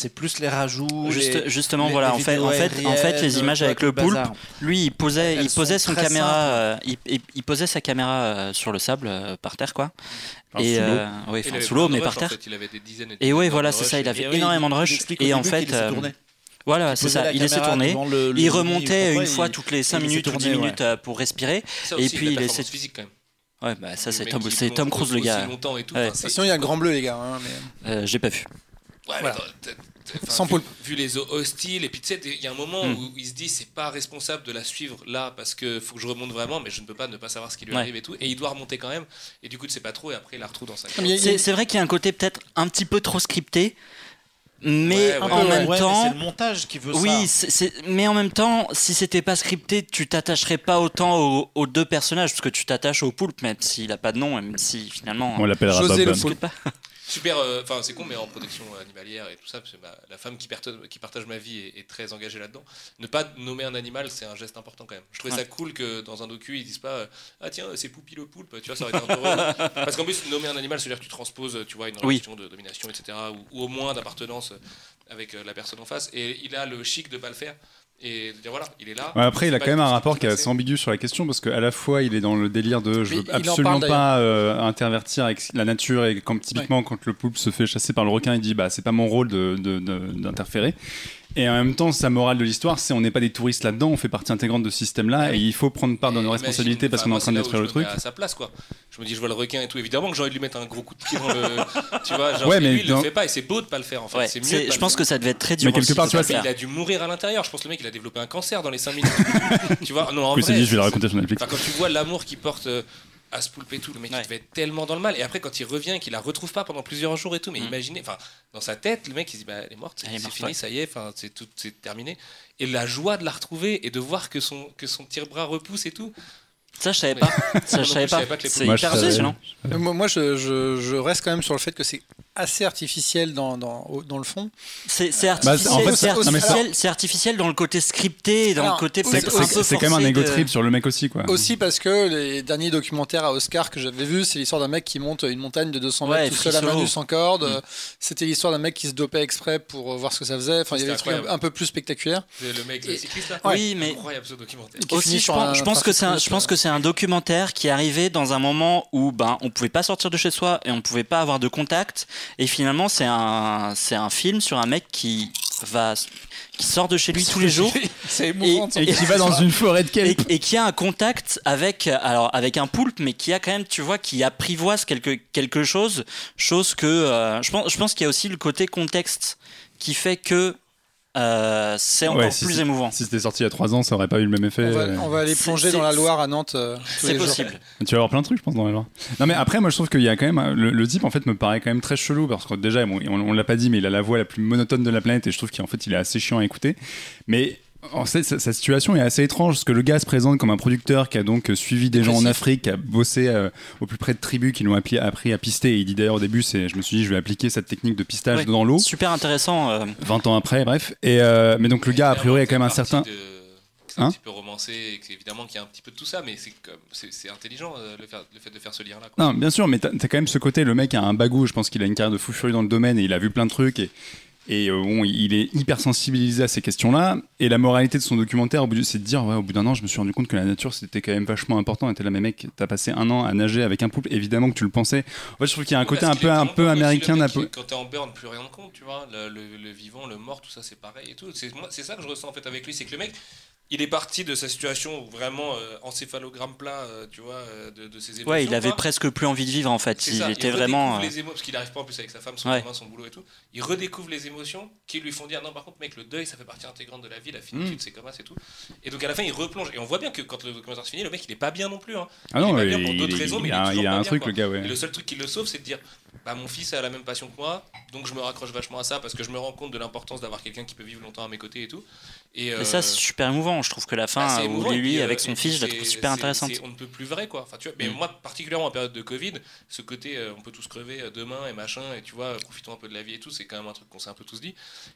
plus les rajouts. Juste- les- justement, les- voilà, les en fait, en fait, en fait, les images tu vois, avec le poulpe, bazar. lui, il posait, Elles il posait son caméra, euh, il, il- il posait sa caméra euh, sur le sable, euh, par terre, quoi. Enfin, et sous l'eau. euh, ouais, Il enfin, avait sous l'eau, de mais par rushs, en terre. fait, il avait des dizaines et Et dizaines voilà, c'est ça. Il avait Et oui, énormément de rush. Et en fait, voilà, Il c'est ça. Il laissait tourner. devant le- le Il remontait une il- fois toutes les 5 il laissait minutes ou 10 tourner, ouais. minutes euh, pour respirer. Ça Et puis, la il laissait- physique quand même. Ouais, bah ça, c'est Tom, c'est Tom Cruise, le gars. longtemps et tout, Ouais. enfin, c'est- Sinon, il y a Grand Bleu, les gars. hein, mais... Euh, J'ai pas vu. Ouais, Voilà. Sans vu, vu les eaux hostiles, et puis tu sais, il y a un moment Hmm. où il se dit c'est pas responsable de la suivre là parce que faut que je remonte vraiment, mais je ne peux pas ne pas savoir ce qui lui Ouais. arrive et tout. Et il doit remonter quand même, et du coup, c'est pas trop, et après il la retrouve dans sa c'est vrai qu'il y a un côté peut-être un petit peu trop scripté, mais Ouais, ouais. en même temps, c'est le montage qui veut ça. Oui, c'est- c'est- mais en même temps, si c'était pas scripté, tu t'attacherais pas autant aux, aux deux personnages, parce que tu t'attaches au poulpe, même s'il a pas de nom, même si finalement. On l'appellera José Bob. le on Super, euh, enfin c'est con, mais en protection animalière et tout ça, parce que ma- la femme qui, partage- qui partage ma vie est, est très engagée là-dedans. Ne pas nommer un animal, c'est un geste important quand même. Je trouvais Ouais. ça cool que dans un docu, ils disent pas euh, Ah tiens, c'est Poupi le poulpe, tu vois, ça aurait été relou. Parce qu'en plus, nommer un animal, c'est-à-dire que tu transposes, tu vois, une Oui. relation de domination, etc., ou, ou au moins d'appartenance avec euh, la personne en face. Et il a le chic de pas le faire. Et de dire voilà, il est là. Ouais, après, il a quand même un rapport qui est se assez ambigu sur la question parce qu'à la fois il est dans le délire de je veux absolument pas euh, intervertir avec la nature et quand typiquement quand le poulpe se fait chasser par le requin il dit bah c'est pas mon rôle de- de- de- d'interférer et en même temps sa morale de l'histoire c'est on n'est pas des touristes là-dedans on fait partie intégrante de ce système là et il faut prendre part dans Et nos imagine, responsabilités parce qu'on est en train de détruire le truc. à sa place quoi. Je me dis je vois le requin et tout. Évidemment que j'ai envie de lui mettre un gros coup de pied dans le tu vois genre Ouais, mais lui il le fait pas et c'est beau de pas le faire en fait. Ouais, c'est mieux c'est- de pas je le pense faire. que ça devait être très dur. Mais quelque part, tu vois, il a dû mourir à l'intérieur. Je pense que le mec il a développé un cancer dans les 5 minutes. Tu vois non en vrai dit je vais la raconter sur Netflix. Quand tu vois l'amour qu'il porte euh, à ce poulpe et tout, le mec Ouais. il devait être tellement dans le mal. Et après, quand il revient et qu'il la retrouve pas pendant plusieurs jours et tout, mais Mm. imaginez, enfin, dans sa tête, le mec il se dit bah, elle est morte, c'est fini, ça y est, enfin, c'est tout, c'est terminé. Et la joie de la retrouver et de voir que son que son tire-bras repousse et tout. Ça, je savais pas. Ça, je savais pas. pas C'est hyper impressionnant. Moi, moi, je, je- je reste quand même sur le fait que c'est assez artificiel dans, dans, le fond. C'est Bah, artificiel, en fait, ça- artificiel, dans le côté scripté et dans Alors, le côté c'est- quand même un ego de- trip sur le mec aussi quoi Aussi parce que les derniers documentaires à Oscar que j'avais vus, c'est l'histoire d'un mec qui monte une montagne de 200 mètres tout seul à main sans corde. Mm. Euh, C'était l'histoire d'un mec qui se dopait exprès pour euh, voir ce que ça faisait. Enfin, il y avait des trucs un, peu plus spectaculaires. C'est le mec, le cycliste là. Oui, mais Incroyable ce documentaire. aussi, je pense, un je pense que c'est un, trafic je pense russe, que c'est un documentaire qui est arrivé dans un moment où ben on pouvait pas sortir de chez soi et on pouvait pas avoir de contact et finalement c'est un c'est un film sur un mec qui va qui sort de chez lui tous les jours. C'est et, qui va dans une forêt de et, kelp. et qui a un contact avec alors avec un poulpe mais qui a quand même tu vois qui apprivoise quelque quelque chose. Chose que euh, je pense je pense qu'il y a aussi le côté contexte qui fait que euh, c'est encore Ouais, si, plus émouvant si c'était sorti il y a 3 ans ça aurait pas eu le même effet On va, on va aller plonger dans la Loire à Nantes. euh, c'est jours. possible Tu vas avoir plein de trucs, je pense, dans la loi. Non, mais après, moi, je trouve qu'il y a quand même. Le, le type, en fait, me paraît quand même très chelou parce que déjà, bon, on, on l'a pas dit, mais il a la voix la plus monotone de la planète et je trouve qu'en fait, il est assez chiant à écouter. Mais. En fait, sa, sa situation est assez étrange parce que le gars se présente comme un producteur qui a donc euh, suivi des gens en. Afrique, qui a bossé euh, au plus près de tribus qui l'ont appris, appris à pister. Et il dit d'ailleurs au début, c'est, je me suis dit, je vais appliquer cette technique de pistage Ouais. dans l'eau. super intéressant euh, 20 ans après, bref. Et euh, mais donc le gars, a priori, a quand même un certain. de- c'est un Hein petit peu romancé et évidemment qu'il y a un petit peu de tout ça, mais c'est comme- c'est c'est intelligent euh, le, faire- le fait de faire ce lien-là. quoi. Non, bien sûr, mais t'as as quand même ce côté, le mec a un bagou, je pense qu'il a une carrière de fou furieux dans le domaine et il a vu plein de trucs et, et euh, bon, il est hyper sensibilisé à ces questions-là. Et la moralité de son documentaire, au bout du- c'est de dire, ouais, au bout d'un an, je me suis rendu compte que la nature c'était quand même vachement important. Et t'es là, mais mec, t'as passé un an à nager avec un poulpe, évidemment que tu le pensais. En fait, je trouve qu'il y a un Ouais, côté un peu, un peu aussi, américain. Napo- qui- Quand t'es en burn, plus rien ne compte, tu vois. Le, le- le vivant, le mort, tout ça, c'est pareil et tout. C'est moi, c'est ça que je ressens en fait avec lui, c'est que le mec, il est parti de sa situation où vraiment euh, encéphalogramme plat, euh, tu vois, euh, de, de ses émotions. Ouais, il avait quoi. presque plus envie de vivre en fait. Il ça, était redécouvre vraiment. les émo- parce qu'il arrive pas en plus avec sa femme, son Ouais. son boulot et tout. Il redécouvre les émotions qui lui font dire non, par contre, mec, le deuil, ça fait partie intégrante de la vie, la finitude, Mm. c'est comme ça, c'est tout. Et donc à la fin, il replonge. Et on voit bien que quand le documentaire se finit, le mec, il est pas bien non plus. Hein. Ah non, il est pas il, bien pour d'autres il- raisons, mais il il est a, toujours il a pas un bien, truc, quoi. le gars, ouais. Et le seul truc qui le sauve, c'est de dire bah, mon fils a la même passion que moi, donc je me raccroche vachement à ça parce que je me rends compte de l'importance d'avoir quelqu'un qui peut vivre longtemps à mes côtés et tout. Et, Mais euh, ça, c'est super émouvant. Je trouve que la bah, fin c'est où émouvant, lui, puis, euh, avec et son fils, je la trouve super intéressante. On ne peut plus vrai, quoi. Enfin, tu vois, mais Mm. moi, particulièrement en période de Covid, ce côté euh, on peut tous crever euh, demain et machin, et tu vois, profitons un peu de la vie et tout, c'est quand même un truc qu'on s'est un peu tous dit.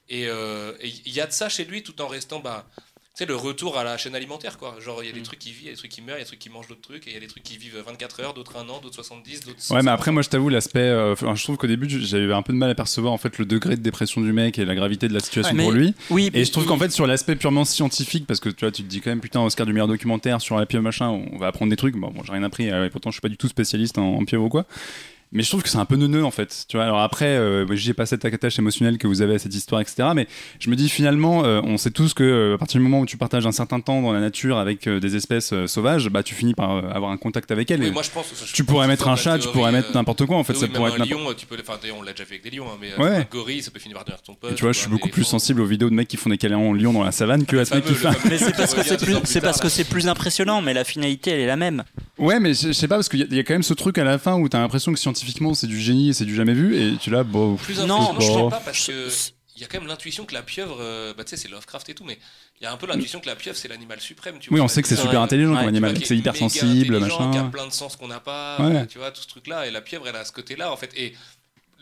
Et euh, il y a de ça chez lui tout en restant, bah, sais, le retour à la chaîne alimentaire, quoi. Genre, il y a des Mm. trucs qui vivent, il y a des trucs qui meurent, il y a des trucs qui mangent d'autres trucs, et il y a des trucs qui vivent 24 heures, d'autres un an, d'autres 70, d'autres. Ouais, 100, mais après, moi, je t'avoue, l'aspect. euh, je trouve qu'au début, j'avais un peu de mal à percevoir en fait le degré de dépression du mec et la gravité de la situation Ouais, pour lui. Oui, Et je trouve qu'en fait, sur l'aspect purement scientifique, parce que tu vois, tu te dis quand même, putain, Oscar du meilleur documentaire sur la pieuvre, machin, on va apprendre des trucs. Bon, bon j'ai rien appris, euh, et pourtant, je suis pas du tout spécialiste en, en pieuvre ou quoi. Mais je trouve que c'est un peu neuneux en fait. Tu vois, alors après, euh, j'ai pas cette attache émotionnelle que vous avez à cette histoire, etc. Mais je me dis finalement, euh, on sait tous que euh, à partir du moment où tu partages un certain temps dans la nature avec euh, des espèces euh, sauvages, bah tu finis par euh, avoir un contact avec elles. Oui, moi, je pense, je tu pense pourrais mettre un chat, tu pourrais mettre n'importe quoi. En fait, oui, ça même pourrait un être n'importe lion, tu peux. D'ailleurs, on l'a déjà fait avec des lions, hein, mais Ouais. un gorille, ça peut finir par devenir ton pote. Et tu vois, je suis ou un beaucoup plus sensible aux vidéos de mecs qui font des câlins en lion dans la savane que à ce mec qui fait. un- Mais c'est parce que c'est plus, c'est parce que c'est plus impressionnant, mais la finalité, elle est la même. Ouais, mais je sais pas, parce qu'il y, a- il y a quand même ce truc à la fin où t'as l'impression que scientifiquement c'est du génie et c'est du jamais vu, et tu là, bon. Plus Non, impressionnant, je sais pas, parce que il y a quand même l'intuition que la pieuvre, euh, bah tu sais, c'est Lovecraft et tout, mais il y a un peu l'intuition que la pieuvre c'est l'animal suprême. Tu Oui, vois, on sait que c'est super intelligent comme animal, c'est hyper sensible, intelligent, Qui a machin. plein de sens qu'on n'a pas, Ouais. euh, tu vois, tout ce truc-là. Et la pieuvre, elle a ce côté-là, en fait. Et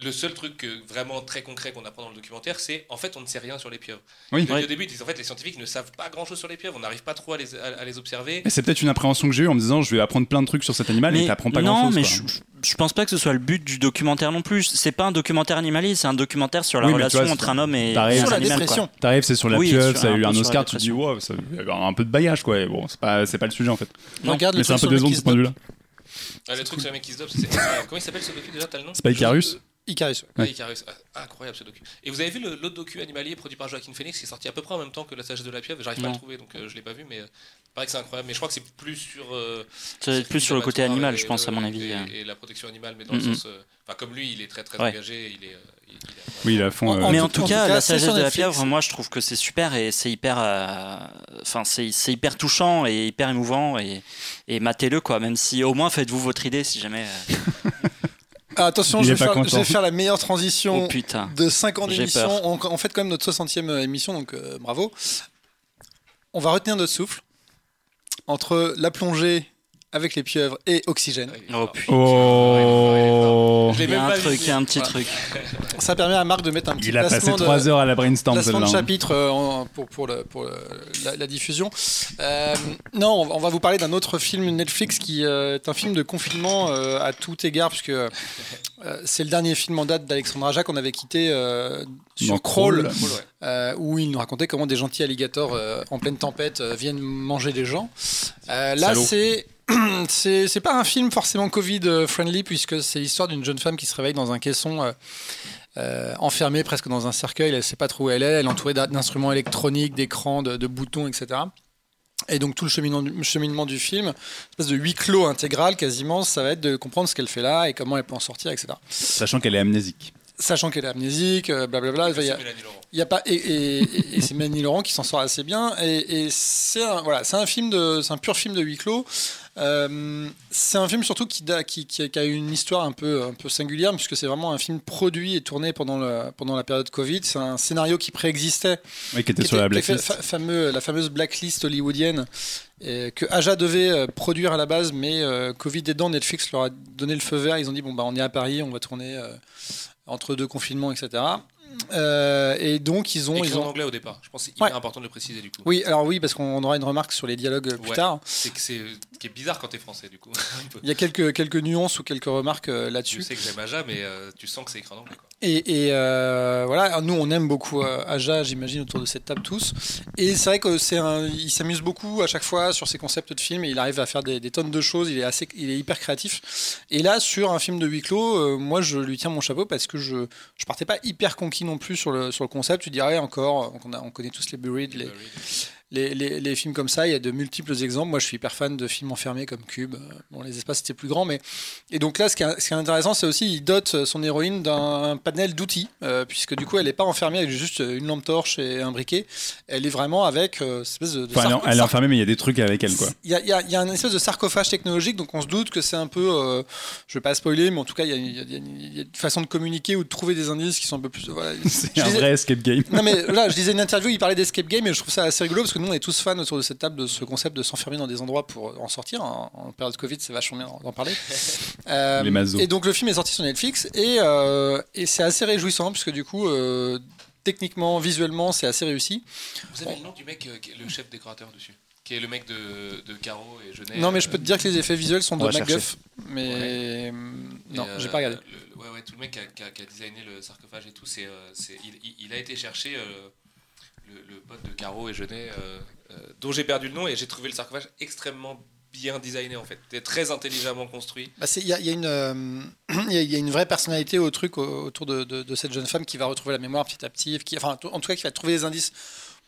le seul truc vraiment très concret qu'on apprend dans le documentaire, c'est en fait, on ne sait rien sur les pieuvres. Oui. Ouais. Au début, ils disent en fait, les scientifiques ne savent pas grand-chose sur les pieuvres, on n'arrive pas trop à les, à, à les observer. Et c'est peut-être une appréhension que j'ai eue en me disant je vais apprendre plein de trucs sur cet animal et t'apprends pas non, grand chose. mais je, je- je pense pas que ce soit le but du documentaire non plus. C'est pas un documentaire animalier, c'est un documentaire sur la Oui, mais relation vois, entre un homme et, Sur un la animal. dépression. T'arrives, c'est sur la Oui, pieuvre, sur- ça a eu un Oscar, tu te dis wow, ça a un peu de bagage quoi. Et bon, c'est pas, c'est pas le sujet en fait. Non. Regarde Mais c'est un peu mec de ce point de dope. vue-là. Ah, le truc sur le mec qui se dope, c'est. euh, Comment il s'appelle ce docu déjà T'as le nom? C'est pas Icarus Icarus. Ouais. Icarus. Ah, incroyable ce docu. Et vous avez vu l'autre docu animalier produit par Joaquin Phoenix qui est sorti à peu près en même temps que La sagesse de la pieuvre J'arrive pas à le trouver donc euh, je l'ai pas vu, mais euh, il paraît que c'est incroyable. Mais je crois que c'est plus sur. euh, C'est plus sur le côté animal, je pense, à mon avis. Et, euh. et la protection animale, mais dans le Mhm. sens. euh, Enfin, comme lui, il est très très Ouais. engagé. Il est. euh, il- Oui, il est à fond. En- euh, en mais tout- en tout en cas, tout cas, la sagesse de la pieuvre, moi je trouve que c'est super et c'est hyper, enfin c'est c'est hyper touchant et hyper émouvant et, et matez-le quoi. Même si au moins faites-vous votre idée si jamais. euh, Ah, attention, je vais, faire, je vais faire la meilleure transition Oh putain. de 5 ans d'émission. On, on fait quand même notre 60e émission, donc euh, bravo. On va retenir notre souffle entre la plongée avec les pieuvres et oxygène. Oh fort. putain. Oh Je l'ai Il y a un truc, il y a un petit Voilà. truc. Ça permet à Marc de mettre un petit Il a passé placement de, 3 heures à la brainstorm placement de chapitre euh, pour, pour, le- pour le- la, la diffusion. Euh, non, on va- vous parler d'un autre film Netflix qui euh, est un film de confinement à tout égard, puisque c'est le dernier film en date d'Alexandre Aja qu'on avait quitté sur Dans Crawl, Crawl. Cool, ouais. euh, où il nous racontait comment des gentils alligators en pleine tempête viennent manger des gens. Euh, là, c'est. C'est c'est pas un film forcément Covid-friendly, puisque c'est l'histoire d'une jeune femme qui se réveille dans un caisson euh, euh, enfermée presque dans un cercueil. Elle sait pas trop où elle est. Elle est entourée d'instruments électroniques, d'écrans, de, de boutons, etc. Et donc tout le cheminement du, cheminement du film, une espèce de huis clos intégral quasiment, ça va être de comprendre ce qu'elle fait là et comment elle peut en sortir, etc. Sachant qu'elle est amnésique. Sachant qu'elle est amnésique, euh, blablabla. il y a- pas et, et- et- et c'est Mélanie Laurent qui s'en sort assez bien et, et c'est un voilà c'est un film de c'est un pur film de huis clos Euh, c'est un film surtout qui, qui, qui a, qui a une histoire un peu un peu singulière puisque c'est vraiment un film produit et tourné pendant le, pendant la période Covid c'est un scénario qui préexistait Oui, qui était qui sur la était- blacklist. fa- fameux, la fameuse blacklist hollywoodienne et que Aja devait euh, produire à la base, mais euh, Covid aidant, Netflix leur a donné le feu vert. Ils ont dit bon bah on est à Paris, on va tourner euh, entre deux confinements, etc. Euh, et donc ils ont, Écrit ils en ont. anglais au départ. Je pense que c'est hyper Ouais. important de le préciser du coup. Oui, alors oui, parce qu'on aura une remarque sur les dialogues plus Ouais. tard. C'est que c'est ce qui est bizarre quand t'es français du coup. Il y a quelques, quelques nuances ou quelques remarques euh, là-dessus. sais que j'aime Aja, mais euh, tu sens que c'est écrit en anglais. Quoi. Et, et, euh, voilà, nous on aime beaucoup Aja, j'imagine, autour de cette table tous. Et c'est vrai que c'est un, il s'amuse beaucoup à chaque fois sur ses concepts de films et il arrive à faire des, des tonnes de choses. Il est assez, il est hyper créatif. Et là, sur un film de huis clos, moi je lui tiens mon chapeau parce que je, je partais pas hyper conquis non plus sur le, sur le concept. Tu dirais encore, on, a- on connaît tous les Buried, les, les, les- les films comme ça, il y a de multiples exemples. Moi, je suis hyper fan de films enfermés comme Cube. Bon, les espaces étaient plus grands, mais et donc là, ce qui est, ce qui est intéressant, c'est aussi il dote son héroïne d'un panel d'outils, euh, puisque du coup, elle n'est pas enfermée avec juste une lampe torche et un briquet. Elle est vraiment avec euh, cette espèce de, de Enfin, elle, est- sarco- elle est sar- enfermée, mais il y a des trucs avec elle, quoi. il y, a, il y a- il y a une espèce de sarcophage technologique, donc on se doute que c'est un peu, euh, je vais pas spoiler, mais en tout cas, il y a, y une- façon de communiquer ou de trouver des indices qui sont un peu plus. Voilà. C'est un disais- vrai escape game. non mais là, je disais une interview, il parlait d'escape game et je trouve ça assez rigolo parce que nous on est tous fans autour de cette table de ce concept de s'enfermer dans des endroits pour en sortir. En, en période Covid, c'est vachement bien d'en parler. Euh, Les mazos. et donc le film est sorti sur Netflix et, euh, et c'est assez réjouissant puisque du coup, euh, techniquement, visuellement, c'est assez réussi. Vous avez le nom du mec, euh, qui est le chef décorateur dessus Qui est le mec de, de Caro et Genet Non mais je peux te dire que les effets visuels sont On de. MacGuff, mais non, euh, j'ai pas regardé. le- ouais, ouais, tout le mec qui a, qui a- qui a designé le sarcophage et tout, c'est, c'est- il, a été chercher euh, le, le pote de Caro et Genet, euh, euh, dont j'ai perdu le nom, et j'ai trouvé le sarcophage extrêmement bien designé en fait. Très intelligemment construit. Bah, Il y, a- il y a une, euh, y a- une vraie personnalité au truc au- autour de, de- cette jeune femme qui va retrouver la mémoire petit à petit, qui, enfin, en tout cas qui va trouver les indices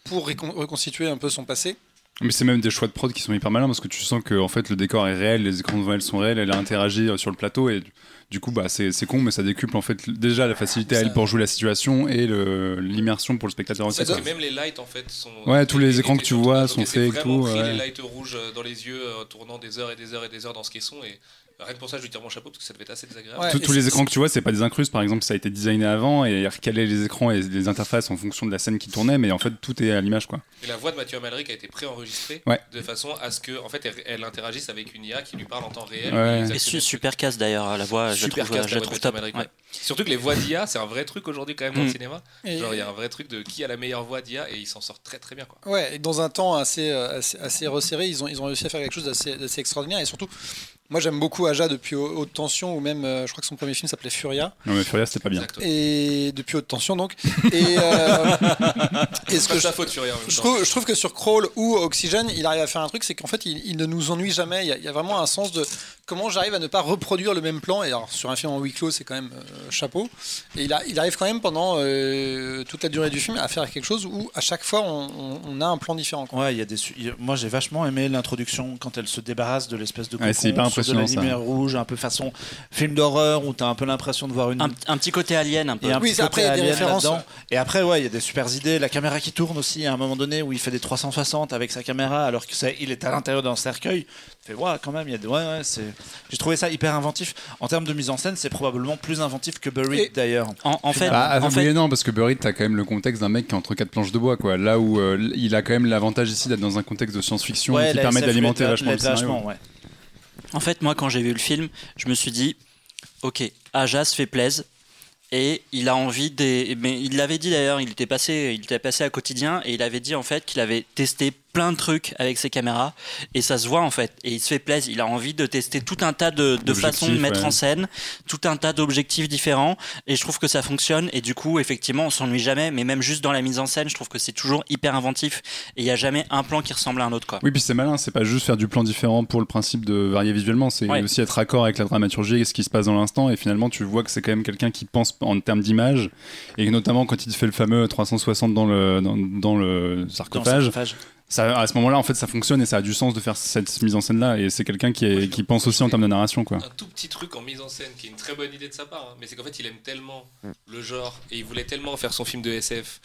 pour reconstituer un peu son passé. Mais c'est même des choix de prod qui sont hyper malins parce que tu sens que en fait le décor est réel, les écrans devant elle sont réels, elle a interagi euh, sur le plateau et du- coup bah c'est c'est con mais ça décuple en fait déjà la facilité à elle pour jouer la situation et le- l'immersion pour le spectateur aussi. Parce que même les lights en fait sont. Ouais, tous les écrans que tu vois sont faits et tout, pris ouais. les lights rouges euh, dans les yeux, euh, tournant des heures et des heures et des heures dans ce caisson. Et rien que pour ça, je lui tire mon chapeau parce que ça devait être assez désagréable. Ouais. Tous- les écrans que tu vois, c'est pas des incrustes, par exemple, ça a été designé avant et recaler les écrans et les interfaces en fonction de la scène qui tournait, mais en fait tout est à l'image quoi. Et la voix de Mathieu Amalric a été préenregistrée Ouais. de façon à ce que, en fait, elle, elle interagisse avec une IA qui lui parle en temps réel. Ouais. Et su- super casse d'ailleurs, la voix, je la Super trouve, cast, je la trouve top. Mathieu Amalric, Ouais. ouais. Surtout que les voix d'IA, c'est un vrai truc aujourd'hui quand même dans le Mm. cinéma. Genre, il y a un vrai truc de qui a la meilleure voix d'IA et il s'en sort très très bien. Quoi. Ouais, et dans un temps assez, euh, assez, assez resserré, ils ont, ils ont réussi à faire quelque chose d'assez d'assez extraordinaire. Et surtout, moi j'aime beaucoup Aja depuis Haute Tension, ou même, euh, je crois que son premier film s'appelait Furia. Non mais Furia c'était pas bien. Exactement. Et depuis Haute Tension, donc. Et, euh, et ce que je, faute, Furia. je trouve, je trouve que sur Crawl ou Oxygène, il arrive à faire un truc, c'est qu'en fait, il, il ne nous ennuie jamais. Il y, a, il y a vraiment un sens de comment j'arrive à ne pas reproduire le même plan. Et alors, sur un film en huis clos, c'est quand même euh, chapeau. Et il, a- il arrive quand même pendant euh, toute la durée du film à faire quelque chose où à chaque fois on, on- on a un plan différent. quoi. Ouais, il y a des. Moi, j'ai vachement aimé l'introduction quand elle se débarrasse de l'espèce de Ouais, c'est hyper de la lumière rouge, un peu façon film d'horreur où t'as un peu l'impression de voir une. Un, un petit côté alien un peu. et un Oui, après, il y a des alien références. Et après, ouais, il y a des super idées. La caméra qui tourne aussi à un moment donné où il fait des 360 avec sa caméra alors que ça, il est à l'intérieur d'un cercueil. Tu fais, ouais, quand même, il y a des. Ouais, ouais, c'est. J'ai trouvé ça hyper inventif. En termes de mise en scène, c'est probablement plus inventif que Buried Et- d'ailleurs. En, en fait, Bah, en oui fait non, parce que Buried, t'as quand même le contexte d'un mec qui est entre quatre planches de bois, quoi. Là où euh, il a quand même l'avantage ici d'être dans un contexte de science-fiction Ouais, qui permet d'alimenter vachement le scénario. ouais. En fait, moi, quand j'ai vu le film, je me suis dit, ok, Aja se fait plaise. Et il a envie des. Mais il l'avait dit d'ailleurs, il était passé, il était passé à quotidien et il avait dit en fait qu'il avait testé plein de trucs avec ses caméras et ça se voit en fait. Et il se fait plaisir. Il a envie de tester tout un tas de, de façons de mettre ouais. en scène, tout un tas d'objectifs différents. Et je trouve que ça fonctionne. Et du coup, effectivement, on s'ennuie jamais. Mais même juste dans la mise en scène, je trouve que c'est toujours hyper inventif. Et il n'y a jamais un plan qui ressemble à un autre quoi. Oui, puis c'est malin, c'est pas juste faire du plan différent pour le principe de varier visuellement, c'est Ouais. aussi être accord avec la dramaturgie et ce qui se passe dans l'instant. Et finalement, tu vois que c'est quand même quelqu'un qui pense en termes d'image. Et notamment quand il fait le fameux 360 dans le, dans, dans le Dans le sarcophage, sarcophage. Ça, à ce moment-là, en fait, ça fonctionne et ça a du sens de faire cette mise en scène-là. Et c'est quelqu'un qui, est- qui pense aussi en termes de narration, quoi. un tout petit truc en mise en scène qui est une très bonne idée de sa part, hein, mais c'est qu'en fait il aime tellement le genre et il voulait tellement faire son film de SF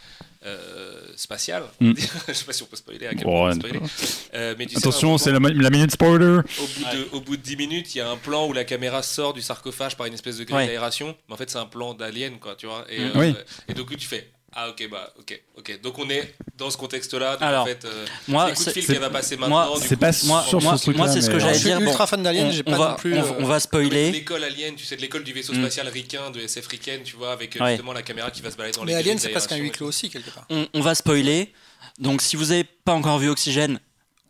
euh, spatial. Mm. Je sais pas si on peut spoiler à quel point on ouais, peut spoiler. Euh, mais tu Attention, c'est la, la minute spoiler. au bout, de, au bout de 10 minutes, il y a un plan où la caméra sort du sarcophage par une espèce de grille Ouais. d'aération, mais en fait c'est un plan d'alien quoi, tu vois. Et, Mm. euh, Oui. et donc tu fais Ah ok bah ok ok donc on est dans ce contexte-là. donc Alors, en fait, euh, Moi, c'est- fil c'est- qu'elle va passer moi, maintenant. du C'est coup, pas moi, sur moi, ce truc-là. moi, c'est ce que j'allais je suis dire. bon, ultra fan d'Alien, on- j'ai on pas va- non plus. on- euh, on va spoiler. L'école Alien, tu sais, de l'école du vaisseau Mm. spatial Riquin de SF Riquin, tu vois, avec euh, Ouais. justement la caméra qui va se balader dans les Mais Alien, c'est presque un d'aération huis clos aussi, quelque part. on, on va spoiler. Donc, si vous n'avez pas encore vu Oxygène,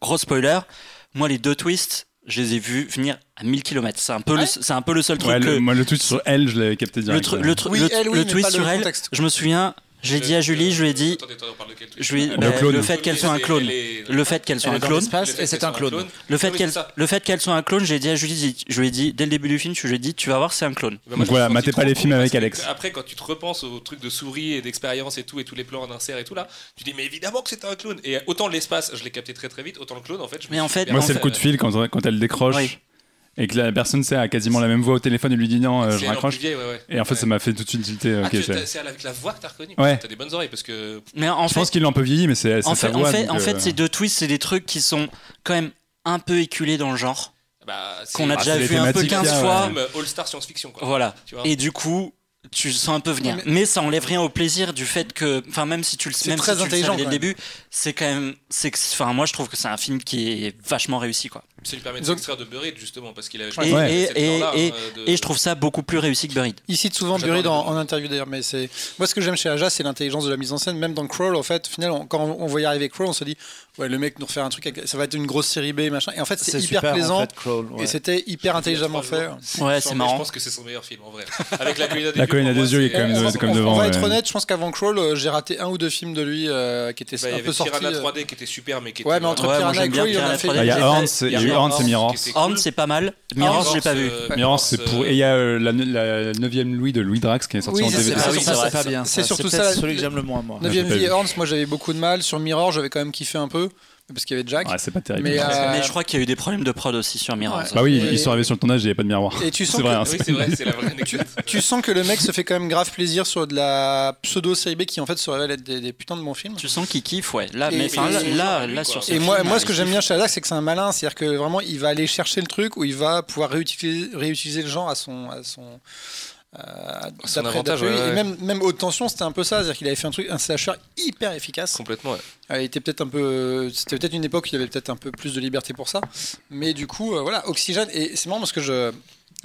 gros spoiler. Moi, les deux twists, je les ai vus venir à 1000 km. C'est un peu, le, c'est un peu le seul truc Ouais, que. le, moi, le tweet sur elle, je l'avais capté le, direct. tru- le, tru- Oui, le- elle, oui, le twist sur elle, contexte. je me souviens, je l'ai dit à Julie, je lui ai dit. Attendez, attendez, on parle de quel truc Je lui, Le bah, fait qu'elle soit un clone. Le fait qu'elle soit un clone. l'espace Le fait et c'est un clone. Le fait qu'elle c'est le fait qu'elle soit un clone, j'ai dit à Julie, je lui ai dit dès le début du film, je lui ai dit tu vas voir, c'est un clone. Donc voilà, matez pas les films avec Alex. Après, quand tu te repenses aux trucs de souris et d'expérience et tout, et tous les plans en insert et tout là, tu dis, mais évidemment que c'était un clone. Et autant l'espace, je l'ai capté très très vite, autant le clone, en fait, je Mais en fait- Moi, c'est le coup de fil quand, quand elle décroche. Et que la personne sait, a quasiment la même voix au téléphone et lui dit non, euh, C'est je raccroche. plus vieille, ouais, ouais. Et en fait, Ouais. ça m'a fait tout de suite tilter. Ah, ok, tu- c'est- c'est avec la voix que t'as reconnu Ouais. T'as des bonnes oreilles parce que. Mais en je fait, pense qu'il l'a un peu vieilli, mais c'est c'est en sa fait, voix. en fait, en fait, euh, ces deux twists, c'est des trucs qui sont quand même un peu éculés dans le genre, Bah, c'est- qu'on a Ah, déjà c'est les vu un peu thématiques 15 qu'il y a, fois. All-Star science-fiction, quoi. Voilà. Tu vois Et du coup, tu sens un peu venir. Mais- Mais, ça enlève rien au plaisir du fait que, enfin, même si tu le, même très si tu le savais dès le début, c'est quand même, c'est, que- enfin, moi je trouve que c'est un film qui est vachement réussi, quoi. Ça lui permet de s'extraire de Buried, justement, parce qu'il a. Et, Ouais. et, et, et, hein, de- et je trouve ça beaucoup plus réussi que Buried. Il cite souvent Buried en, interview d'ailleurs, mais c'est moi ce que j'aime chez Aja, c'est l'intelligence de la mise en scène. Même dans Crawl, en fait, au final, on- quand on, on voyait arriver Crawl, on se dit ouais le mec nous refait un truc, avec- ça va être une grosse série B machin. Et en fait, c'est C'est hyper super, en plaisant fait, Crawl, ouais. et c'était hyper intelligemment il y fait. Ouais, Je c'est pense- marrant. Je pense que c'est son meilleur film, en vrai. Avec la colline à des La colline des yeux, il est c'est- quand même de- comme on- devant, on va être honnête, je pense qu'avant Crawl, euh, j'ai raté un ou deux films de lui euh, qui étaient Bah, il y un avait peu sortis. Piranha euh, 3D qui était super, mais qui était. Ouais, mais entre Piranha et j'aime bien Crawl, il y en a fait. 3D. Il y a J'ai Horns, fait- il y a eu Horns et cool. Horn, c'est pas mal. Mirrors, je l'ai pas vu. euh, Mirrors, c'est pour. Et il y a la, la 9ème Louis de Louis Drax qui est sorti en DVD. c'est- Ah ça, c'est c'est. C'est surtout ça, celui le- que j'aime le moins, moi. j'ai 9ème pas vie vu. et Horns, moi j'avais beaucoup de mal. Sur Mirror, j'avais quand même kiffé un peu, parce qu'il y avait Jack. Ouais, c'est pas terrible. Mais, euh, Mais je crois qu'il y a eu des problèmes de prod aussi sur Mirrors. Ouais. Bah oui, Et- ils sont arrivés sur le tournage, il n'y avait pas de miroir. Et tu sens C'est vrai, que- hein, Oui, c'est c'est vrai, c'est la vraie anecdote. Tu sens que le mec se fait quand même grave plaisir sur de la pseudo série B qui en fait se révèle être des, des putains de bons films. Tu sens qu'il kiffe, ouais. Là, Et- mais enfin, là, là, sur ce Et moi, film, moi, ce que j'aime bien chez Adak, c'est que c'est un malin, c'est-à-dire que vraiment, il va aller chercher le truc où il va pouvoir réutiliser, réutiliser le genre à son, à son, son d'après- avantage, ouais, ouais. Et même, même haute tension, c'était un peu ça, c'est-à-dire qu'il avait fait un truc, un slasher hyper efficace. Complètement, ouais. Euh, il était peut-être un peu, c'était peut-être une époque où il avait peut-être un peu plus de liberté pour ça. Mais du coup, euh, voilà, Oxygène. Et c'est marrant parce que je,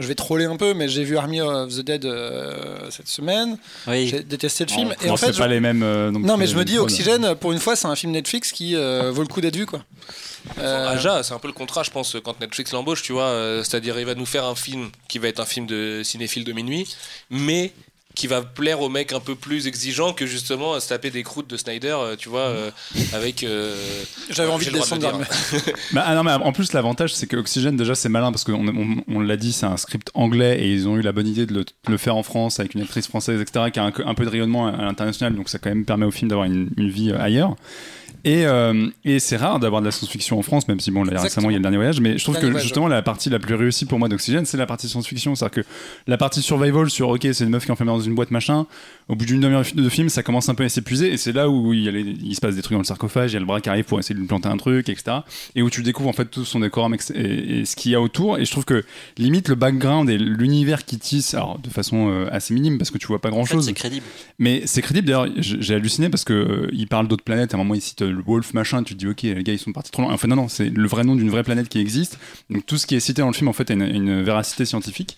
je vais troller un peu, mais j'ai vu Army of the Dead euh, cette semaine. Oui. J'ai détesté le film. et Non, en fait, c'est je- pas les mêmes. euh, donc, non, mais je me dis. Oxygène, pour une fois, c'est un film Netflix qui euh, vaut le coup d'être vu, quoi. Euh, Aja, c'est un peu le contrat, je pense, quand Netflix l'embauche, tu vois. euh, C'est-à-dire, il va nous faire un film qui va être un film de cinéphile de minuit, mais qui va plaire aux mecs un peu plus exigeants que justement se taper des croûtes de Snyder, euh, tu vois, euh, avec. euh, J'avais envie de descendre Bah, ah non, mais en plus, l'avantage, c'est que Oxygène, déjà, c'est malin parce qu'on on, on l'a dit, c'est un script anglais et ils ont eu la bonne idée de le, de le faire en France avec une actrice française, etc., qui a un, un peu de rayonnement à, à l'international, donc ça quand même permet au film d'avoir une, une vie ailleurs. Et, euh, et c'est rare d'avoir de la science-fiction en France, même si bon, là, récemment il y a le dernier voyage, mais je trouve Dernier que voyage, justement la partie la plus réussie pour moi d'Oxygène, c'est la partie science-fiction. C'est-à-dire que la partie survival sur ok, c'est une meuf qui est enfermée dans une boîte machin, au bout d'une demi-heure de film, ça commence un peu à s'épuiser et c'est là où il, y a les- il se passe des trucs dans le sarcophage, il y a le bras qui arrive pour essayer de lui planter un truc, etc. Et où tu découvres en fait tout son décorum et, et ce qu'il y a autour. Et je trouve que limite le background et l'univers qui tisse, alors de façon euh, assez minime parce que tu vois pas En fait, grand-chose. c'est crédible. Mais c'est crédible d'ailleurs, j'ai halluciné parce que euh, il parle d'autres planètes, à un moment il cite euh, le Wolf machin, tu te dis ok les gars ils sont partis trop loin. Enfin non non, c'est le vrai nom d'une vraie planète qui existe. Donc tout ce qui est cité dans le film en fait a une, une véracité scientifique.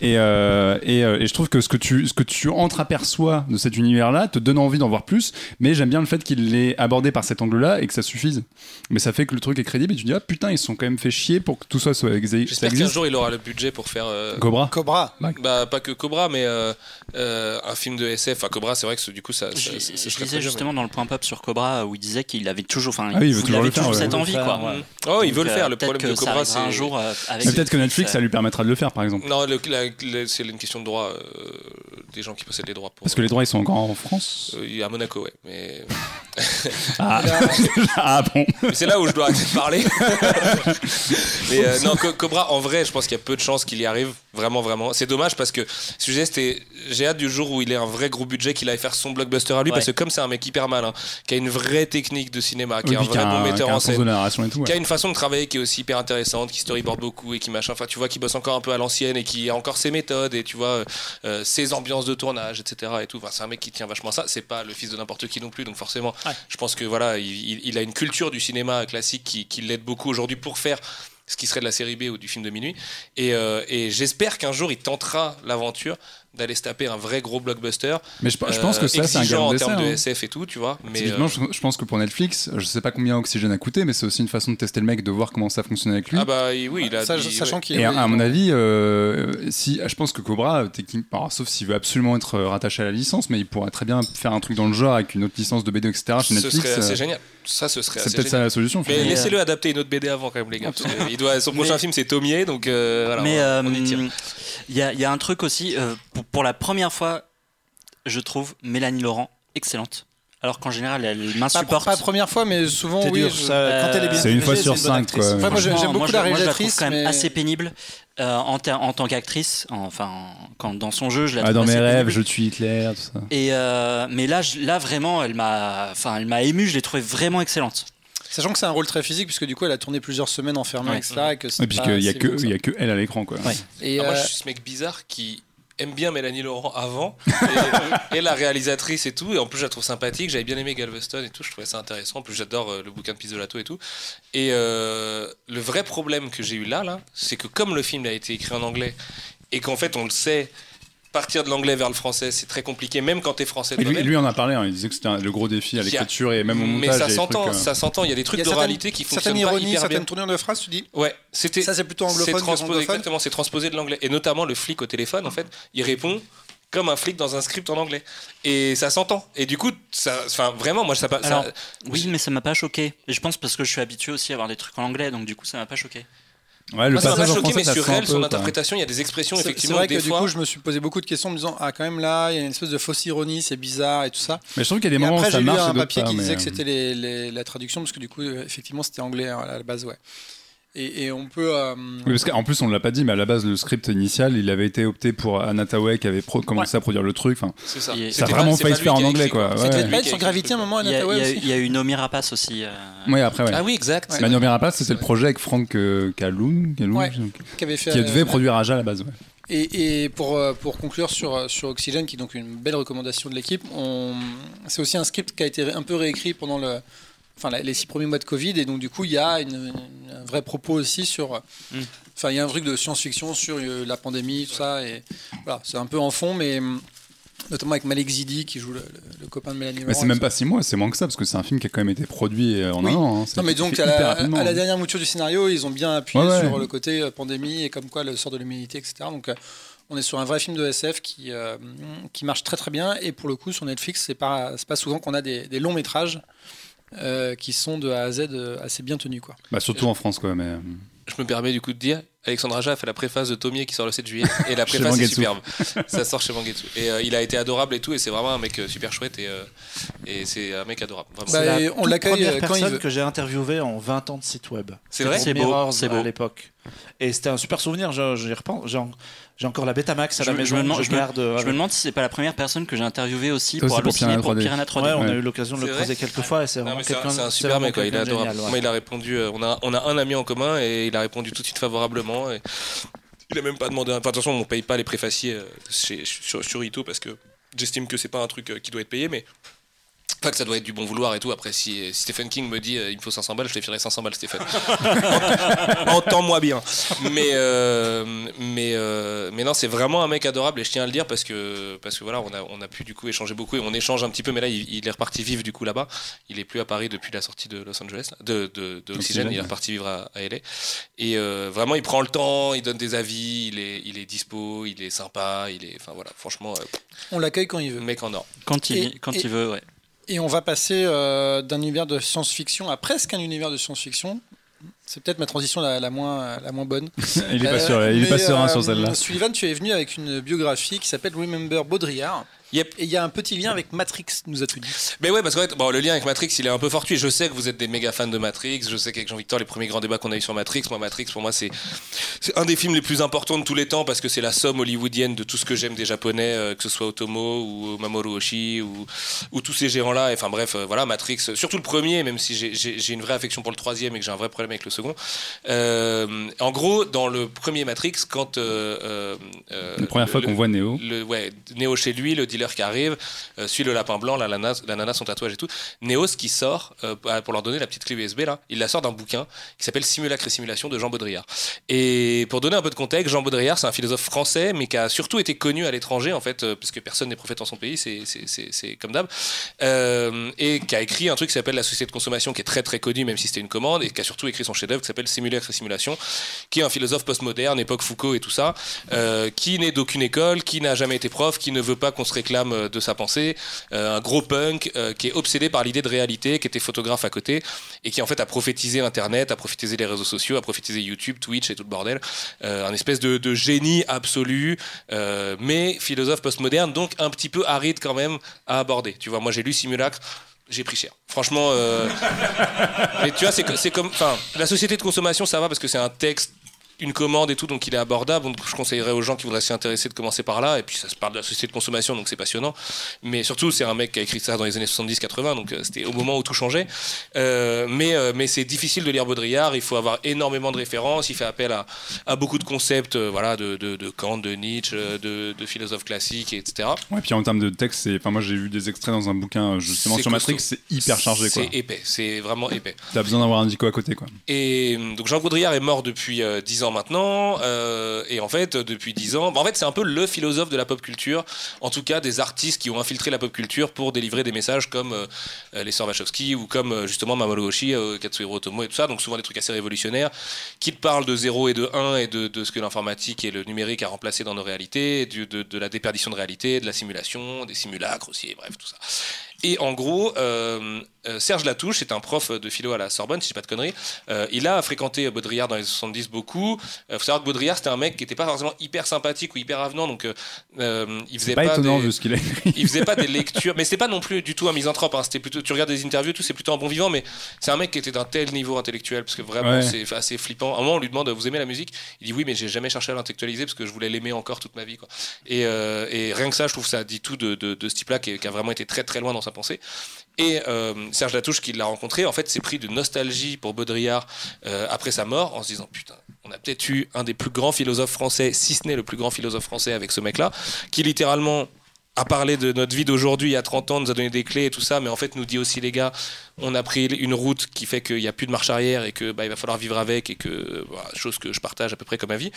Et, euh, et, euh, et je trouve que ce que tu, ce que tu entreaperçois de cet univers-là te donne envie d'en voir plus, mais j'aime bien le fait qu'il l'ait abordé par cet angle-là et que ça suffise. Mais ça fait que le truc est crédible et tu dis ah putain ils se sont quand même fait chier pour que tout ça soit ça J'espère qu'un jour il aura le budget pour faire. euh, Cobra. Cobra. bah, pas que Cobra, mais euh, euh, un film de SF. Enfin, Cobra, c'est vrai que du coup, ça. Je, ça- je lisais justement dans le point pop sur Cobra où il disait qu'il avait toujours, enfin, Ah oui, il veut il toujours avait le faire, toujours ouais. cette Il veut envie, le quoi. ouais. mais- Oh, Donc, veulent le faire. euh, Le problème de que ça Cobra, c'est. un jour euh, avec Mais peut-être que Netflix, ça lui permettra de le faire par exemple. Non, le- la- le- c'est une question de droit. euh, des gens qui possèdent les droits pour. Parce que les droits ils sont encore en France. Euh, à Monaco, ouais. Mais Ah, ah bon c'est là où je dois arrêter de parler. mais euh, non, Co- Cobra, en vrai, je pense qu'il y a peu de chances qu'il y arrive. Vraiment, vraiment. C'est dommage parce que ce sujet, c'était. J'ai hâte du jour où il ait un vrai gros budget, qu'il aille faire son blockbuster à lui. Ouais. Parce que comme c'est un mec hyper malin, qui a une vraie technique de cinéma, qui Oui, est un vrai a bon un- metteur en scène, de narration et tout. ouais. qui a une façon de travailler qui est aussi hyper intéressante, qui storyboard beaucoup et qui machin. Enfin, tu vois, qui bosse encore un peu à l'ancienne et qui a encore ses méthodes et tu vois euh, euh, ses ambiances de tournage, etc. Et tout. Enfin, c'est un mec qui tient vachement à ça. C'est pas le fils de n'importe qui non plus, donc forcément, Ouais. je pense que voilà, il, il- il a une culture du cinéma classique qui, qui l'aide beaucoup aujourd'hui pour faire ce qui serait de la série B ou du film de minuit. Et, euh, et j'espère qu'un jour il tentera l'aventure d'aller se taper un vrai gros blockbuster. Mais je, je pense que ça, c'est un exigeant gain en termes de hein. SF et tout, tu vois. Mais Typiquement, euh, je, je pense que pour Netflix, je sais pas combien Oxygène a coûté, mais c'est aussi une façon de tester le mec, de voir comment ça fonctionne avec lui. ah bah oui, il a. ça, sachant ouais. qu'il Et à, oui, à mon avis, euh, si, je pense que Cobra, alors, sauf s'il veut absolument être rattaché à la licence, mais il pourrait très bien faire un truc dans le genre avec une autre licence de BD, etc. chez ce Netflix. serait assez euh, génial. Ça, ce serait c'est peut-être ça la solution. Mais laissez-le adapter une autre BD avant quand même les gars. il doit, son prochain Mais- film c'est Tomier donc euh, voilà, Mais il y, a- a un truc aussi, pour, pour la première fois, je trouve Mélanie Laurent excellente. Alors qu'en général, elle Pas, m'insupporte. pas la première fois, mais souvent, C'est oui. dur, je- ça, quand elle est bien C'est une fois sur cinq, quoi. Moi, j'aime beaucoup moi, la moi, je la réalisatrice, trouve quand même mais- assez pénible euh, en, tant qu'actrice. Enfin, quand, dans son jeu, je la Ah, dans mes rêves, pénible. je tue Hitler, tout ça. Et euh, mais là, je- là vraiment, elle m'a, enfin, elle m'a ému. Je l'ai trouvée vraiment excellente. Sachant que c'est un rôle très physique, puisque du coup, elle a tourné plusieurs semaines enfermée, Ouais. etc. Et que Ouais, puis pas qu'il y a que, y a que elle à l'écran, quoi. Ouais. Et, Ah, moi euh, je suis ce mec bizarre qui aime bien Mélanie Laurent avant et, et la réalisatrice et tout. Et en plus je la trouve sympathique. J'avais bien aimé Galveston et tout. Je trouvais ça intéressant. En plus j'adore euh, le bouquin de Pizzolato et tout. Et euh, le vrai problème que j'ai eu là là c'est que comme le film a été écrit en anglais et qu'en fait on le sait partir de l'anglais vers le français c'est très compliqué même quand t'es français Et lui, lui en a parlé, hein, il disait que c'était le gros défi à l'écriture et même au montage. mais ça s'entend trucs, euh, ça s'entend il y a des trucs d'oralité qui certaines fonctionnent pas ironies, hyper bien certaines tournures de phrases, tu dis. Ouais, c'était. Ça, c'est plutôt anglophone transposé, exactement, c'est transposé de l'anglais. Et notamment le flic au téléphone, en fait, il répond comme un flic dans un script en anglais. Et ça s'entend. Et du coup, ça, enfin, vraiment, moi, ça, Alors, Oui, mais ça m'a pas choqué. Et je pense parce que je suis habitué aussi à avoir des trucs en anglais, donc du coup, ça m'a pas choqué. Ouais, le moi, ça m'a choqué, mais sur elle, son interprétation, il y a des expressions, C'est- C'est effectivement, vrai des que du fois. coup, je me suis posé beaucoup de questions en me disant Ah, quand même là, il y a une espèce de fausse ironie, c'est bizarre et tout ça. Mais je trouve qu'il y a des Et moments après, où ça j'ai lu marche un papier pas. qui disait que euh, c'était la traduction, parce que du coup, euh, effectivement, c'était anglais hein, à la base, ouais. Et, et on peut. euh, Oui, parce qu'en plus, on ne l'a pas dit, mais à la base, le script initial, il avait été opté pour Anna Tawai qui avait pro- commencé à produire le truc. Enfin, C'est ça. Ça a C'était vraiment failli se faire en a anglais, écrit, quoi. Ça Ouais. pas sur Gravity à un moment, Il y, a, Anataway il y a- aussi. il y a eu Nomi Rapace aussi. euh, Ouais, après, ouais. Ah oui, exact. Ouais. Manu Rapace, c'était le projet avec Franck euh, Kaloun, Kaloun, Ouais. je- Qui, avait fait, qui devait euh, produire Aja à la base. ouais. Et, et pour, euh, pour conclure sur, euh, sur Oxygène, qui est donc une belle recommandation de l'équipe, on... c'est aussi un script qui a été un peu réécrit pendant le, enfin, les six premiers mois de Covid, et donc du coup, il y a une, une- un vrai propos aussi sur. Mm. Enfin, il y a un truc de science-fiction sur euh, la pandémie, tout ça, et voilà, c'est un peu en fond, mais hum, notamment avec Malek Zidi qui joue le, le- le copain de Mélanie Mais Laurent, c'est même pas six mois, c'est moins que ça, parce que c'est un film qui a quand même été produit euh, en Oui. un an. hein. Non, mais donc à la, à hein. dernière mouture du scénario, ils ont bien appuyé Ouais, ouais. sur le côté euh, pandémie et comme quoi le sort de l'humanité, etc. Donc euh, on est sur un vrai film de SF qui, euh, qui marche très très bien. Et pour le coup, sur Netflix, c'est pas, c'est pas souvent qu'on a des, des longs métrages euh, qui sont de A à Z euh, assez bien tenus. Quoi. Bah, surtout en France, quoi. Mais... euh, Je me permets du coup de dire, Alexandre Aja a fait la préface de Tomier qui sort le 7 juillet et la préface est superbe. Ça sort chez Mangetsu. Et euh, il a été adorable et tout et c'est vraiment un mec super chouette et, euh, et c'est un mec adorable. Vraiment. Bah, la on l'accueille, première quand il personne veut. que j'ai interviewé en 20 ans de site web. C'est vrai? C'est beau, c'est beau. à l'époque. Et c'était un super souvenir. je- J'y repense. En- j'ai encore la Betamax à Je la me- je maison. me demande- je me- garde, euh, Je me demande si c'est pas la première personne que j'ai interviewée aussi pour pour Piranha pour 3D. Piranha 3D. Ouais, on a eu l'occasion de le croiser quelques fois et c'est vraiment un, quelqu'un. super mec, il est adorable. Moi, il a répondu, euh, on, a, on a un ami en commun et il a répondu tout de suite favorablement. Et il a même pas demandé. Enfin, attention, on paye pas les préfaciers euh, chez- sur, sur Ito parce que j'estime que c'est pas un truc qui doit être payé, mais. Pas que ça doit être du bon vouloir et tout. Après, si, Stephen King me dit euh, il me faut 500 balles, je te filerai 500 balles, Stephen. Entends-moi bien. Mais, euh, mais, euh, mais non, c'est vraiment un mec adorable et je tiens à le dire parce que, parce que voilà, on a, on a pu du coup échanger beaucoup et on échange un petit peu. Mais là, il, il est reparti vivre du coup là-bas. Il est plus à Paris depuis la sortie de Los Angeles, de, de, de Oxygène. Il est reparti vivre à, à LA. Et euh, vraiment, il prend le temps, il donne des avis, il est, il est dispo, il est sympa, il est, enfin voilà, franchement, euh, On l'accueille quand il veut. mec en or. Quand il, Et- quand et- il veut, ouais. Et on va passer euh, d'un univers de science-fiction à presque un univers de science-fiction. C'est peut-être ma transition la, la moins, la moins bonne. il est pas, Euh, sûr, il est pas serein euh, sur celle-là. Sullivan, tu es venu avec une biographie qui s'appelle Remember Baudrillard. Il y a un petit lien avec Matrix, nous a tout dit. Mais ouais, parce que bon, le lien avec Matrix, il est un peu fortuit. Je sais que vous êtes des méga fans de Matrix. Je sais qu'avec Jean-Victor, les premiers grands débats qu'on a eu sur Matrix, moi, Matrix, pour moi, c'est un des films les plus importants de tous les temps parce que c'est la somme hollywoodienne de tout ce que j'aime des Japonais, euh, que ce soit Otomo ou Mamoru Oshii ou, ou tous ces géants-là. Enfin bref, euh, voilà, Matrix, euh, surtout le premier, même si j'ai- une vraie affection pour le troisième et que j'ai un vrai problème avec le second. Euh, en gros, dans le premier Matrix, quand. euh, euh, euh, La première le- fois qu'on voit Neo. le, ouais, Néo chez lui, le dealer qui arrive, euh, suit le lapin blanc, la nana, la nana, son tatouage et tout. Néo, ce qui sort, euh, pour leur donner la petite clé USB, là, il la sort d'un bouquin qui s'appelle Simulacre et Simulation de Jean Baudrillard. Et pour donner un peu de contexte, Jean Baudrillard, c'est un philosophe français, mais qui a surtout été connu à l'étranger, en fait, euh, parce que personne n'est prophète en son pays, c'est- comme d'hab. Et qui a écrit un truc qui s'appelle La société de consommation, qui est très très connu, même si c'était une commande, et qui a surtout écrit son chef-d'œuvre qui s'appelle Simulacre et Simulation, qui est un philosophe postmoderne, époque Foucault et tout ça, qui n'est d'aucune école, qui n'a jamais été prof, qui ne veut pas qu'on se réclame euh, de sa pensée, euh, un gros punk euh, qui est obsédé par l'idée de réalité, qui était photographe à côté, et qui en fait a prophétisé Internet, a prophétisé les réseaux sociaux, a prophétisé YouTube, Twitch et tout le bordel. Un espèce de, de génie absolu, mais philosophe postmoderne, donc un petit peu aride quand même à aborder. Tu vois, moi j'ai lu Simulacre. J'ai pris cher. Franchement, euh, mais tu vois, c'est comme, enfin, la société de consommation, ça va parce que c'est un texte, une commande et tout, donc il est abordable. Donc je conseillerais aux gens qui voudraient s'y intéresser de commencer par là. Et puis ça se parle de la société de consommation, donc c'est passionnant. Mais surtout, c'est un mec qui a écrit ça dans les années 70-80, donc euh, c'était au moment où tout changeait. Euh, mais euh, mais c'est difficile de lire Baudrillard. Il faut avoir énormément de références. Il fait appel à, à beaucoup de concepts, voilà, de, de, de Kant, de Nietzsche, de, de philosophes classiques, etc. Ouais, puis en termes de texte. Enfin, moi j'ai vu des extraits dans un bouquin justement sur Matrix, c'est hyper chargé. C'est épais. C'est vraiment épais. T'as besoin d'avoir un dico à côté quoi. Et donc Jean Baudrillard est mort depuis euh, 10 ans maintenant. euh, et en fait, depuis 10 ans, en fait, c'est un peu le philosophe de la pop culture. En tout cas, des artistes qui ont infiltré la pop culture pour délivrer des messages comme euh, euh, les sœurs Wachowski ou comme euh, justement Mamoru Oshii, Katsuhiro Otomo et tout ça. Donc souvent des trucs assez révolutionnaires qui te parlent de 0 et de 1 et de, ce que l'informatique et le numérique a remplacé dans nos réalités, de, de la déperdition de réalité, de la simulation, des simulacres aussi, et bref, tout ça. Et en gros, Serge Latouche, c'est un prof de philo à la Sorbonne, si je dis pas de conneries. Euh, il a fréquenté Baudrillard dans les 70 beaucoup. Il faut savoir que Baudrillard, c'était un mec qui était pas forcément hyper sympathique ou hyper avenant, donc euh, euh, il faisait C'est pas, pas, étonnant des- vu ce qu'il a écrit. il faisait pas des lectures, mais c'était pas non plus du tout un misanthrope. Hein. C'était plutôt, tu regardes des interviews, tout c'est plutôt un bon vivant, mais c'est un mec qui était d'un tel niveau intellectuel parce que vraiment Ouais. c'est assez flippant. À un moment, on lui demande, vous aimez la musique? Il dit oui, mais j'ai jamais cherché à l'intellectualiser parce que je voulais l'aimer encore toute ma vie. Quoi. Et, euh, et rien que ça, je trouve ça dit tout de, de, de ce type-là qui, qui a vraiment été très très loin dans sa pensée. Et euh, Serge Latouche, qui l'a rencontré, en fait, s'est pris de nostalgie pour Baudrillard euh, après sa mort, en se disant putain, on a peut-être eu un des plus grands philosophes français, si ce n'est le plus grand philosophe français avec ce mec-là, qui littéralement a parlé de notre vie d'aujourd'hui il y a 30 ans, nous a donné des clés et tout ça, mais en fait nous dit aussi les gars, on a pris une route qui fait qu'il n'y a plus de marche arrière et que bah, il va falloir vivre avec et que voilà, chose que je partage à peu près comme avis.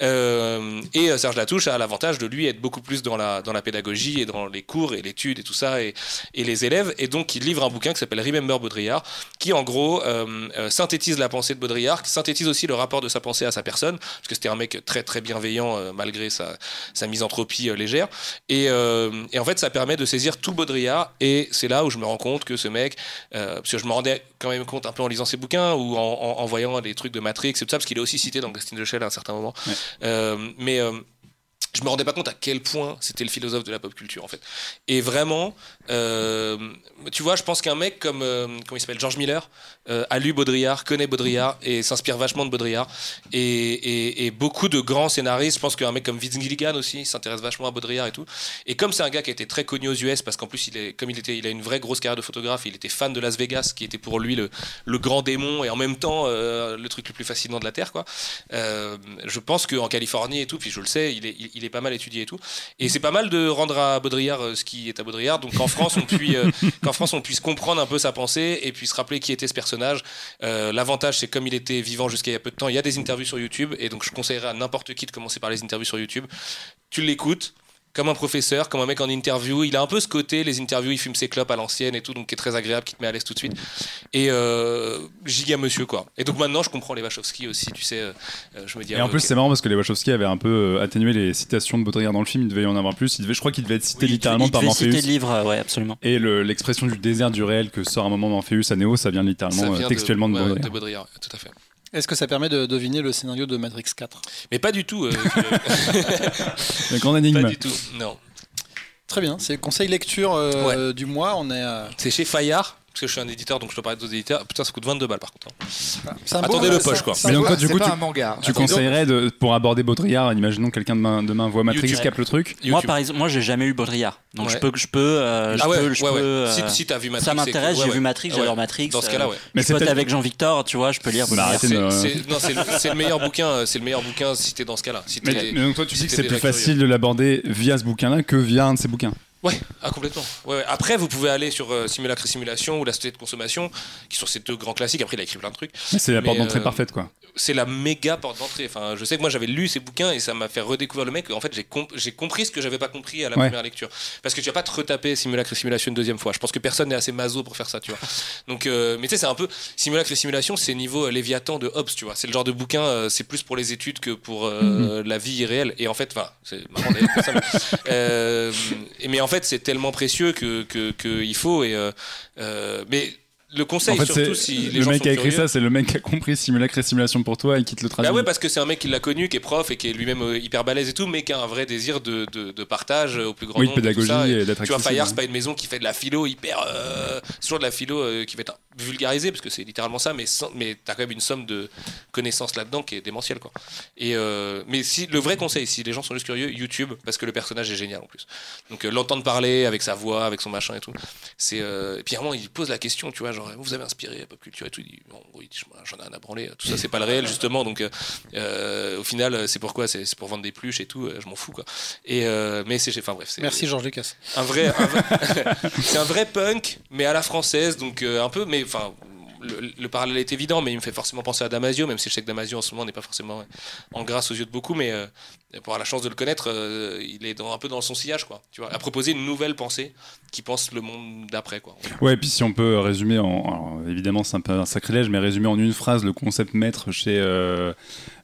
Euh, et euh, Serge Latouche a l'avantage de lui être beaucoup plus dans la dans la pédagogie et dans les cours et l'étude et tout ça et, et les élèves et donc il livre un bouquin qui s'appelle Remember Baudrillard qui en gros euh, euh, synthétise la pensée de Baudrillard, qui synthétise aussi le rapport de sa pensée à sa personne parce que c'était un mec très très bienveillant malgré sa sa misanthropie légère et, et en fait ça permet de saisir tout Baudrillard et c'est là où je me rends compte que ce mec euh, parce que je me rendais quand même compte un peu en lisant ses bouquins ou en, en- en voyant des trucs de Matrix et tout ça, parce qu'il est aussi cité dans Ghost in the Shell à un certain moment. Ouais. Euh, mais euh, je me rendais pas compte à quel point c'était le philosophe de la pop culture en fait. Et vraiment, euh, tu vois, je pense qu'un mec comme euh, comment il s'appelle George Miller euh, a lu Baudrillard, connaît Baudrillard et s'inspire vachement de Baudrillard. Et, beaucoup de grands scénaristes, je pense qu'un mec comme Vince Gilligan aussi s'intéresse vachement à Baudrillard et tout. Et comme c'est un gars qui a été très connu aux US, parce qu'en plus comme il était, il a une vraie grosse carrière de photographe, il était fan de Las Vegas, qui était pour lui le, grand démon et en même temps le truc le plus fascinant de la terre, quoi. Je pense qu'en Californie et tout, puis je le sais, il est, il, il est pas mal étudié et tout. Et c'est pas mal de rendre à Baudrillard euh, ce qui est à Baudrillard. Donc qu'en France, on puisse, euh, qu'en France, on puisse comprendre un peu sa pensée et puis se rappeler qui était ce personnage. Euh, L'avantage, c'est comme il était vivant jusqu'à il y a peu de temps, il y a des interviews sur YouTube. Et donc je conseillerais à n'importe qui de commencer par les interviews sur YouTube. Tu l'écoutes comme un professeur, comme un mec en interview. Il a un peu ce côté, les interviews, il fume ses clopes à l'ancienne et tout, donc qui est très agréable, qui te met à l'aise tout de suite. Et euh, giga monsieur, quoi. Et donc maintenant, je comprends les Wachowski aussi, tu sais. euh, euh, je me dis, Et ah en ouais, plus, c'est marrant parce que les Wachowski avaient un peu atténué les citations de Baudrillard dans le film. Il devait y en avoir plus. Il devait, je crois qu'il devait être cité Oui, littéralement il par devait citer Morpheus. le livre, ouais, absolument. Et le- l'expression du désert du réel que sort un moment Morpheus à Néo, ça vient littéralement Ça euh, vient textuellement de, ouais, Baudrillard. Baudrillard, tout à fait. Est-ce que ça permet de deviner le scénario de Matrix 4 Mais pas du tout. euh, La grande pas énigme. du tout. Non. Très bien, c'est conseil lecture euh, du mois. On est. euh, C'est chez Fayard, parce que je suis un éditeur, donc je peux parler d'autres éditeurs. Putain, ça coûte 22 balles par contre. hein. Attendez le poche, quoi. c'est un Mais donc toi, du coup, pas tu- un manga. Tu Attends, conseillerais de, pour aborder Baudrillard, imaginons que quelqu'un demain, demain voit Matrix, YouTube. capte le truc. Moi, par exemple, moi, j'ai jamais eu Baudrillard. Donc, Ouais. je peux, je peux, euh, je Ah ouais, peux, je ouais, peux, ouais. euh, Si, si t'as vu Matrix. ça m'intéresse. J'ai ouais. vu Matrix, Ouais. j'adore Matrix. Dans ce cas-là, ouais. Mais Mais c'est pote peut-être- avec Jean-Victor, tu vois, je peux lire. Bah, Baudrillard. arrêtez C'est de- c'est- non, c'est le, c'est le meilleur bouquin. euh, C'est le meilleur bouquin si t'es dans ce cas-là. Si Mais, t'es- mais donc toi, tu si dis que t'es c'est plus déjà facile de l'aborder via ce bouquin-là que via un de ces bouquins. Ouais, ah, complètement. Ouais, ouais. Après, vous pouvez aller sur euh, Simulacre et Simulation ou La Société de Consommation, qui sont ces deux grands classiques. Après, il a écrit plein de trucs. C'est la porte d'entrée euh, parfaite, quoi. C'est la méga porte d'entrée. Enfin, je sais que moi, j'avais lu ces bouquins et ça m'a fait redécouvrir le mec. En fait, j'ai comp- j'ai compris ce que j'avais pas compris à la Ouais. première lecture. Parce que tu vas pas te retaper Simulacre et Simulation une deuxième fois. Je pense que personne n'est assez maso pour faire ça, tu vois. Donc, euh, mais tu sais, c'est un peu Simulacre et Simulation, c'est niveau euh, Léviathan de Hobbes, tu vois. C'est le genre de bouquin, euh, c'est plus pour les études que pour euh, la vie réelle. Et en fait, enfin, c'est marrant d'ailleurs ça, mais, euh, mais en fait, c'est tellement précieux que, que, que il faut. Et, mais le conseil, En fait, surtout si les le gens mec qui a écrit curieux- ça, c'est le mec qui a compris simulacre et simulation pour toi et qui te le traduit. bah ouais, parce que c'est un mec qui l'a connu, qui est prof et qui est lui-même euh, hyper balèze et tout, mais qui a un vrai désir de, de, de partage euh, au plus grand oui, nombre. tout pédagogie. Et et d'être tu vois. Fayard, c'est pas une maison qui fait de la philo hyper. euh, c'est toujours de la philo euh, qui va être vulgarisée, parce que c'est littéralement ça, mais, sans- mais t'as quand même une somme de connaissances là-dedans qui est démentielle, quoi. Et, euh, mais si, le vrai conseil, si les gens sont juste curieux, YouTube, parce que le personnage est génial en plus. Donc l'entendre parler avec sa voix, avec son machin et tout, c'est. Et puis vraiment, il pose la question, tu vois, genre, vous avez inspiré à pop culture et tout, il dit, bon, oui, j'en ai un à branler, tout ça, c'est pas le réel, justement, donc euh, euh, au final, c'est pourquoi C'est c'est pour vendre des pluches et tout, euh, je m'en fous, quoi. Et, euh, mais c'est. Enfin bref. Merci Georges Lucas. Un vrai, un vrai- c'est un vrai punk, mais à la française, donc un peu, mais enfin, le, le parallèle est évident, mais il me fait forcément penser à Damasio, même si je sais que Damasio en ce moment n'est pas forcément en grâce aux yeux de beaucoup, mais euh, pour avoir la chance de le connaître, euh, il est dans, un peu dans son sillage, quoi. Tu vois, à proposer une nouvelle pensée qui pense le monde d'après, quoi. Ouais, et puis si on peut résumer, en, évidemment c'est un peu un sacrilège, mais résumer en une phrase le concept maître chez euh,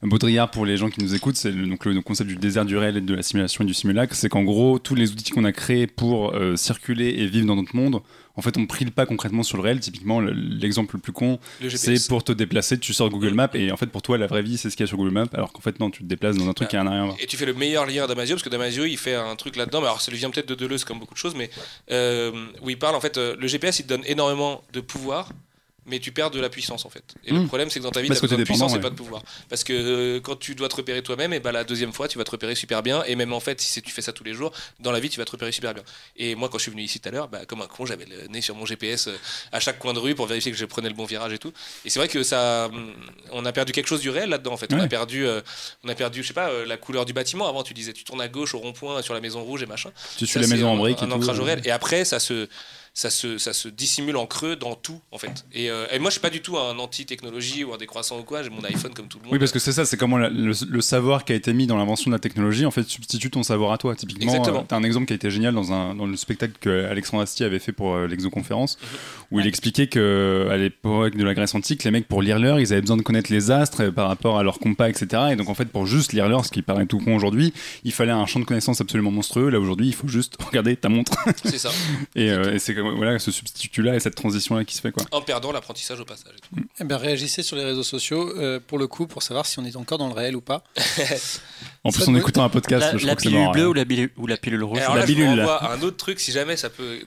Baudrillard pour les gens qui nous écoutent, c'est le, donc le concept du désert du réel et de la simulation et du simulacre, c'est qu'en gros tous les outils qu'on a créés pour euh, circuler et vivre dans notre monde, en fait on prie le pas concrètement sur le réel. Typiquement le- l'exemple le plus con, c'est pour te déplacer, tu sors Google Maps et en fait pour toi la vraie vie c'est ce qu'il y a sur Google Maps, alors qu'en fait non, tu te déplaces dans un truc qui a rien à voir. Et tu fais le meilleur lien à Damasio, parce que Damasio, il fait un truc là-dedans, alors ça lui vient peut-être de Deleuze comme beaucoup de choses, mais euh, où il parle, en fait, euh, le GPS, il te donne énormément de pouvoir, mais tu perds de la puissance, en fait. Et le Mm. problème, c'est que dans ta vie, tu as besoin de puissance et dépendant, pas de pouvoir. Parce que euh, quand tu dois te repérer toi-même, et bah, la deuxième fois, tu vas te repérer super bien, et même en fait, si tu fais ça tous les jours, dans la vie, tu vas te repérer super bien. Et moi, quand je suis venu ici tout à l'heure, bah, comme un con, j'avais le nez sur mon GPS euh, à chaque coin de rue pour vérifier que je prenais le bon virage et tout. Et c'est vrai que ça, hum, on a perdu quelque chose du réel là-dedans, en fait. On a Ouais. perdu, euh, on a perdu, je sais pas, euh, la couleur du bâtiment. Avant, tu disais, tu tournes à gauche au rond-point sur la maison rouge et machin. Tu suis la maison en un- briques un, et tout. ancrage au réel. Et après, ça se, ça se, ça se dissimule en creux dans tout, en fait. Et, euh, et moi, je suis pas du tout un anti-technologie ou un décroissant ou quoi. J'ai mon iPhone comme tout le monde. Oui, parce que c'est ça, c'est comment la- le, le savoir qui a été mis dans l'invention de la technologie, en fait, substitue ton savoir à toi. Typiquement, Exactement. tu as un exemple qui a été génial dans, un, dans le spectacle que Alexandre Astier avait fait pour euh, l'exoconférence, Mhm. où il expliquait que à l'époque de la Grèce antique, les mecs, pour lire l'heure, ils avaient besoin de connaître les astres euh, par rapport à leur compas, etc. Et donc, en fait, pour juste lire l'heure, ce qui paraît tout con aujourd'hui, il fallait un champ de connaissances absolument monstrueux. Là, aujourd'hui, il faut juste regarder ta montre. C'est ça. et euh, et c'est comme- voilà, ce substitut-là et cette transition-là qui se fait, quoi. En perdant l'apprentissage au passage. et tout. Eh ben, réagissez sur les réseaux sociaux euh, pour le coup pour savoir si on est encore dans le réel ou pas. En plus, en écoutant un podcast, La, je la crois que c'est pilule bleue hein. ou la, bilu- ou la pilule rouge Alors la là, je vous bidule. renvoie à un autre truc, si jamais ça peut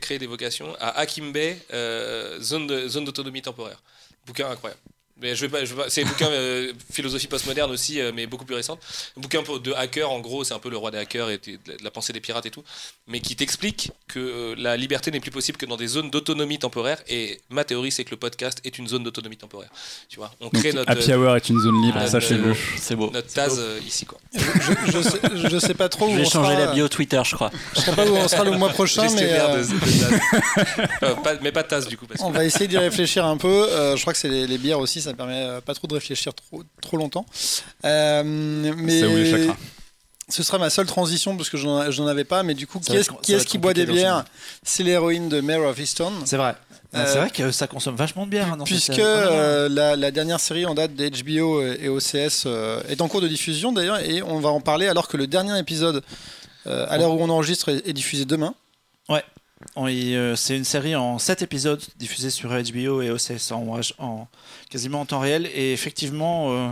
créer des vocations, à Hakim Bey, euh, zone de- zone d'autonomie temporaire. Bouquin incroyable. Mais je vais pas, je vais pas- c'est un bouquin euh, philosophie postmoderne aussi, euh, mais beaucoup plus récente. Un bouquin pour- de hacker, en gros, c'est un peu le roi des hackers et de la- pensée des pirates et tout, mais qui t'explique que euh, la liberté n'est plus possible que dans des zones d'autonomie temporaire. Et ma théorie, c'est que le podcast est une zone d'autonomie temporaire. Tu vois, on Donc, crée notre, Happy Hour est une zone libre, Ah, sachez-le. C'est beau. notre tasse euh, ici, quoi. Je, je, je sais, je sais pas trop où Je vais on changer sera, la bio Twitter, je crois. Je sais pas où on sera le mois prochain, mais euh, de, de tasse. Euh, pas- mais pas de tasse, du coup. Parce que... on va essayer d'y réfléchir un peu. Euh, je crois que c'est les, les bières aussi, ça permet euh, pas trop de réfléchir trop, trop longtemps. Euh, mais les chakras. ce sera ma seule transition parce que je n'en avais pas. Mais du coup, Ça qui est-ce qui, est boit des bières C'est l'héroïne de Mayor of Easton. C'est vrai. Euh, c'est vrai que ça consomme vachement de bière. hein, Puisque euh, la, la dernière série en date des HBO et OCS euh, est en cours de diffusion d'ailleurs, et on va en parler alors que le dernier épisode, euh, à l'heure où on enregistre, est, est diffusé demain. Y, euh, c'est une série en 7 épisodes diffusée sur HBO et OCS en, en- quasiment en temps réel. Et effectivement, euh,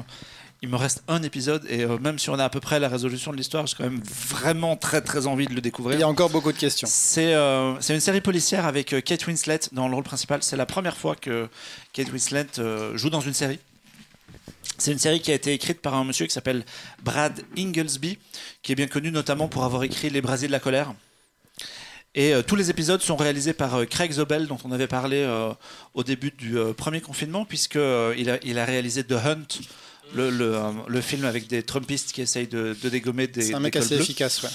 il me reste un épisode et euh, même si on a à peu près la résolution de l'histoire, j'ai quand même vraiment très très envie de le découvrir. Il y a encore beaucoup de questions. C'est une série policière avec Kate Winslet dans le rôle principal. C'est la première fois que Kate Winslet joue dans une série. C'est une série qui a été écrite par un monsieur qui s'appelle Brad Inglesby, qui est bien connu notamment pour avoir écrit Les Brasiers de la colère. Et euh, tous les épisodes sont réalisés par euh, Craig Zobel, dont on avait parlé euh, au début du euh, premier confinement, puisqu'il il a, il a réalisé The Hunt, le, le, euh, le film avec des Trumpistes qui essayent de, de dégommer des. C'est un mec assez bleus. efficace, ouais.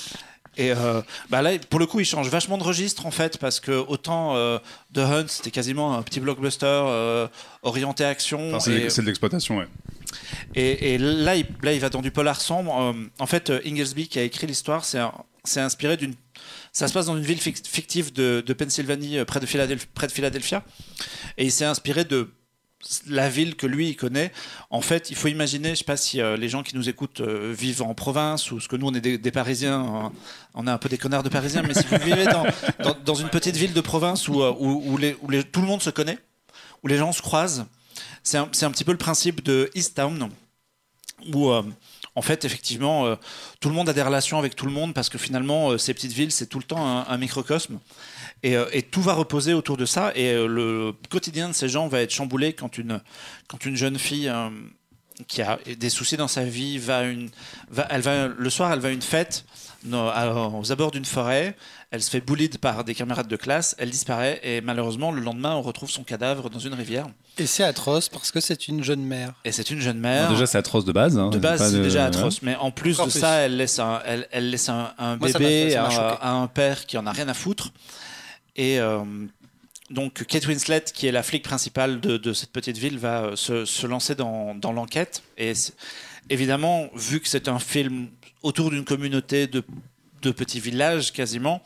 Et euh, bah là, pour le coup, il change vachement de registre en fait, parce que autant euh, The Hunt, c'était quasiment un petit blockbuster euh, orienté action. Enfin, c'est et, c'est de l'exploitation, ouais. et- et là, il, là, il va dans du polar sombre. Euh, en fait, Inglesby qui a écrit l'histoire, c'est un- c'est inspiré d'une. Ça se passe dans une ville fic- fictive de, Pennsylvanie, euh, près de, Philadelphie, Philadelphia. Et il s'est inspiré de la ville que lui il connaît. En fait, il faut imaginer, je sais pas si euh, les gens qui nous écoutent euh, vivent en province ou ce que nous on est des, Parisiens, hein, on est un peu des connards de Parisiens, mais si vous vivez dans, une petite ville de province où, tout le monde se connaît, où les gens se croisent, c'est un, un petit peu le principe de East Town, où en fait effectivement euh, tout le monde a des relations avec tout le monde parce que finalement euh, ces petites villes c'est tout le temps un, microcosme. Et, euh, et tout va reposer autour de ça. Et euh, le quotidien de ces gens va être chamboulé quand une, quand une jeune fille euh, qui a des soucis dans sa vie va une, va, elle va, le soir, elle va à une fête aux abords d'une forêt. Elle se fait bullied par des camarades de classe. Elle disparaît. Et malheureusement, le lendemain, on retrouve son cadavre dans une rivière. Et c'est atroce parce que c'est une jeune mère. Et c'est une jeune mère. déjà, c'est atroce de base. hein. de base, c'est déjà atroce. Mais en plus Encore de plus. ça, elle laisse un, elle, elle laisse un, Moi, bébé à un père qui en a rien à foutre. Et euh, donc, Kate Winslet, qui est la flic principale de, de cette petite ville, va euh, se, se lancer dans, dans l'enquête. Et évidemment, vu que c'est un film autour d'une communauté de, de petits villages quasiment,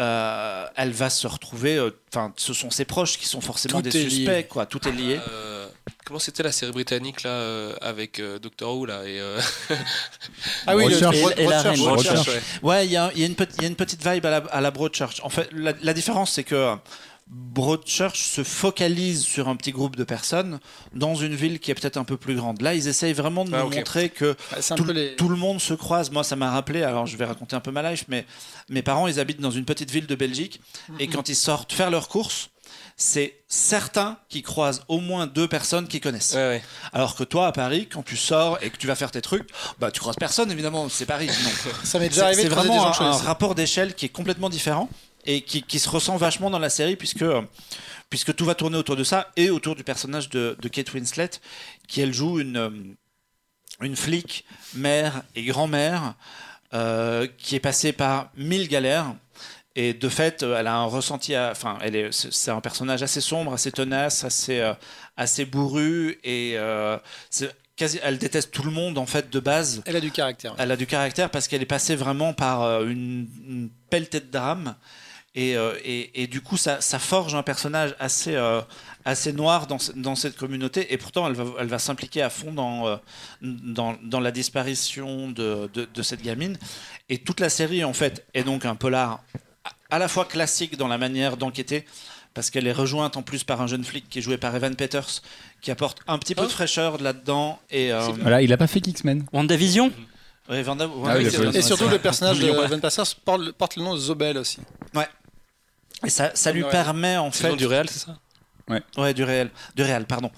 euh, elle va se retrouver. euh, Enfin, ce sont ses proches qui sont forcément Tout des lié. suspects, quoi. Tout est lié. Euh, comment c'était la série britannique là euh, avec euh, Doctor Who là et euh, Ah oui, le- Recherche. Broad- Et- et la reine. Broadchurch. Ouais. Ouais, il y, a y une petite- il y a une petite vibe à la, à la Broadchurch. En fait, la, la différence, c'est que Broadchurch se focalise sur un petit groupe de personnes dans une ville qui est peut-être un peu plus grande. Là, ils essayent vraiment de Ah, nous montrer que un tout, peu les. tout le monde se croise. Moi, ça m'a rappelé, alors je vais raconter un peu ma life, mais mes parents, ils habitent dans une petite ville de Belgique, et quand ils sortent faire leurs courses, c'est certains qui croisent au moins deux personnes qu'ils connaissent. Ouais, ouais. Alors que toi, à Paris, quand tu sors et que tu vas faire tes trucs, bah tu croises personne, évidemment, c'est Paris. Ça m'est C'est déjà arrivé c'est de croiser des vraiment gens un, un rapport d'échelle qui est complètement différent et qui, qui se ressent vachement dans la série puisque, puisque tout va tourner autour de ça et autour du personnage de, de Kate Winslet qui elle joue une, euh, une flic, mère et grand-mère euh, qui est passée par mille galères. Et de fait, euh, elle a un ressenti, à- enfin, elle est, c'est un personnage assez sombre, assez tenace, assez, euh, assez bourru, et euh, c'est quasi, elle déteste tout le monde en fait de base. Elle a du caractère. Elle a du caractère parce qu'elle est passée vraiment par une, une pelletée de drames. Et, euh, et, et du coup, ça, ça forge un personnage assez, euh, assez noir dans, ce- dans cette communauté. Et pourtant, elle va, elle va s'impliquer à fond dans, euh, dans, dans la disparition de, de, de cette gamine. Et toute la série, en fait, est donc un polar à- à la fois classique dans la manière d'enquêter, parce qu'elle est rejointe en plus par un jeune flic qui est joué par Evan Peters, qui apporte un petit peu Oh. de fraîcheur là-dedans. Et, euh, Voilà, il a pas fait X-Men. WandaVision? Ouais, Van Damme- Ah oui, ouais, Et surtout, le personnage de Ouais. Van Passers porte, porte le nom de Zobel aussi. Et ça, ça lui Ouais. permet en fait du réel, c'est ça? Ouais, du réel, du réel, pardon.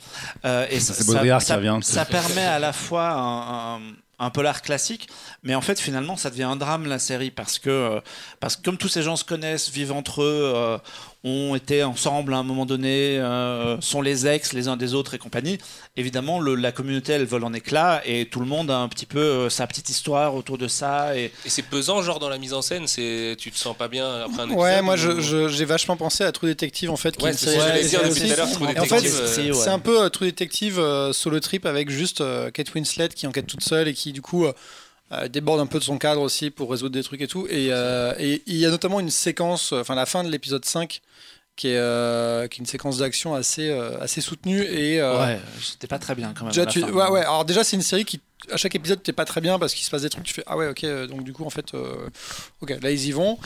Euh, et ça, qui ça- revient. Ça permet à la fois un, un- un polar classique, mais en fait finalement ça devient un drame la série parce que euh, parce que comme tous ces gens se connaissent, vivent entre eux, euh, ont été ensemble à un moment donné, euh, sont les ex les uns des autres et compagnie. Évidemment, le- la communauté elle vole en éclats et tout le monde a un petit peu euh, sa petite histoire autour de ça et Et c'est pesant, genre dans la mise en scène, c'est tu te sens pas bien après un épisode Ouais, moi je- ou- je- j'ai vachement pensé à True Detective en fait. qui Ouais, est une c'est ce en fait, euh, c'est- ouais. Un peu True Detective euh, solo trip avec juste euh, Kate Winslet qui enquête toute seule et qui du coup euh, euh, déborde un peu de son cadre aussi pour résoudre des trucs et tout. Et euh, il y a notamment une séquence, euh, enfin la fin de l'épisode 5 qui est, euh, qui est une séquence d'action assez, euh, assez soutenue et euh, ouais, c'était pas très bien quand même. déjà, tu- fin. ouais, ouais. Alors déjà c'est une série qui à chaque épisode t'es pas très bien parce qu'il se passe des trucs tu fais ah ouais ok donc du coup en fait ok là ils y vont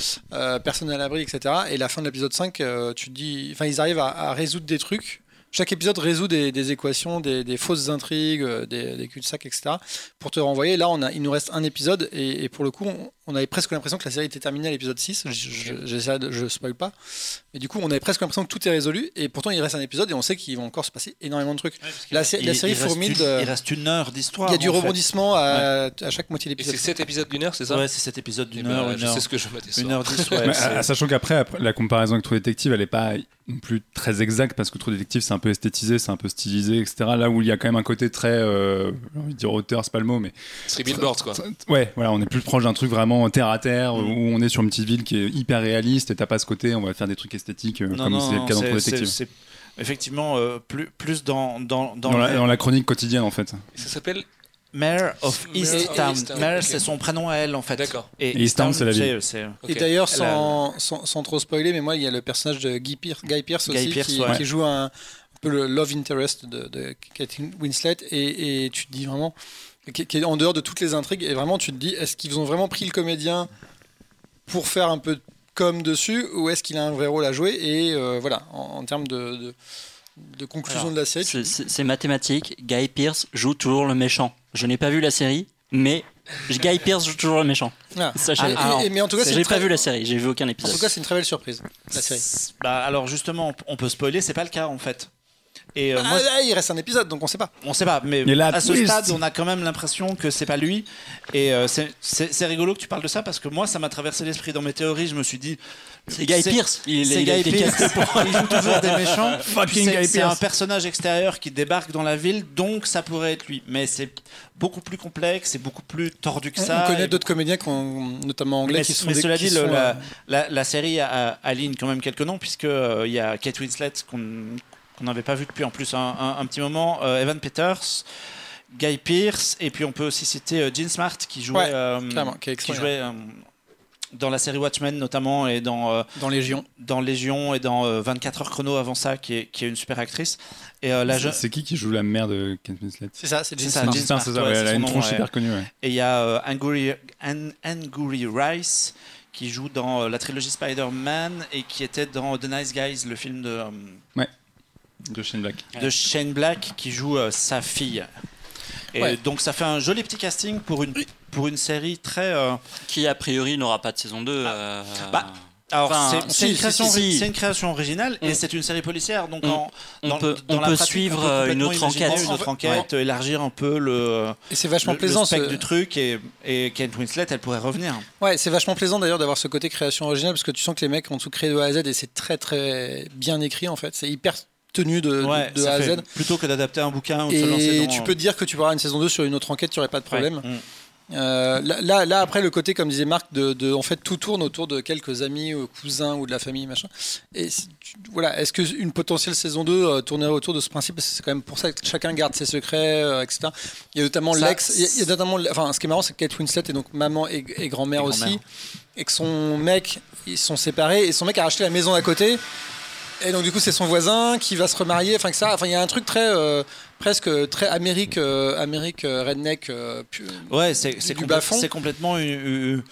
personne n'est à l'abri etc et la fin de l'épisode 5 euh, tu te dis enfin ils arrivent à, à résoudre des trucs chaque épisode résout des, des équations, des, des fausses intrigues, euh, des, des cul-de-sac, etc. Pour te renvoyer. Là, on a, il nous reste un épisode et, et pour le coup, on, on avait presque l'impression que la série était terminée à l'épisode 6. Je, je, de- je spoil pas. Mais du coup, on avait presque l'impression que tout est résolu et pourtant il reste un épisode et on sait qu'il va encore se passer énormément de trucs. La, sé- Il- la série fourmille Il reste une heure d'histoire. Il y a du rebondissement à, à chaque moitié Et c'est d'épisode. 7 épisodes d'une heure, c'est ça? Ouais, c'est cet épisode Eh d'une ben, heure, une Je heure. sais ce que je m'attends. Une heure ouais. C'est- à- sachant qu'après, après, la comparaison avec True Detective, elle est pas non plus très exacte parce que True Detective, c'est un peu esthétisé, c'est un peu stylisé, etc. Là où il y a quand même un côté très, euh, j'ai envie de dire auteur, c'est pas le mot, mais C'est Billboards, quoi. ouais, voilà, on est plus proche d'un truc vraiment terre à terre où on est sur une petite ville qui est hyper réaliste et t'as pas ce côté, on va faire des trucs esthétiques euh, Non, comme c'est le cas dans True Detective. effectivement euh, plus, plus dans, dans, dans, Dans, la, dans la chronique quotidienne en fait. Ça s'appelle. Mayor of Easttown. Easttown, Mayor, ok. c'est son prénom à elle, en fait. D'accord. Et Easttown, c'est la ville. Et d'ailleurs, sans, sans, sans trop spoiler, mais moi, il y a le personnage de Guy Guy aussi, qui, ouais. qui joue un, un peu le love interest de, de Kate Winslet. Et, et tu te dis vraiment, qui, qui est en dehors de toutes les intrigues, et vraiment, tu te dis, est-ce qu'ils ont vraiment pris le comédien pour faire un peu de com dessus, ou est-ce qu'il a un vrai rôle à jouer? Et euh, voilà, en, en termes de, de, de conclusion Alors, de la série, C'est- mathématique. Guy Pearce joue toujours le méchant. Je n'ai pas vu la série, mais Guy Pearce joue toujours le méchant. Ah. Et- et- et- mais en tout cas, j'ai pas très- vu la série, j'ai vu aucun en épisode. tout cas, c'est une très belle surprise, la série. Bah, alors justement, on peut spoiler, c'est pas le cas en fait. Et euh, Ah, moi, là, il reste un épisode, donc on sait pas. on sait pas, mais à ce twist. stade, on a quand même l'impression que c'est pas lui. Et euh, c'est rigolo que tu parles de ça parce que moi, ça m'a traversé l'esprit dans mes théories. Je me suis dit, C'est Guy Pearce. Il, c'est il- il- joue toujours des méchants. C'est- un personnage extérieur qui débarque dans la ville, donc ça pourrait être lui. Mais c'est beaucoup plus complexe, c'est beaucoup plus tordu que ça. on connaît Et d'autres comédiens, qui ont- notamment anglais, mais, qui sont mais des- cela dit, le- sont, la, euh, la- la série a- aligne quand même quelques noms, puisqu'il il y a Kate Winslet qu'on n'avait pas vu depuis en plus un, un- un petit moment, euh, Evan Peters, Guy Pearce, et puis on peut aussi citer euh, Jean Smart qui jouait, Ouais, euh, clairement, qui est jouait euh, dans la série Watchmen notamment et dans, euh, dans Légion. dans Légion et dans euh, 24 heures chrono avant ça, qui est, qui est une super actrice. Et euh, la C'est- qui qui joue la mère de Kate Winslet? C'est ça, c'est Jean ça. Jean c'est ça, ouais, elle a une nom, tronche ouais. hyper connue. ouais. Et il y a euh, Angourie, An- Angourie Rice qui joue dans euh, la trilogie Spider-Man et qui était dans The Nice Guys, le film de, euh, De Shane Black. de Shane Black qui joue euh, sa fille. Et Ouais. donc ça fait un joli petit casting pour une, pour une série très... euh, Qui a priori n'aura pas de saison 2. euh, Bah, alors Enfin, c'est- si, une, création si, si. ori- c'est une création originale et c'est une série policière. Donc on- en, on dans- peut, dans on la peut pratique, suivre on peut une autre enquête. Une autre enquête, élargir un peu le, Et c'est vachement le, le plaisant. spectre ce- du truc et, et Kate Winslet, elle pourrait revenir. Ouais, c'est vachement plaisant d'ailleurs d'avoir ce côté création originale parce que tu sens que les mecs ont tout créé de A à Z et c'est très très bien écrit en fait. C'est hyper tenu de, de- Ouais, A à Z. Plutôt que d'adapter un bouquin ou de se lancer Et dans- tu peux te dire que tu pourras une saison 2 sur une autre enquête, tu n'aurais pas de problème. Ouais. Mm. Euh, là, après, le côté, comme disait Marc, de, de- en fait, tout tourne autour de quelques amis, ou cousins ou de la famille, machin. Et tu- voilà, est-ce qu'une potentielle saison 2 euh, tournerait autour de ce principe? Parce que C'est quand même pour ça que chacun garde ses secrets, euh, etc. Il y a notamment l'ex. Il y a- il y a notamment, enfin, ce qui est marrant, c'est que Kate Winslet est donc maman et, et grand-mère aussi, et que son mec, ils sont séparés, et son mec a racheté la maison à côté. Et donc du coup c'est son voisin qui va se remarier, enfin que ça, enfin il y a un truc très euh, presque très Amérique, euh, Amérique euh, redneck. euh, pu- Ouais, c'est complè- complètement une,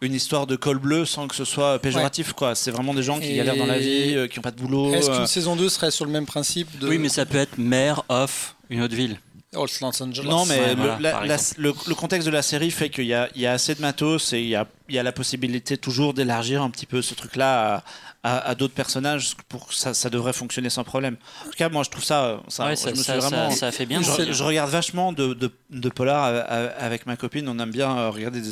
une- histoire de col bleu sans que ce soit péjoratif. quoi. C'est vraiment des gens qui Et- galèrent dans la vie, euh, qui n'ont pas de boulot. Est-ce euh. qu'une saison 2 serait sur le même principe de Oui, mais ça peut être maire of une autre ville. Los Angeles Non, mais Ouais, le, voilà, la- par la- exemple. le- le contexte de la série fait qu'il y a, il y a assez de matos et il y a, il y a la possibilité toujours d'élargir un petit peu ce truc-là à, à- à d'autres personnages pour que ça, ça devrait fonctionner sans problème. En tout cas, moi, je trouve ça. ça Ouais, je ça, me suis ça, vraiment. ça- ça fait bien. je, regarde vachement de, de, de polar avec ma copine. On aime bien euh, regarder des-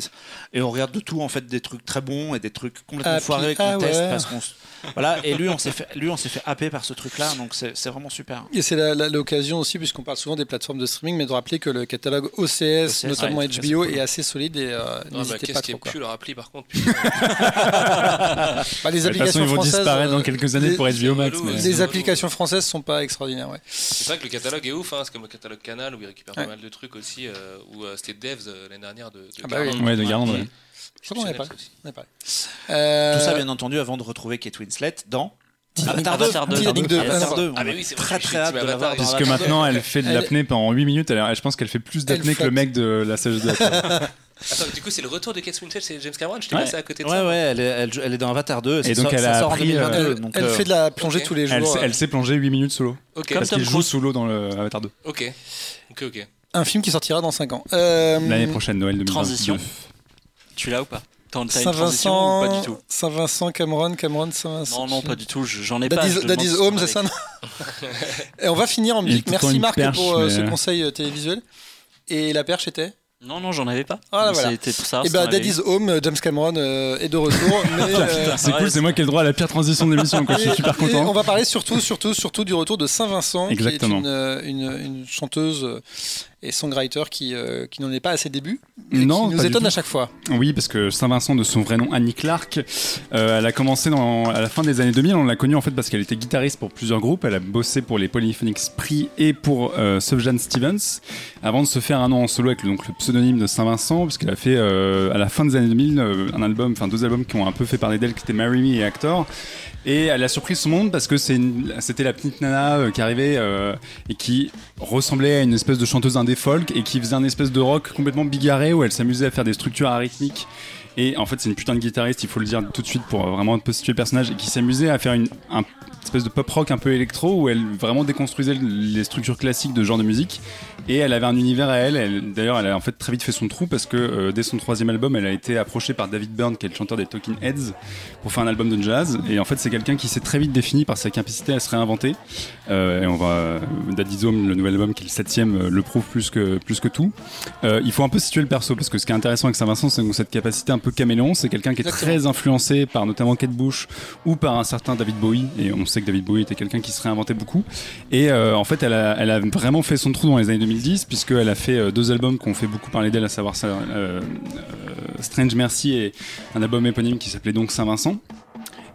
et on regarde de tout en fait des trucs très bons et des trucs complètement Ah, foirés qu'on ah, teste ouais. parce qu'on s- voilà. Et lui, on s'est fait lui on s'est fait happer par ce truc-là. Donc c'est c'est vraiment super. Et c'est l'occasion aussi, puisqu'on parle souvent des plateformes de streaming, mais de rappeler que le catalogue OCS, OCS, notamment ouais, HBO, est assez solide et euh, Ah, bah, n'hésitez Qu'est-ce pas trop. est par contre putain. Bah, les De toute façon, ils vont françaises, disparaître euh, dans quelques années les- pour mais- c'est Les relou. applications françaises sont pas extraordinaires. Ouais. C'est vrai que le catalogue est ouf, hein, c'est comme le catalogue Canal où il récupère Ouais. pas mal de trucs aussi. euh, où euh, c'était Devs euh, l'année dernière de, de Ah bah oui. Garand. Ouais, de ouais. Je crois qu'on. On. Euh, Tout ça, bien entendu, avant de retrouver Kate Winslet dans Avatar 2. Avatar 2. Titanic 2. Avatar 2. Ah, mais oui, c'est vrai, très très hâte de Team la voir. Avatar. dans Puisque Avatar 2. maintenant elle fait de l'apnée pendant 8 minutes, elle, je pense qu'elle fait plus d'apnée que le mec de la sagesse de. Attends, du coup, c'est le retour de Kate Winslet chez James Cameron Je t'ai Ouais. passé à côté de Ouais, ça. ouais, elle est, elle, elle est dans Avatar 2. Et ça donc, elle ça a sort en appris, euh, 2022. Elle, donc, elle euh, fait de la plongée tous les jours. Elle, sait- elle sait plonger 8 minutes solo. Ok, Parce qu'il joue Cruise. solo dans le Avatar 2. ok. Ok, ok. Un film qui sortira dans 5 ans. Euh, L'année prochaine, Noël 2022. Transition. Tu l'as ou pas ou pas du Saint-Vincent, tout Saint-Vincent, Cameron, Cameron, Saint-Vincent. Non, non, pas du tout. je- J'en ai pas. te Daddy's demande Home, c'est ça non? Et on va finir en musique. Merci Marc perche, pour euh, ce conseil euh, télévisuel. Et la perche était? Non, non, j'en avais pas. Ah, là, voilà. C'était pour ça. Et bah Daddy's Home, James Cameron euh, est de retour. mais, euh, C'est cool, c'est moi qui ai le droit à la pire transition de l'émission. quoi. Je suis super et on content. va parler surtout, surtout, surtout du retour de Saint-Vincent, qui est une, euh, une- une chanteuse euh, et songwriter qui, euh, qui n'en est pas à ses débuts, et Non, qui nous étonne à chaque fois. Oui, parce que Saint-Vincent, de son vrai nom, Annie Clark, euh, elle a commencé dans, à la fin des années 2000. On l'a connue en fait parce qu'elle était guitariste pour plusieurs groupes. Elle a bossé pour les Polyphonic Spree et pour euh, Sufjan Stevens avant de se faire un nom en solo avec le, donc, le pseudonyme de Saint-Vincent, parce qu'elle a fait euh, à la fin des années 2000 euh, un album, enfin deux albums qui ont un peu fait parler d'elle, qui étaient Marry Me et Actor. Et elle a surpris son monde parce que c'était la petite nana euh, qui arrivait euh, et qui ressemblait à une espèce de chanteuse indé folk et qui faisait un espèce de rock complètement bigarré où elle s'amusait à faire des structures arythmiques. Et en fait, c'est une putain de guitariste, il faut le dire tout de suite pour vraiment situer le personnage, et qui s'amusait à faire une un espèce de pop rock un peu électro où elle vraiment déconstruisait les structures classiques de genre de musique. Et elle avait un univers à elle. elle D'ailleurs, elle a en fait très vite fait son trou parce que euh, dès son troisième album, elle a été approchée par David Byrne, qui est le chanteur des Talking Heads, pour faire un album de jazz. Et en fait, c'est quelqu'un qui s'est très vite défini par sa capacité à se réinventer. Euh, et on va, Daddy's Home, le nouvel album qui est le septième, euh, le prouve plus que plus que tout. Euh, il faut un peu situer le perso parce que ce qui est intéressant avec Saint-Vincent, c'est cette capacité un peu caméléon. C'est quelqu'un qui est Exactement. très influencé par notamment Kate Bush ou par un certain David Bowie. Et on sait David Bowie était quelqu'un qui se réinventait beaucoup. Et euh, en fait, elle a, vraiment fait son trou dans les années 2010 puisqu'elle a fait euh, deux albums qui ont fait beaucoup parler d'elle, à savoir euh, Strange Mercy et un album éponyme qui s'appelait donc Saint-Vincent.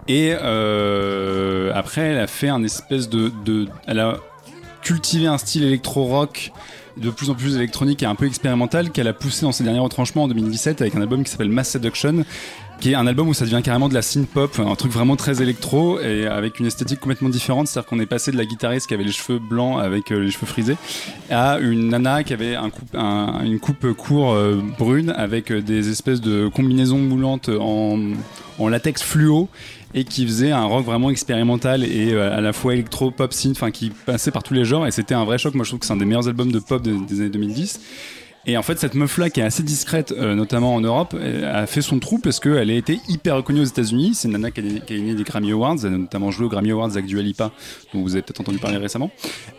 Et après, elle a fait un espèce de, de, elle a cultivé un style électro-rock de plus en plus électronique et un peu expérimental qu'elle a poussé dans ses derniers retranchements en 2017 avec un album qui s'appelle Mass Seduction qui est un album où ça devient carrément de la synth pop, un truc vraiment très électro et avec une esthétique complètement différente, c'est-à-dire qu'on est passé de la guitariste qui avait les cheveux blancs avec euh, les cheveux frisés à une nana qui avait une coupe court euh, brune avec euh, des espèces de combinaisons moulantes en, latex fluo et qui faisait un rock vraiment expérimental et à la fois électro, pop, synth, enfin qui passait par tous les genres et c'était un vrai choc. Moi je trouve que c'est un des meilleurs albums de pop des années 2010. Et en fait, cette meuf-là, qui est assez discrète, euh, notamment en Europe, euh, a fait son trou parce qu'elle a été hyper reconnue aux États-Unis. C'est une nana qui a, gagné des Grammy Awards, elle a notamment joué aux Grammy Awards avec Dua Lipa, dont vous avez peut-être entendu parler récemment.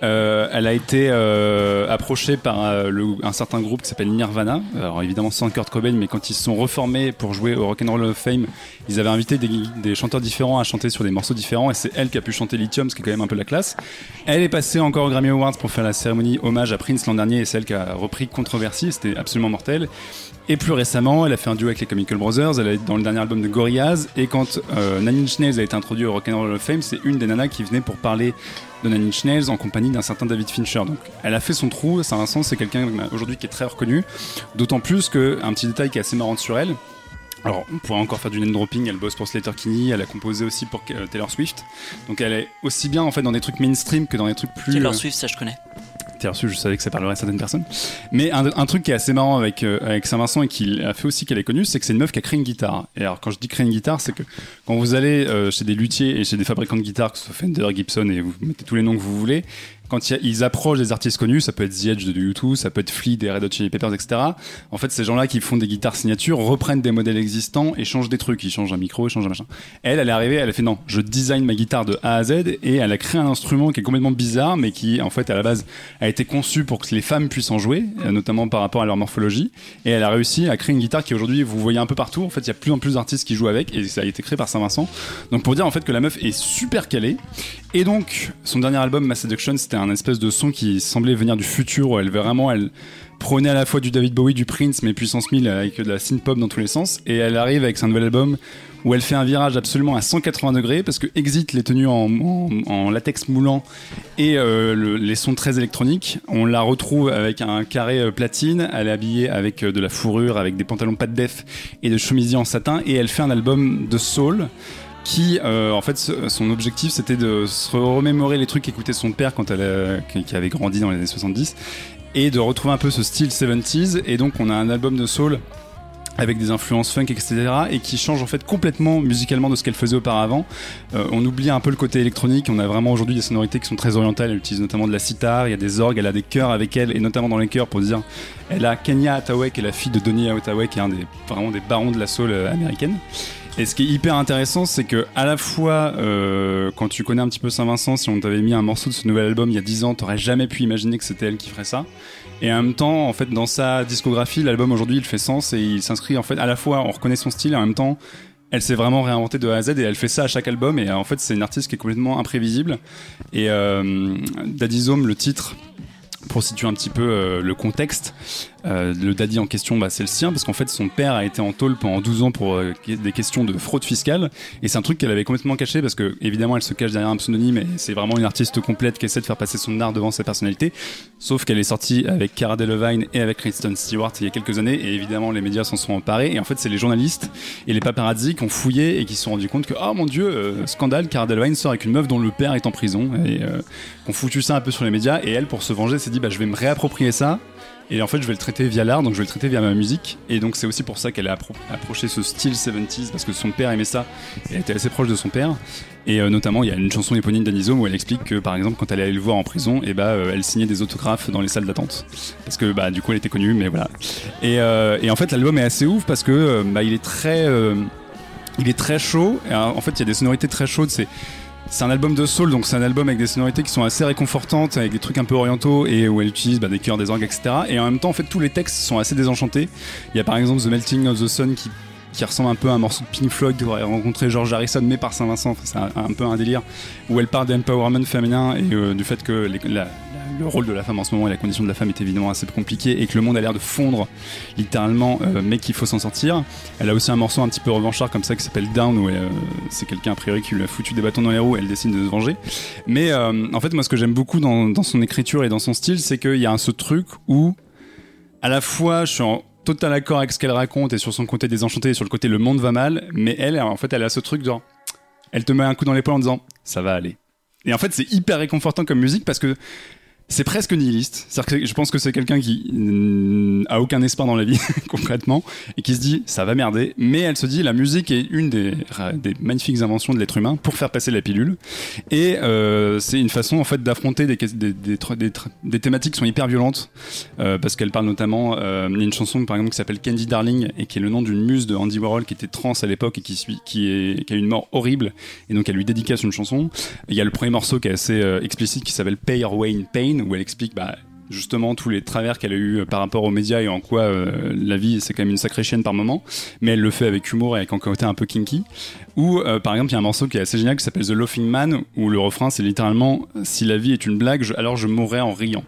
Euh, elle a été euh, approchée par euh, le- un certain groupe qui s'appelle Nirvana. Alors évidemment sans Kurt Cobain, mais quand ils se sont reformés pour jouer au Rock'n'Roll of Fame, ils avaient invité des, des chanteurs différents à chanter sur des morceaux différents, et c'est elle qui a pu chanter Lithium, ce qui est quand même un peu la classe. Elle est passée encore aux Grammy Awards pour faire la cérémonie hommage à Prince l'an dernier, et c'est elle qui a repris C'était absolument mortel. Et plus récemment, elle a fait un duo avec les Chemical Brothers, elle est dans le dernier album de Gorillaz, et quand euh, Nine Inch Nails a été introduit au Rock'n'Roll of Fame, c'est une des nanas qui venait pour parler de Nine Inch Nails en compagnie d'un certain David Fincher. Donc elle a fait son trou, Saint-Vincent, c'est quelqu'un aujourd'hui qui est très reconnu, d'autant plus que, un petit détail qui est assez marrant sur elle, alors, on pourrait encore faire du name dropping. Elle bosse pour Slater Kinney. Elle a composé aussi pour euh, Taylor Swift. Donc, elle est aussi bien en fait dans des trucs mainstream que dans des trucs plus. Taylor euh, Swift, ça je connais. Swift, je savais que ça parlerait à certaines personnes. Mais un, un truc qui est assez marrant avec euh, avec Saint-Vincent et qui a fait aussi qu'elle est connue, c'est que c'est une meuf qui a créé une guitare. Et alors, quand je dis créer une guitare, c'est que quand vous allez euh, chez des luthiers et chez des fabricants de guitares, que ce soit Fender, Gibson, et vous mettez tous les noms que vous voulez, quand a- ils approchent des artistes connus, ça peut être The Edge de YouTube, ça peut être Flea des Red Hot Chili Peppers, etc. En fait, ces gens-là qui font des guitares signatures reprennent des modèles existants et changent des trucs. Ils changent un micro, ils changent un machin. Elle, elle est arrivée, elle a fait non, je design ma guitare de A à Z et elle a créé un instrument qui est complètement bizarre, mais qui, en fait, à la base, a été conçu pour que les femmes puissent en jouer, notamment par rapport à leur morphologie. Et elle a réussi à créer une guitare qui aujourd'hui, vous voyez un peu partout. En fait, il y a plus en plus d'artistes qui jouent avec et ça a été créé par Saint-Vincent. Donc, pour dire en fait que la meuf est super calée. Et donc, son dernier album, Mass Seduction, c'était un espèce de son qui semblait venir du futur, où elle vraiment, elle prenait à la fois du David Bowie, du Prince, mais puissance 1000 avec de la synth pop dans tous les sens. Et elle arrive avec son nouvel album où elle fait un virage absolument à 180 degrés parce que Exit les tenues en, latex moulant et euh, le- les sons très électroniques. On la retrouve avec un carré euh, platine. Elle est habillée avec euh, de la fourrure, avec des pantalons pas de def et de chemisiers en satin. Et elle fait un album de soul qui, euh, en fait, son objectif, c'était de se remémorer les trucs qu'écoutait son père quand elle a- qui avait grandi dans les années 70 et de retrouver un peu ce style 70s. Et donc, on a un album de soul avec des influences funk, etc. et qui change en fait complètement musicalement de ce qu'elle faisait auparavant. Euh, on oublie un peu le côté électronique. On a vraiment aujourd'hui des sonorités qui sont très orientales. Elle utilise notamment de la sitar, il y a des orgues, elle a des chœurs avec elle, et notamment dans les chœurs pour dire. Elle a Kenya Hathaway, qui est la fille de Donny Hathaway, qui est un des vraiment des barons de la soul euh, américaine. Et ce qui est hyper intéressant, c'est que à la fois, euh, quand tu connais un petit peu Saint-Vincent, si on t'avait mis un morceau de ce nouvel album il y a 10 ans, t'aurais jamais pu imaginer que c'était elle qui ferait ça. Et en même temps, en fait, dans sa discographie, l'album aujourd'hui, il fait sens et il s'inscrit en fait à la fois, on reconnaît son style et en même temps, elle s'est vraiment réinventée de A à Z et elle fait ça à chaque album. Et euh, en fait, c'est une artiste qui est complètement imprévisible. Et euh, Daddy Zome, le titre, pour situer un petit peu euh, le contexte, euh, le daddy en question, bah, c'est le sien, parce qu'en fait, son père a été en tôle pendant 12 ans pour euh, des questions de fraude fiscale, et c'est un truc qu'elle avait complètement caché, parce que évidemment, elle se cache derrière un pseudonyme, et c'est vraiment une artiste complète qui essaie de faire passer son art devant sa personnalité, sauf qu'elle est sortie avec Cara Delevingne et avec Kristen Stewart il y a quelques années, et évidemment, les médias s'en sont emparés, et en fait, c'est les journalistes et les paparazzi qui ont fouillé et qui se sont rendus compte que, oh mon dieu, euh, scandale, Cara Delevingne sort avec une meuf dont le père est en prison, et euh, qu'on foutu ça un peu sur les médias, et elle, pour se venger, s'est dit, bah, je vais me réapproprier ça, et en fait, je vais le traiter via l'art, donc je vais le traiter via ma musique. Et donc, c'est aussi pour ça qu'elle a appro- approché ce style 70s, parce que son père aimait ça. Et elle était assez proche de son père. Et euh, notamment, il y a une chanson éponyme d'Anisome où elle explique que, par exemple, quand elle allait le voir en prison, et bah, euh, elle signait des autographes dans les salles d'attente. Parce que, bah, du coup, elle était connue, mais voilà. Et, euh, en fait, l'album est assez ouf parce que, bah, il est très. il est très chaud. En fait, il y a des sonorités très chaudes. C'est. C'est un album de soul, donc c'est un album avec des sonorités qui sont assez réconfortantes, avec des trucs un peu orientaux et où elle utilise bah, des chœurs, des orgues, etc. Et en même temps, en fait, tous les textes sont assez désenchantés. Il y a par exemple The Melting of the Sun qui, qui ressemble un peu à un morceau de Pink Floyd où elle rencontré George Harrison, mais par Saint-Vincent. C'est un, peu un délire où elle parle d'empowerment féminin et euh, du fait que le rôle de la femme en ce moment et la condition de la femme est évidemment assez compliqué et que le monde a l'air de fondre littéralement, euh, mais qu'il faut s'en sortir. Elle a aussi un morceau un petit peu revanchard comme ça qui s'appelle Down où euh, c'est quelqu'un a priori qui lui a foutu des bâtons dans les roues. Elle décide de se venger. Mais en fait, moi, ce que j'aime beaucoup dans, son écriture et dans son style, c'est qu'il y a ce truc où, à la fois, je suis en total accord avec ce qu'elle raconte et sur son côté désenchanté et sur le côté le monde va mal, mais elle, en fait, elle a ce truc genre, elle te met un coup dans l'épaule en disant ça va aller. Et en fait, c'est hyper réconfortant comme musique parce que c'est presque nihiliste. Que je pense que c'est quelqu'un qui mm, a aucun espoir dans la vie, concrètement, et qui se dit ça va merder. Mais elle se dit la musique est une des, magnifiques inventions de l'être humain pour faire passer la pilule. Et euh, c'est une façon en fait d'affronter des, des, des, thématiques qui sont hyper violentes, euh, parce qu'elle parle notamment euh, chanson par exemple qui s'appelle Candy Darling et qui est le nom d'une muse de Andy Warhol qui était trans à l'époque et qui, qui, a eu une mort horrible. Et donc elle lui dédicace une chanson. Il y a le premier morceau qui est assez euh, explicite qui s'appelle Pay Your Way in Où elle explique bah, justement tous les travers qu'elle a eu euh, par rapport aux médias et en quoi euh, la vie c'est quand même une sacrée chienne par moment. Mais elle le fait avec humour et avec un côté un peu kinky. Ou euh, par exemple il y a un morceau qui est assez génial qui s'appelle The Laughing Man où le refrain c'est littéralement si la vie est une blague alors je mourrai en riant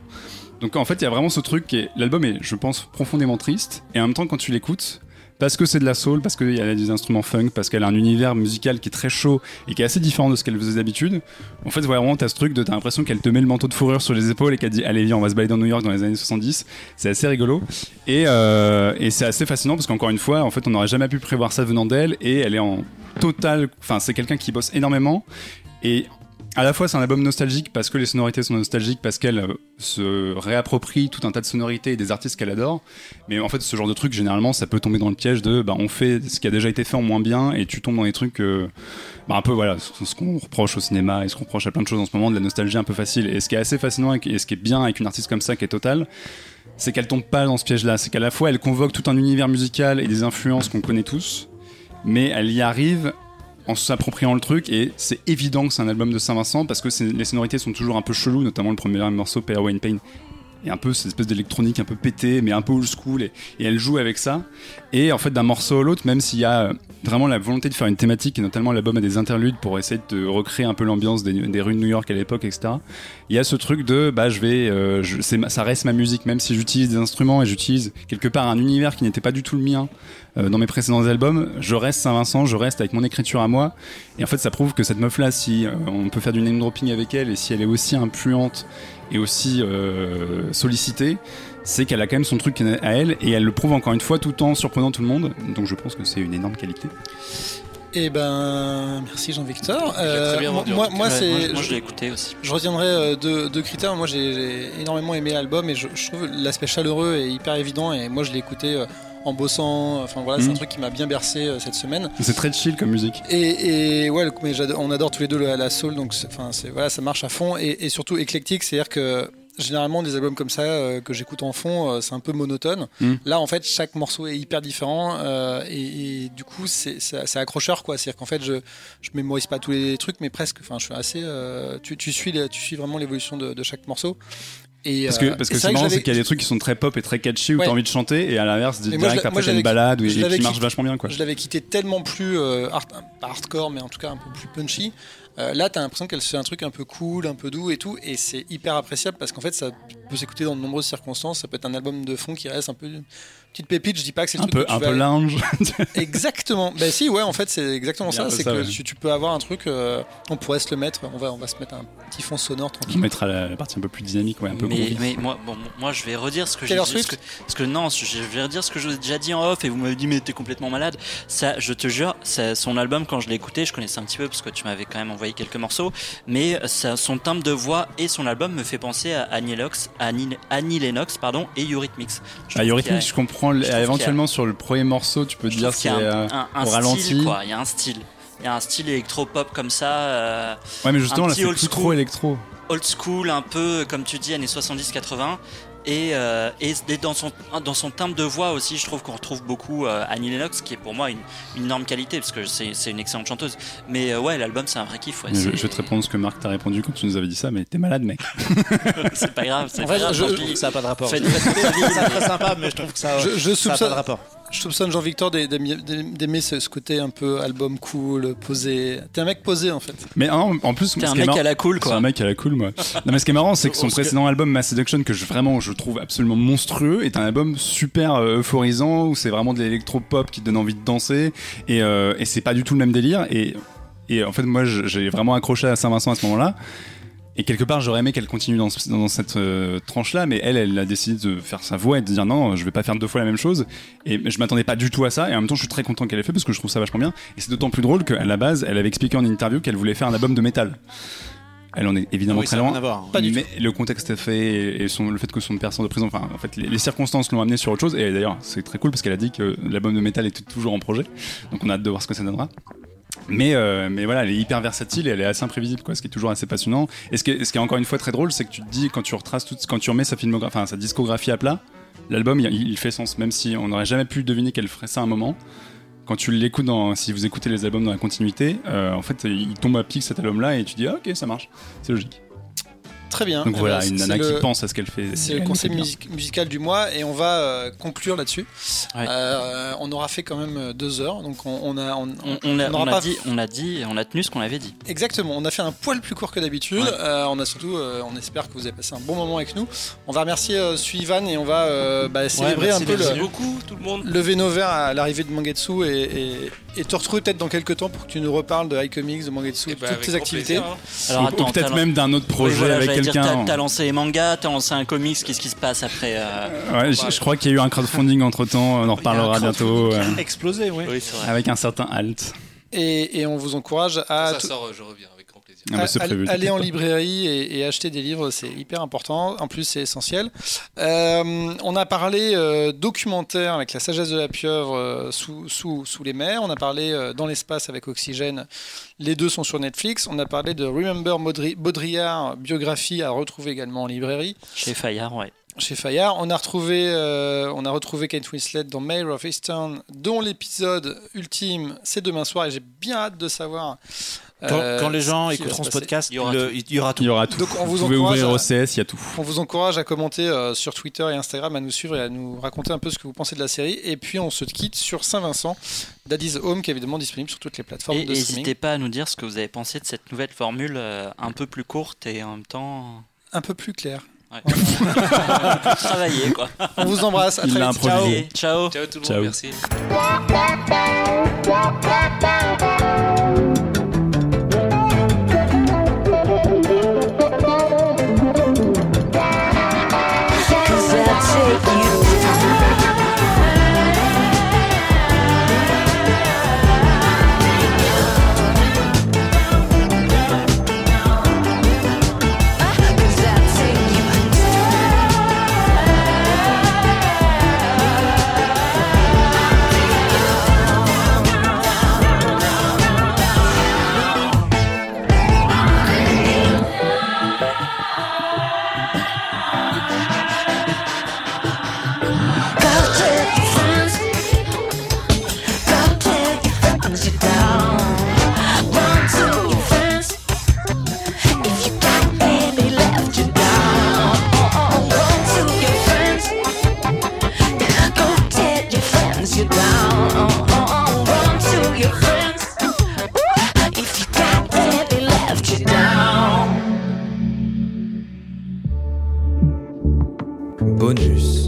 donc en fait il y a vraiment ce truc est l'album est je pense profondément triste. Et en même temps quand tu l'écoutes parce que c'est de la soul, parce qu'il y a des instruments funk, parce qu'elle a un univers musical qui est très chaud et qui est assez différent de ce qu'elle faisait d'habitude. En fait, vraiment, t'as ce truc de t'as l'impression qu'elle te met le manteau de fourrure sur les épaules et qu'elle dit allez viens, on va se balader dans New York dans les années 70. C'est assez rigolo et, euh, et c'est assez fascinant parce qu'encore une fois, en fait, on n'aurait jamais pu prévoir ça venant d'elle et elle est en total. Enfin, c'est quelqu'un qui bosse énormément et à la fois c'est un album nostalgique parce que les sonorités sont nostalgiques parce qu'elle euh, se réapproprie tout un tas de sonorités et des artistes qu'elle adore mais en fait ce genre de truc généralement ça peut tomber dans le piège de bah on fait ce qui a déjà été fait en moins bien et tu tombes dans des trucs euh, bah, un peu voilà ce qu'on reproche au cinéma et ce qu'on reproche à plein de choses en ce moment de la nostalgie un peu facile. Et ce qui est assez fascinant et ce qui est bien avec une artiste comme ça qui est totale c'est qu'elle tombe pas dans ce piège là c'est qu'à la fois elle convoque tout un univers musical et des influences qu'on connaît tous mais elle y arrive en s'appropriant le truc et c'est évident que c'est un album de Saint-Vincent parce que les sonorités sont toujours un peu cheloues, notamment le premier morceau Pay Away in Pain et un peu cette espèce d'électronique un peu pété mais un peu old school et, elle joue avec ça. Et en fait d'un morceau à l'autre même s'il y a euh, vraiment la volonté de faire une thématique et notamment l'album a des interludes pour essayer de recréer un peu l'ambiance des, rues de New York à l'époque etc il y a ce truc de bah je vais euh, ça reste ma musique même si j'utilise des instruments et j'utilise quelque part un univers qui n'était pas du tout le mien dans mes précédents albums je reste Saint-Vincent je reste avec mon écriture à moi et en fait ça prouve que cette meuf là si euh, on peut faire du name dropping avec elle et si elle est aussi influente et aussi euh, sollicitée c'est qu'elle a quand même son truc à elle et elle le prouve encore une fois tout en surprenant tout le monde donc je pense que c'est une énorme qualité Eh ben, merci Jean-Victor. Moi, moi, moi, Ouais, je- l'ai écouté aussi. Je retiendrai euh, deux, deux critères. Moi, j'ai énormément aimé l'album et je, je trouve l'aspect chaleureux et hyper évident. Et moi, je l'ai écouté euh, en bossant. Enfin voilà, c'est un truc qui m'a bien bercé euh, cette semaine. C'est très chill comme musique. Et, et ouais, le- mais j'adore- on adore tous les deux la, la soul, donc enfin c'est voilà, ça marche à fond et, et surtout éclectique, c'est-à-dire que généralement des albums comme ça euh, que j'écoute en fond, euh, c'est un peu monotone. Mm. Là, en fait, chaque morceau est hyper différent euh, et, et du coup, c'est c'est- c'est accrocheur quoi. C'est-à-dire qu'en fait, je je mémorise pas tous les trucs, mais presque. Enfin, je suis assez. euh, tu, tu suis les- tu suis vraiment l'évolution de, de chaque morceau. Et, Parce que, euh, parce que c'est marrant, c'est qu'il y a des trucs qui sont très pop et très catchy où Ouais. t'as envie de chanter, et à l'inverse, direct après t'as une balade l'avais qui marche quitté- vachement bien quoi. Je l'avais quitté tellement plus euh, hard- pas hardcore, mais en tout cas un peu plus punchy. Euh, là, t'as l'impression qu'elle fait un truc un peu cool, un peu doux et tout, et c'est hyper appréciable parce qu'en fait, ça peut s'écouter dans de nombreuses circonstances. Ça peut être un album de fond qui reste un peu petite pépite. Je dis pas que c'est le Un truc peu, que tu un vas- peu linge. Exactement. Ben si, ouais, en fait, c'est exactement ça. C'est que ouais. tu, tu peux avoir un truc. euh, on pourrait se le mettre. On va, on va se mettre un petit fond sonore On tranquille. mettra la, la partie un peu plus dynamique, ouais, un peu mais, mais moi, bon, moi, je vais redire ce que j'ai dit. Parce que, parce que non, je vais redire ce que je vous ai déjà dit en off et vous m'avez dit, mais t'es complètement malade. Ça, je te jure, ça, son album, quand je l'ai écouté, je connaissais un petit peu parce que tu m'avais quand même envoyé quelques morceaux. Mais ça, son timbre de voix et son album me fait penser à Annie, Lennox, Annie, Annie Lennox pardon, et Eurythmics. Je Ah, Eurythmics, a- je comprends. A- éventuellement sur le premier morceau, tu peux te je dire c'est qu'il y a euh, un, un, un au ralenti. quoi. Il y a un style. Il y a un style électro-pop comme ça. euh, Ouais, mais justement un là, c'est plus trop électro. old school, un peu comme tu dis, années 70-80. Et, euh, et dans, son, dans son timbre de voix aussi, je trouve qu'on retrouve beaucoup euh, Annie Lennox, qui est pour moi une, une énorme qualité, parce que c'est c'est une excellente chanteuse. Mais euh, ouais, l'album, c'est un vrai kiff. Ouais, je, je vais te répondre ce que Marc t'a répondu quand tu nous avais dit ça, mais t'es malade, mec. c'est pas grave. C'est En pas grave, je- pis. Ça n'a pas de rapport. C'est très sympa, mais je trouve que ça Je, je ça n'a pas soupçonne, de rapport. Je soupçonne Jean-Victor d'aimer ce, côté un peu album cool, posé. T'es un mec posé en fait. Mais en, en plus, T'es un mec marrant- à la cool, C'est quoi. un mec à la cool, moi. Non, mais ce qui est marrant, c'est que son précédent album, Mass Seduction, que je, vraiment je trouve absolument monstrueux, est un album super euh, euphorisant où c'est vraiment de l'électro-pop qui te donne envie de danser et, euh, et c'est pas du tout le même délire. Et, et en fait, moi, j'ai vraiment accroché à Saint-Vincent à ce moment-là. Et quelque part, j'aurais aimé qu'elle continue dans, ce- dans cette euh, tranche-là, mais elle, elle a décidé de faire sa voix et de dire non, je vais pas faire deux fois la même chose. Et je m'attendais pas du tout à ça. Et en même temps, je suis très content qu'elle ait fait parce que je trouve ça vachement bien. Et c'est d'autant plus drôle qu'à la base, elle avait expliqué en interview qu'elle voulait faire un album de métal. Elle en est évidemment Oui, très loin. rien à voir. Pas du mais le contexte est fait et son, le fait que son père sorte de prison, enfin, en fait, les, les circonstances l'ont amené sur autre chose. Et d'ailleurs, c'est très cool parce qu'elle a dit que l'album de métal était toujours en projet. Donc on a hâte de voir ce que ça donnera. Mais, euh, mais voilà, elle est hyper versatile et elle est assez imprévisible, quoi, ce qui est toujours assez passionnant. Et ce qui est, encore une fois très drôle, c'est que tu te dis, quand tu retraces tout, quand tu remets sa discographie à plat, l'album, il, il fait sens, même si on n'aurait jamais pu deviner qu'elle ferait ça à un moment. Quand tu l'écoutes, dans, si vous écoutez les albums dans la continuité, euh, en fait, il tombe à pic cet album-là et tu dis, ah, ok, ça marche, c'est logique. Très bien. Donc Eh voilà, ben, une nana le- qui pense à ce qu'elle fait. C'est le conseil music- musical du mois et on va euh, conclure là-dessus. Ouais. Euh, on aura fait quand même euh, deux heures, donc on, on a, on, On, on a, on aura on a pas- dit, on a dit, on a tenu ce qu'on avait dit. Exactement, on a fait un poil plus court que d'habitude. Ouais. Euh, on a surtout, euh, on espère que vous avez passé un bon moment avec nous. On va remercier euh, Suivan et on va euh, bah, célébrer un peu le, Merci beaucoup, tout le monde. lever nos verres à l'arrivée de Mangetsu et, et, et te retrouver peut-être dans quelques temps pour que tu nous reparles de iComics, de Mangetsu, Eh de ben, toutes tes activités. plaisir, hein. Alors Ou- peut-être même d'un autre Oui, projet voilà, avec quelqu'un. T'as t'as lancé les mangas, t'as lancé un comics, qu'est-ce qui se passe après euh, Ouais, je, je crois qu'il y a eu un crowdfunding entre temps, on en reparlera bientôt. euh, Explosé, oui. Oui, c'est vrai. avec un certain halt. Et, et on vous encourage à, Quand ça sort, euh, je reviens. Ah bah, prévu, aller en librairie et, et acheter des livres, c'est hyper important. En plus, c'est essentiel. Euh, on a parlé euh, documentaire avec la sagesse de la pieuvre euh, sous, sous, sous les mers. On a parlé euh, dans l'espace avec Oxygène. Les deux sont sur Netflix. On a parlé de Remember Baudrillard, biographie à retrouver également en librairie Chez Fayard, ouais. chez Fayard. On a retrouvé, euh, on a retrouvé Kate Winslet dans Mayor of Eastern, dont l'épisode ultime, c'est demain soir, et j'ai bien hâte de savoir. Quand, euh, quand les gens ce écouteront ce podcast, Il y aura le- tout. il y aura tout. Il y aura tout. Donc, on vous pouvez encourage ouvrir à- OCS, il y a tout. On vous encourage à commenter euh, sur Twitter et Instagram, à nous suivre et à nous raconter un peu ce que vous pensez de la série. Et puis on se quitte sur Saint-Vincent, Daddy's Home, qui est évidemment disponible sur toutes les plateformes Et de streaming. n'hésitez pas à nous dire ce que vous avez pensé de cette nouvelle formule euh, un peu plus courte et en même temps Un peu plus clair. ouais. travailler quoi. On vous embrasse. À Il très l'a vite. ciao. Ciao tout le Ciao. monde, merci. Bonus. Trax.